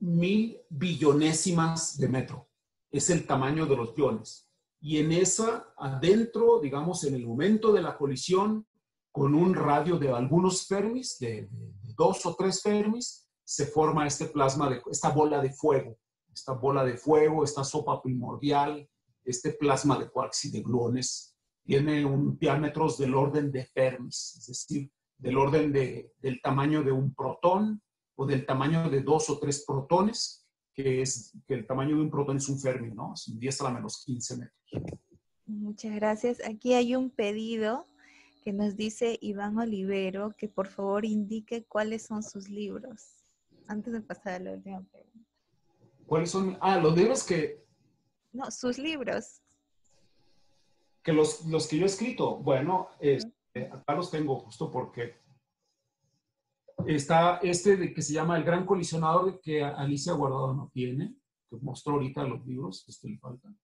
mil billonésimas de metro. Es el tamaño de los iones y en esa, adentro, digamos, en el momento de la colisión, con un radio de algunos fermis, de, dos o tres fermis, se forma este plasma, de, esta bola de fuego, esta bola de fuego, esta sopa primordial, este plasma de quarks y de gluones, tiene un diámetros del orden de fermis, es decir, del orden de, del tamaño de un protón o del tamaño de dos o tres protones, que es que el tamaño de un protón es un Fermi, ¿no? Es un 10 a la menos 15 metros. Muchas gracias. Aquí hay un pedido que nos dice Iván Olivero que por favor indique cuáles son sus libros. Antes de pasar a la última pregunta. ¿Cuáles son? Ah, los libros que... No, sus libros. Que los, los que yo he escrito. Bueno, este, acá los tengo justo porque Está este de que se llama El Gran Colisionador, que Alicia Guardado no tiene, que mostró ahorita los libros, este le falta.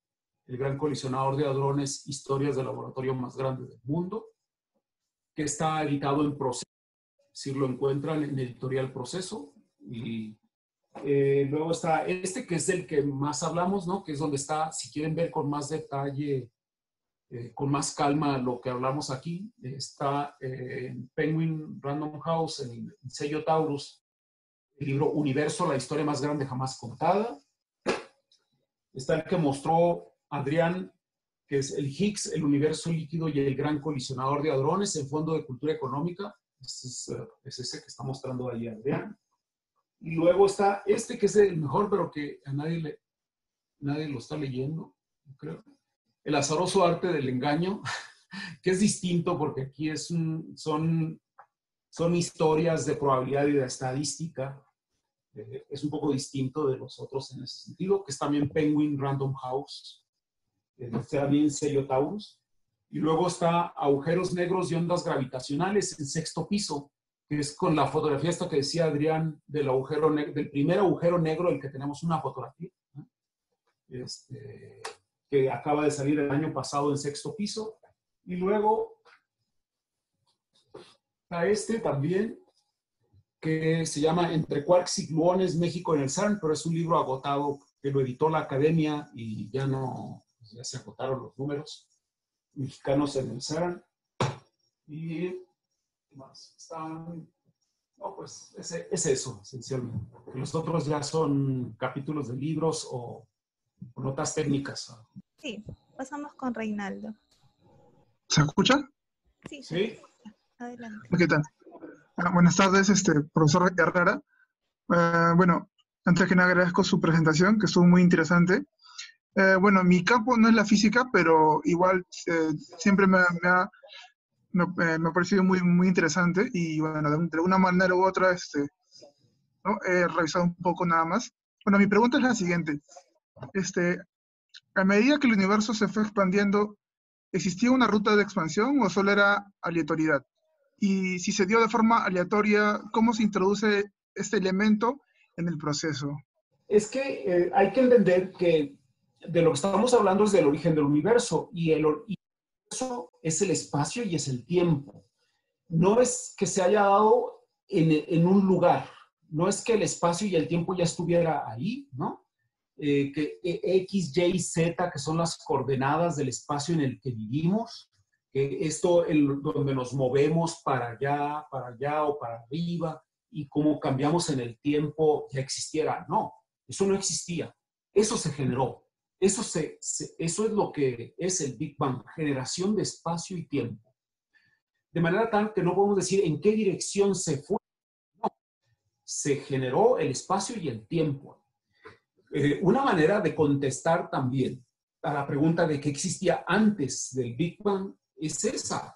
El Gran Colisionador de Hadrones, Historias del Laboratorio Más Grande del Mundo, que está editado en proceso. Si lo encuentran en editorial proceso. Y eh, luego está este, que es el que más hablamos, ¿no? Que es donde está, si quieren ver con más detalle eh, con más calma lo que hablamos aquí. Está eh, en Penguin Random House, en el sello Taurus, el libro Universo, la historia más grande jamás contada. Está el que mostró Adrián, que es el Higgs, el universo líquido y el gran colisionador de hadrones en Fondo de Cultura Económica. Este es, eh, es ese que está mostrando ahí Adrián. Y luego está este que es el mejor, pero que a nadie, le, nadie lo está leyendo, creo el azaroso arte del engaño, que es distinto porque aquí es son, son historias de probabilidad y de estadística. Eh, es un poco distinto de los otros en ese sentido, que es también Penguin Random House, eh, también sello Taurus. Y luego está Agujeros Negros y Ondas Gravitacionales en sexto piso, que es con la fotografía esta que decía Adrián del agujero del primer agujero negro del que tenemos una fotografía. Este, que acaba de salir el año pasado en sexto piso. Y luego a este también, que se llama Entre Quarks y Gluones, México en el CERN, pero es un libro agotado que lo editó la academia y ya no, ya se agotaron los números mexicanos en el CERN. Y más están, no, pues es, es eso, esencialmente. Los otros ya son capítulos de libros o notas técnicas. Sí, pasamos con Reinaldo. ¿Se escucha? Sí. sí. Adelante. ¿Qué tal? Ah, buenas tardes, este, profesor Herrera. Eh, bueno, antes que nada agradezco su presentación, que estuvo muy interesante. Eh, bueno, mi campo no es la física, pero igual eh, siempre me, ha, me, ha parecido muy, muy interesante y bueno, de, alguna manera u otra este, ¿no? he revisado un poco nada más. Bueno, mi pregunta es la siguiente este, a medida que el universo se fue expandiendo, ¿existía una ruta de expansión o solo era aleatoriedad? Y si se dio de forma aleatoria, ¿cómo se introduce este elemento en el proceso? Es que eh, hay que entender que de lo que estamos hablando es del origen del universo y el universo es el espacio y es el tiempo. No es que se haya dado en, en un lugar, no es que el espacio y el tiempo ya estuviera ahí, ¿no? Eh, que e, X, Y, Z, que son las coordenadas del espacio en el que vivimos, que esto el, donde nos movemos para allá, para allá o para arriba, y cómo cambiamos en el tiempo, ya existiera. No, eso no existía. Eso se generó. Eso, se, eso es lo que es el Big Bang, generación de espacio y tiempo. De manera tal que no podemos decir en qué dirección se fue. Se generó el espacio y el tiempo. Eh, una manera de contestar también a la pregunta de qué existía antes del Big Bang es esa.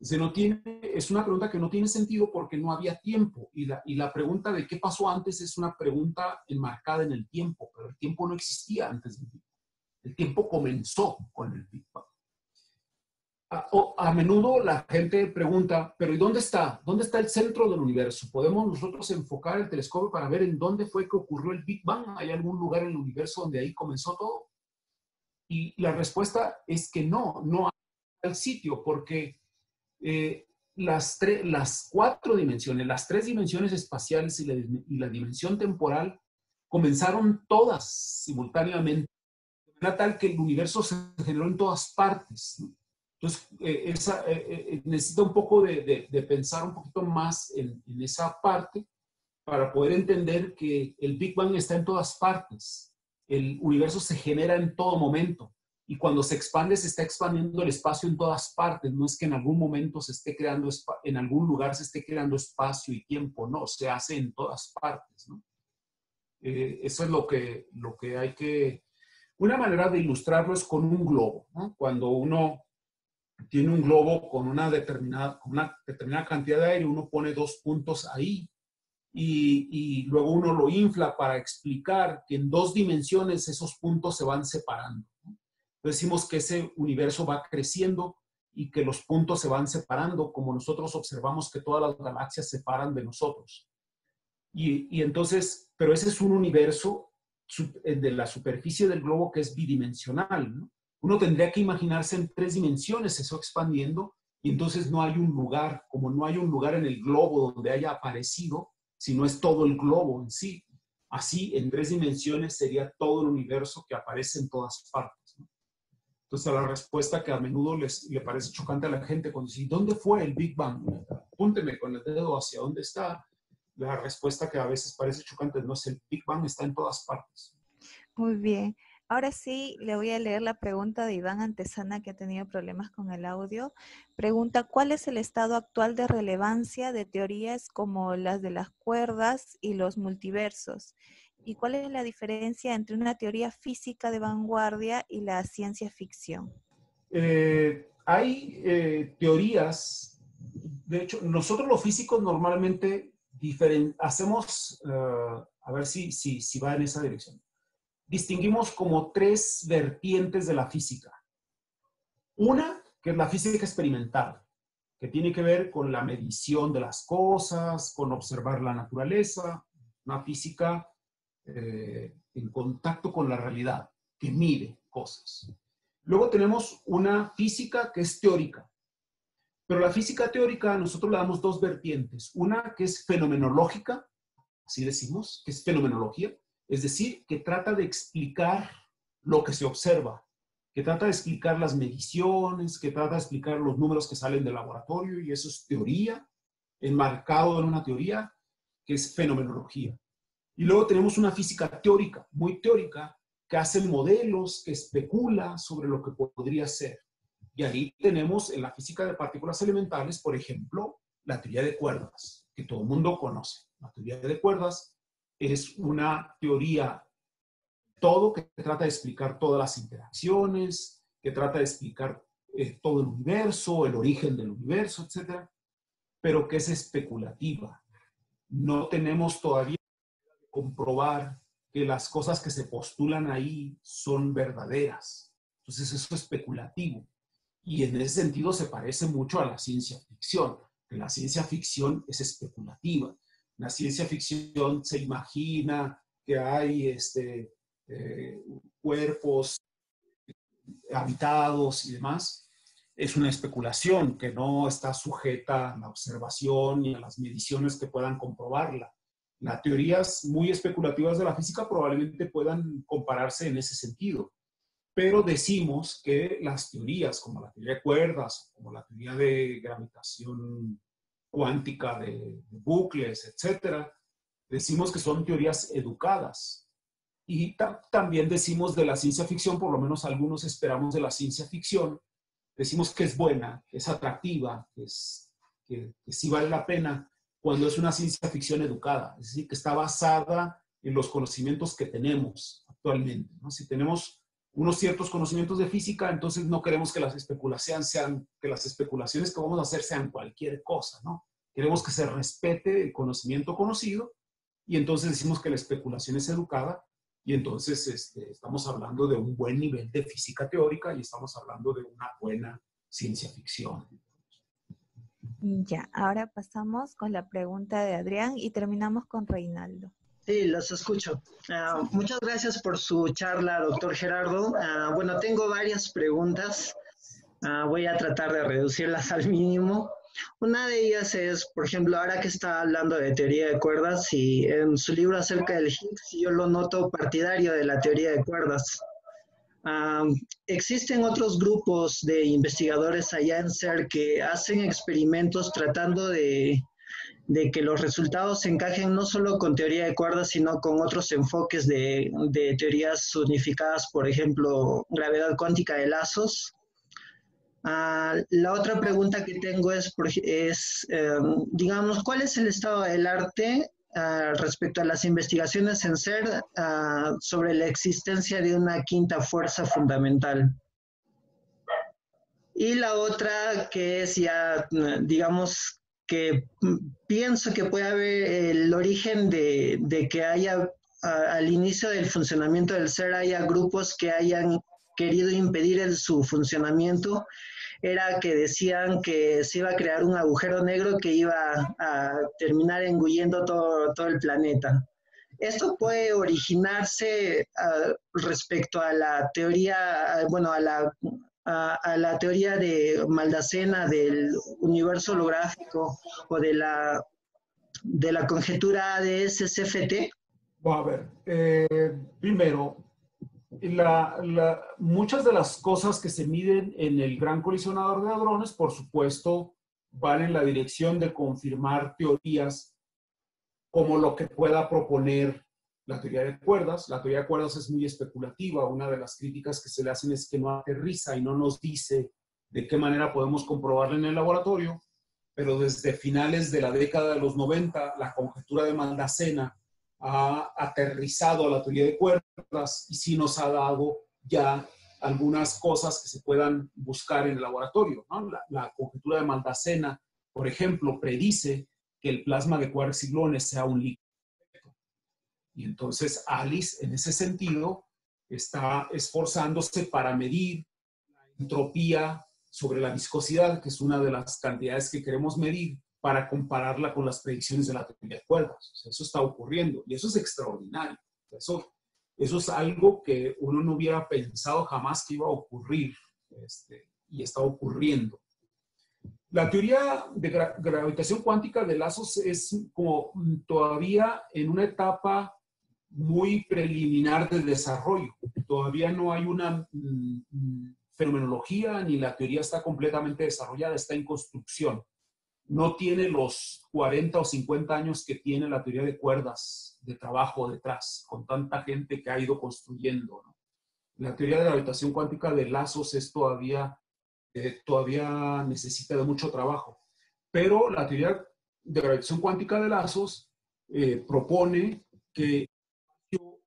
Se no tiene, es una pregunta que no tiene sentido porque no había tiempo. Y la, y la pregunta de qué pasó antes es una pregunta enmarcada en el tiempo, pero el tiempo no existía antes del Big Bang. El tiempo comenzó con el Big Bang a, menudo la gente pregunta, pero ¿y dónde está? ¿Dónde está el centro del universo? ¿Podemos nosotros enfocar el telescopio para ver en dónde fue que ocurrió el Big Bang? ¿Hay algún lugar en el universo donde ahí comenzó todo? Y la respuesta es que no, no hay el sitio, porque eh, las, las cuatro dimensiones, las tres dimensiones espaciales y la, dimensión temporal comenzaron todas simultáneamente, de manera tal que el universo se generó en todas partes. Entonces, eh, esa, eh, eh, necesita un poco de, de, pensar un poquito más en, en, esa parte para poder entender que el Big Bang está en todas partes. El universo se genera en todo momento. Y cuando se expande, se está expandiendo el espacio en todas partes. No es que en algún momento se esté creando, en algún lugar se esté creando espacio y tiempo. No, se hace en todas partes. ¿no? eso es lo que, lo que hay que... Una manera de ilustrarlo es con un globo. ¿no? Cuando uno tiene un globo con una determinada, una determinada cantidad de aire, uno pone dos puntos ahí y, y, luego uno lo infla para explicar que en dos dimensiones esos puntos se van separando. Decimos que ese universo va creciendo y que los puntos se van separando, como nosotros observamos que todas las galaxias se separan de nosotros. Y, y entonces, pero ese es un universo de la superficie del globo que es bidimensional. ¿no? Uno tendría que imaginarse en tres dimensiones eso expandiendo y entonces no hay un lugar, como no hay un lugar en el globo donde haya aparecido, sino es todo el globo en sí. Así, en tres dimensiones sería todo el universo que aparece en todas partes. Entonces, la respuesta que a menudo les, le parece chocante a la gente cuando dice, ¿dónde fue el Big Bang? Apúnteme con el dedo hacia dónde está. La respuesta que a veces parece chocante no es el Big Bang, está en todas partes. Muy bien. Ahora sí, le voy a leer la pregunta de Iván Antesana, que ha tenido problemas con el audio. Pregunta, ¿cuál es el estado actual de relevancia de teorías como las de las cuerdas y los multiversos? ¿Y cuál es la diferencia entre una teoría física de vanguardia y la ciencia ficción? Eh, hay eh, teorías, de hecho, nosotros los físicos normalmente hacemos, eh, a ver si, si, si va en esa dirección distinguimos como tres vertientes de la física. Una, que es la física experimental, que tiene que ver con la medición de las cosas, con observar la naturaleza, una física eh, en contacto con la realidad, que mide cosas. Luego tenemos una física que es teórica, pero la física teórica nosotros le damos dos vertientes. Una que es fenomenológica, así decimos, que es fenomenología, es decir, que trata de explicar lo que se observa, que trata de explicar las mediciones, que trata de explicar los números que salen del laboratorio, y eso es teoría, enmarcado en una teoría que es fenomenología. Y luego tenemos una física teórica, muy teórica, que hace modelos, que especula sobre lo que podría ser. Y ahí tenemos en la física de partículas elementales, por ejemplo, la teoría de cuerdas, que todo el mundo conoce. La teoría de cuerdas es una teoría todo que trata de explicar todas las interacciones, que trata de explicar eh, todo el universo, el origen del universo, etcétera, pero que es especulativa. No tenemos todavía que comprobar que las cosas que se postulan ahí son verdaderas. Entonces eso es especulativo. Y en ese sentido se parece mucho a la ciencia ficción, que la ciencia ficción es especulativa la ciencia ficción se imagina que hay este, eh, cuerpos habitados y demás, es una especulación que no está sujeta a la observación ni a las mediciones que puedan comprobarla. Las teorías muy especulativas de la física probablemente puedan compararse en ese sentido, pero decimos que las teorías como la teoría de cuerdas, como la teoría de gravitación cuántica de, bucles, etcétera, decimos que son teorías educadas. Y también decimos de la ciencia ficción, por lo menos algunos esperamos de la ciencia ficción, decimos que es buena, que es atractiva, que, es, que, sí vale la pena cuando es una ciencia ficción educada, es decir, que está basada en los conocimientos que tenemos actualmente. Si tenemos unos ciertos conocimientos de física, entonces no queremos que las especulaciones sean, que las especulaciones que vamos a hacer sean cualquier cosa, ¿no? Queremos que se respete el conocimiento conocido y entonces decimos que la especulación es educada y entonces este, estamos hablando de un buen nivel de física teórica y estamos hablando de una buena ciencia ficción. Ya, ahora pasamos con la pregunta de Adrián y terminamos con Reinaldo. Sí, los escucho. Ah, muchas gracias por su charla, doctor Gerardo. Ah, bueno, tengo varias preguntas. Ah, voy a tratar de reducirlas al mínimo. Una de ellas es, por ejemplo, ahora que está hablando de teoría de cuerdas y en su libro acerca del Higgs, yo lo noto partidario de la teoría de cuerdas. existen otros grupos de investigadores allá en CER que hacen experimentos tratando de de que los resultados encajen no solo con teoría de cuerdas, sino con otros enfoques de, teorías unificadas, por ejemplo, gravedad cuántica de lazos. Ah, la otra pregunta que tengo es, es em, digamos, ¿cuál es el estado del arte ah, respecto a las investigaciones en SER ah, sobre la existencia de una quinta fuerza fundamental? Y la otra que es ya, digamos, que mm, pienso que puede haber el origen de, que haya al inicio del funcionamiento del ser haya grupos que hayan querido impedir su funcionamiento era que decían que se iba a crear un agujero negro que iba a terminar engullendo todo, todo el planeta. Esto puede originarse ah, respecto a la teoría, bueno, a la, a, la teoría de Maldacena del universo holográfico o de la, de la conjetura de SCFT. a ver, eh, primero, muchas de las cosas que se miden en el gran colisionador de hadrones, por supuesto, van en la dirección de confirmar teorías como lo que pueda proponer la teoría de cuerdas. La teoría de cuerdas es muy especulativa. Una de las críticas que se le hacen es que no aterriza y no nos dice de qué manera podemos comprobarla en el laboratorio. Pero desde finales de la década de los 90, la conjetura de Maldacena ha aterrizado a la teoría de cuerdas y sí nos ha dado ya algunas cosas que se puedan buscar en el laboratorio. La, conjetura de Maldacena, por ejemplo, predice que el plasma de gluones sea un líquido. Y entonces Alice, en ese sentido, está esforzándose para medir la entropía sobre la viscosidad, que es una de las cantidades que queremos medir, para compararla con las predicciones de la teoría de cuerdas. eso está ocurriendo y eso es extraordinario. Eso, eso es algo que uno no hubiera pensado jamás que iba a ocurrir este, y está ocurriendo. La teoría de gravitación cuántica de lazos es como todavía en una etapa muy preliminar de desarrollo. Todavía no hay una mm, mm, fenomenología ni la teoría está completamente desarrollada, está en construcción no tiene los 40 o 50 años que tiene la teoría de cuerdas de trabajo detrás, con tanta gente que ha ido construyendo. La teoría de la gravitación cuántica de lazos es todavía, eh, todavía necesita de mucho trabajo, pero la teoría de gravitación cuántica de lazos eh, propone que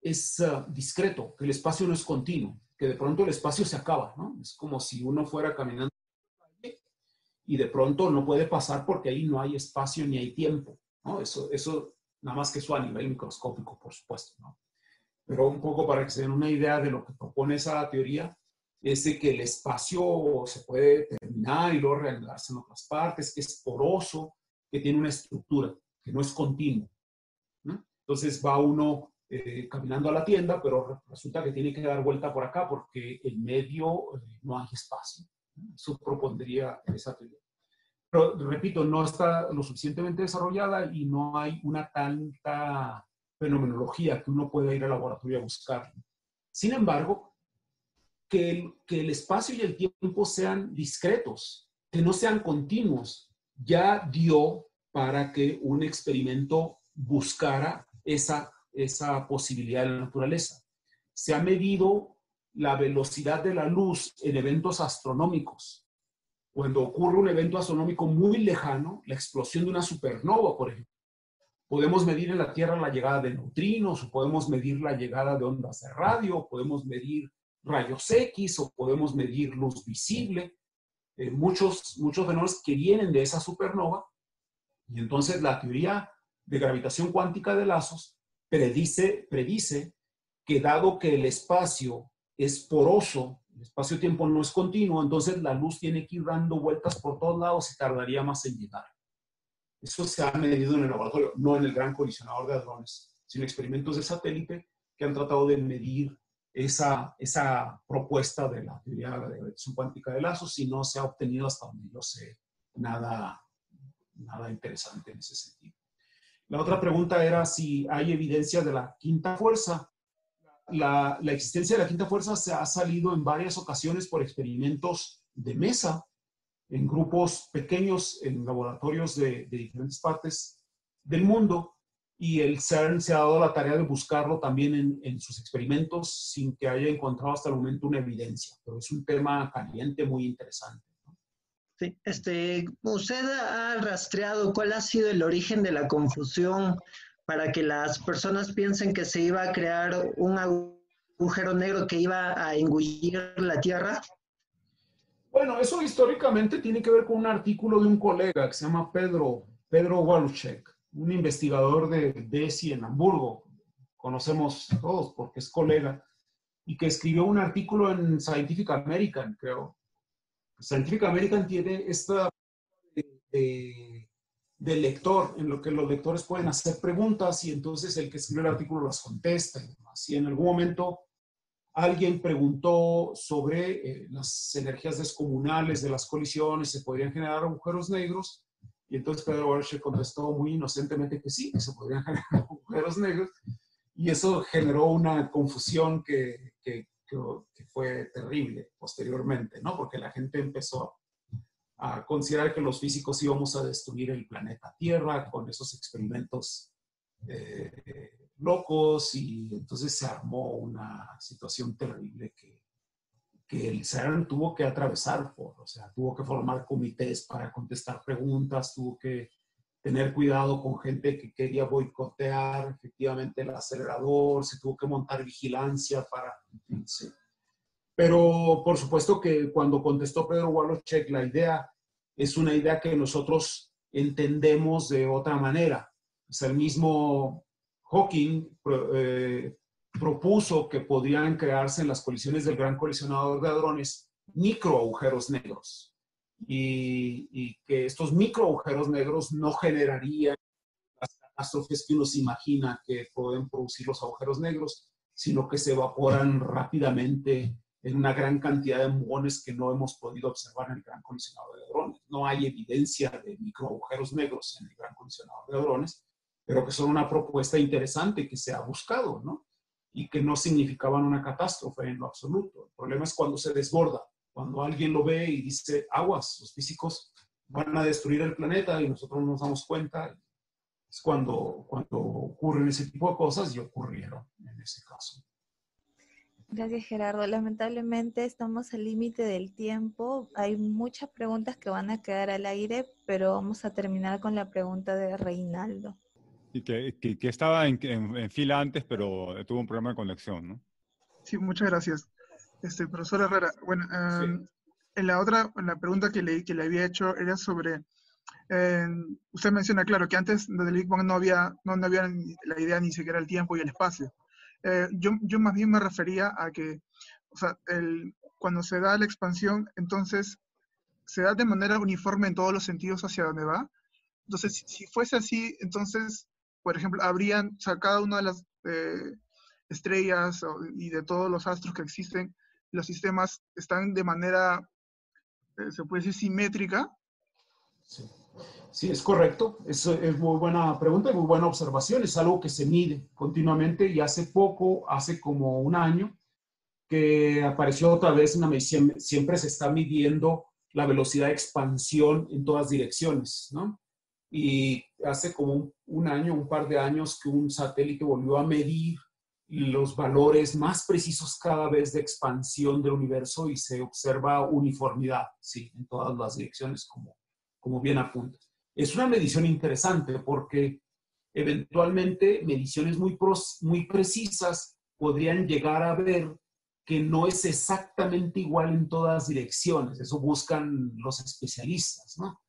es ah, discreto, que el espacio no es continuo, que de pronto el espacio se acaba, ¿no? Es como si uno fuera caminando y de pronto no puede pasar porque ahí no hay espacio ni hay tiempo, ¿no? Eso, eso nada más que eso a nivel microscópico, por supuesto, ¿no? Pero un poco para que se den una idea de lo que propone esa teoría, es que el espacio se puede terminar y luego reanudarse en otras partes, que es poroso, que tiene una estructura, que no es continuo. ¿no? Entonces va uno eh, caminando a la tienda, pero resulta que tiene que dar vuelta por acá porque en medio eh, no hay espacio. Eso propondría esa teoría. Pero, repito, no está lo suficientemente desarrollada y no hay una tanta fenomenología que uno pueda ir al laboratorio a buscar. Sin embargo, que el, que el espacio y el tiempo sean discretos, que no sean continuos, ya dio para que un experimento buscara esa, esa posibilidad de la naturaleza. Se ha medido la velocidad de la luz en eventos astronómicos. Cuando ocurre un evento astronómico muy lejano, la explosión de una supernova, por ejemplo, podemos medir en la Tierra la llegada de neutrinos, podemos medir la llegada de ondas de radio, podemos medir rayos X, o podemos medir luz visible, eh, muchos, muchos fenómenos que vienen de esa supernova. Y entonces la teoría de gravitación cuántica de lazos predice, predice que dado que el espacio es poroso, el espacio-tiempo no es continuo, entonces la luz tiene que ir dando vueltas por todos lados y tardaría más en llegar. Eso se ha medido en el laboratorio, no en el gran colisionador de hadrones, sino experimentos de satélite que han tratado de medir esa, esa propuesta de la teoría de la gravitación cuántica de lazos y no se ha obtenido hasta donde yo sé nada, nada interesante en ese sentido. La otra pregunta era si hay evidencia de la quinta fuerza la, existencia de la quinta fuerza se ha salido en varias ocasiones por experimentos de mesa, en grupos pequeños, en laboratorios de, diferentes partes del mundo, y el CERN se ha dado la tarea de buscarlo también en, sus experimentos sin que haya encontrado hasta el momento una evidencia, pero es un tema caliente muy interesante. Sí, este, usted ha rastreado cuál ha sido el origen de la confusión para que las personas piensen que se iba a crear un agujero negro que iba a engullir la Tierra? Bueno, eso históricamente tiene que ver con un artículo de un colega que se llama Pedro, Pedro Waluchek, un investigador de DESI en Hamburgo. Conocemos todos porque es colega. y que escribió un artículo en Scientific American, creo. Scientific American tiene esta de, lector, en lo que los lectores pueden hacer preguntas y entonces el que escribe el artículo las contesta y en algún momento alguien preguntó sobre eh, las energías descomunales de las colisiones, ¿se podrían generar agujeros negros? Y entonces Pedro Walsh contestó muy inocentemente que sí, que se podrían generar agujeros negros. Y eso generó una confusión que, que, fue terrible posteriormente, ¿no? Porque la gente empezó a considerar que los físicos íbamos a destruir el planeta Tierra con esos experimentos eh, locos y entonces se armó una situación terrible que, que el CERN tuvo que atravesar por, o sea, tuvo que formar comités para contestar preguntas, tuvo que tener cuidado con gente que quería boicotear efectivamente el acelerador, se tuvo que montar vigilancia para... Pero por supuesto que cuando contestó Pedro Wallachek, la idea es una idea que nosotros entendemos de otra manera. O sea, el mismo Hawking eh, propuso que podrían crearse en las colisiones del gran colisionador de hadrones micro agujeros negros y, que estos micro agujeros negros no generarían las catástrofes que uno se imagina que pueden producir los agujeros negros, sino que se evaporan rápidamente en una gran cantidad de muones que no hemos podido observar en el gran colisionador de hadrones. No hay evidencia de micro agujeros negros en el gran colisionador de hadrones, pero que son una propuesta interesante que se ha buscado, ¿no? Y que no significaban una catástrofe en lo absoluto. El problema es cuando se desborda cuando alguien lo ve y dice, aguas, los físicos van a destruir el planeta y nosotros no nos damos cuenta, es cuando, cuando ocurren ese tipo de cosas y ocurrieron en ese caso. Gracias Gerardo. Lamentablemente estamos al límite del tiempo. Hay muchas preguntas que van a quedar al aire, pero vamos a terminar con la pregunta de Reinaldo. Y que, que, estaba en, en, fila antes, pero tuvo un problema de conexión, ¿no? Sí, muchas gracias. Este, profesor Herrera, bueno, em, en la otra, en la pregunta que le, que le había hecho era sobre, em, usted menciona, claro, que antes del Big Bang no había, no, había la idea ni siquiera el tiempo y el espacio. Eh, yo, yo más bien me refería a que, o sea, el, cuando se da la expansión, entonces se da de manera uniforme en todos los sentidos hacia donde va. Entonces, si, fuese así, entonces, por ejemplo, habrían, o sea, cada una de las eh, estrellas y de todos los astros que existen, los sistemas están de manera, eh, se puede decir, simétrica. Sí. es correcto. Es, es muy buena pregunta y muy buena observación. Es algo que se mide continuamente y hace poco, hace como un año, que apareció otra vez una medición, siempre se está midiendo la velocidad de expansión en todas direcciones, ¿no? Y hace como un, un año, un par de años, que un satélite volvió a medir los valores más precisos cada vez de expansión del universo y se observa uniformidad, sí, en todas las direcciones, como, como bien apunta. Es una medición interesante porque eventualmente mediciones muy, muy precisas podrían llegar a ver que no es exactamente igual en todas direcciones. Eso buscan los especialistas, ¿no?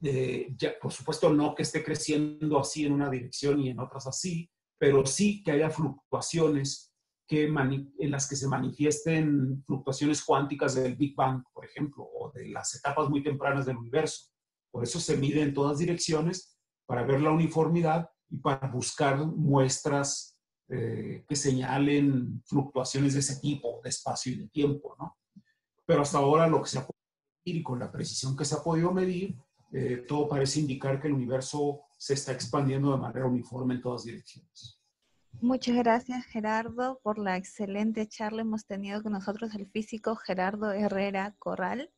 ya, por supuesto, no que esté creciendo así en una dirección y en otras así, pero sí que haya fluctuaciones que en las que se manifiesten fluctuaciones cuánticas del Big Bang, por ejemplo, o de las etapas muy tempranas del universo. Por eso se mide en todas direcciones para ver la uniformidad y para buscar muestras eh, que señalen fluctuaciones de ese tipo, de espacio y de tiempo, ¿no? Pero hasta ahora lo que se ha podido medir y con la precisión que se ha podido medir, eh, todo parece indicar que el universo se está expandiendo de manera uniforme en todas direcciones. Muchas gracias Gerardo por la excelente charla. Hemos tenido con nosotros al físico Gerardo Herrera Corral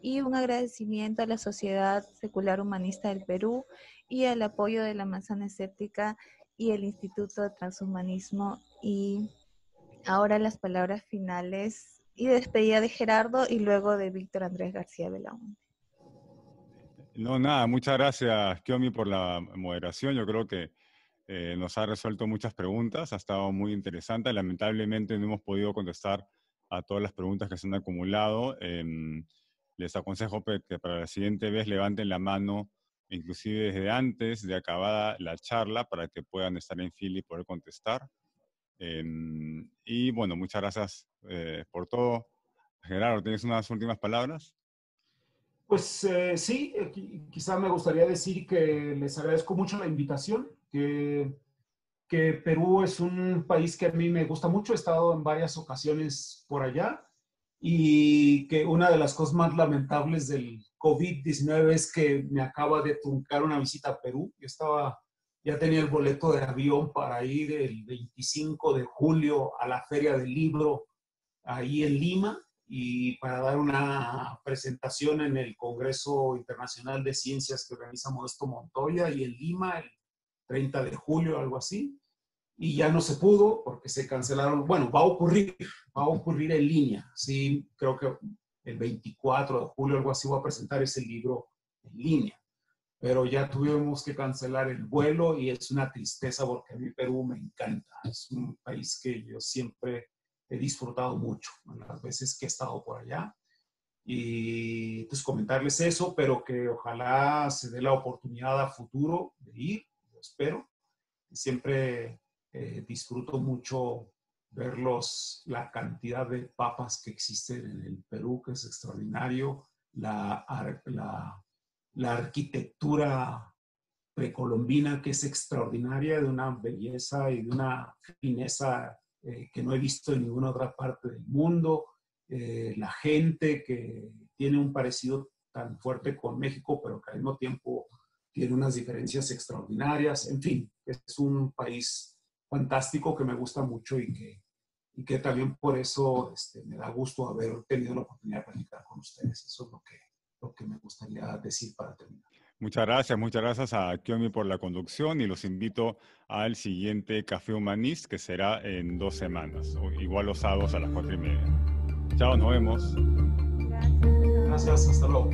y un agradecimiento a la Sociedad Secular Humanista del Perú y al apoyo de la Manzana Escéptica y el Instituto de Transhumanismo. Y ahora las palabras finales y despedida de Gerardo y luego de Víctor Andrés García Belaúnde. No, nada, muchas gracias, Kiomi, por la moderación. Yo creo que eh, nos ha resuelto muchas preguntas, ha estado muy interesante. Lamentablemente no hemos podido contestar a todas las preguntas que se han acumulado. Em, les aconsejo que para la siguiente vez levanten la mano, inclusive desde antes de acabada la charla, para que puedan estar en fila y poder contestar. Em, y bueno, muchas gracias eh, por todo. Gerardo, ¿tienes unas últimas palabras? Pues eh, sí, quizá me gustaría decir que les agradezco mucho la invitación, que, que Perú es un país que a mí me gusta mucho, he estado en varias ocasiones por allá y que una de las cosas más lamentables del COVID-19 es que me acaba de truncar una visita a Perú. Yo estaba, ya tenía el boleto de avión para ir el 25 de julio a la Feria del Libro ahí en Lima y para dar una presentación en el Congreso Internacional de Ciencias que organiza Modesto Montoya y en Lima el 30 de julio, algo así y ya no se pudo porque se cancelaron. Bueno, va a ocurrir, va a ocurrir en línea. Sí, creo que el 24 de julio, algo así, voy a presentar ese libro en línea. Pero ya tuvimos que cancelar el vuelo y es una tristeza porque a mí Perú me encanta. Es un país que yo siempre he disfrutado mucho las veces que he estado por allá. Y pues comentarles eso, pero que ojalá se dé la oportunidad a futuro de ir, yo espero. Siempre eh, disfruto mucho ver la cantidad de papas que existen en el Perú, que es extraordinario, la, la, la arquitectura precolombina, que es extraordinaria, de una belleza y de una fineza eh, que no he visto en ninguna otra parte del mundo, eh, la gente que tiene un parecido tan fuerte con México, pero que al mismo tiempo tiene unas diferencias extraordinarias, en fin, es un país fantástico que me gusta mucho y que, y que también por eso este, me da gusto haber tenido la oportunidad de platicar con ustedes. Eso es lo que, lo que me gustaría decir para terminar. Muchas gracias, muchas gracias a Kiomi por la conducción y los invito al siguiente Café Humanist que será en dos semanas, igual los sábados a las cuatro y media. Chao, nos vemos. Gracias, hasta luego.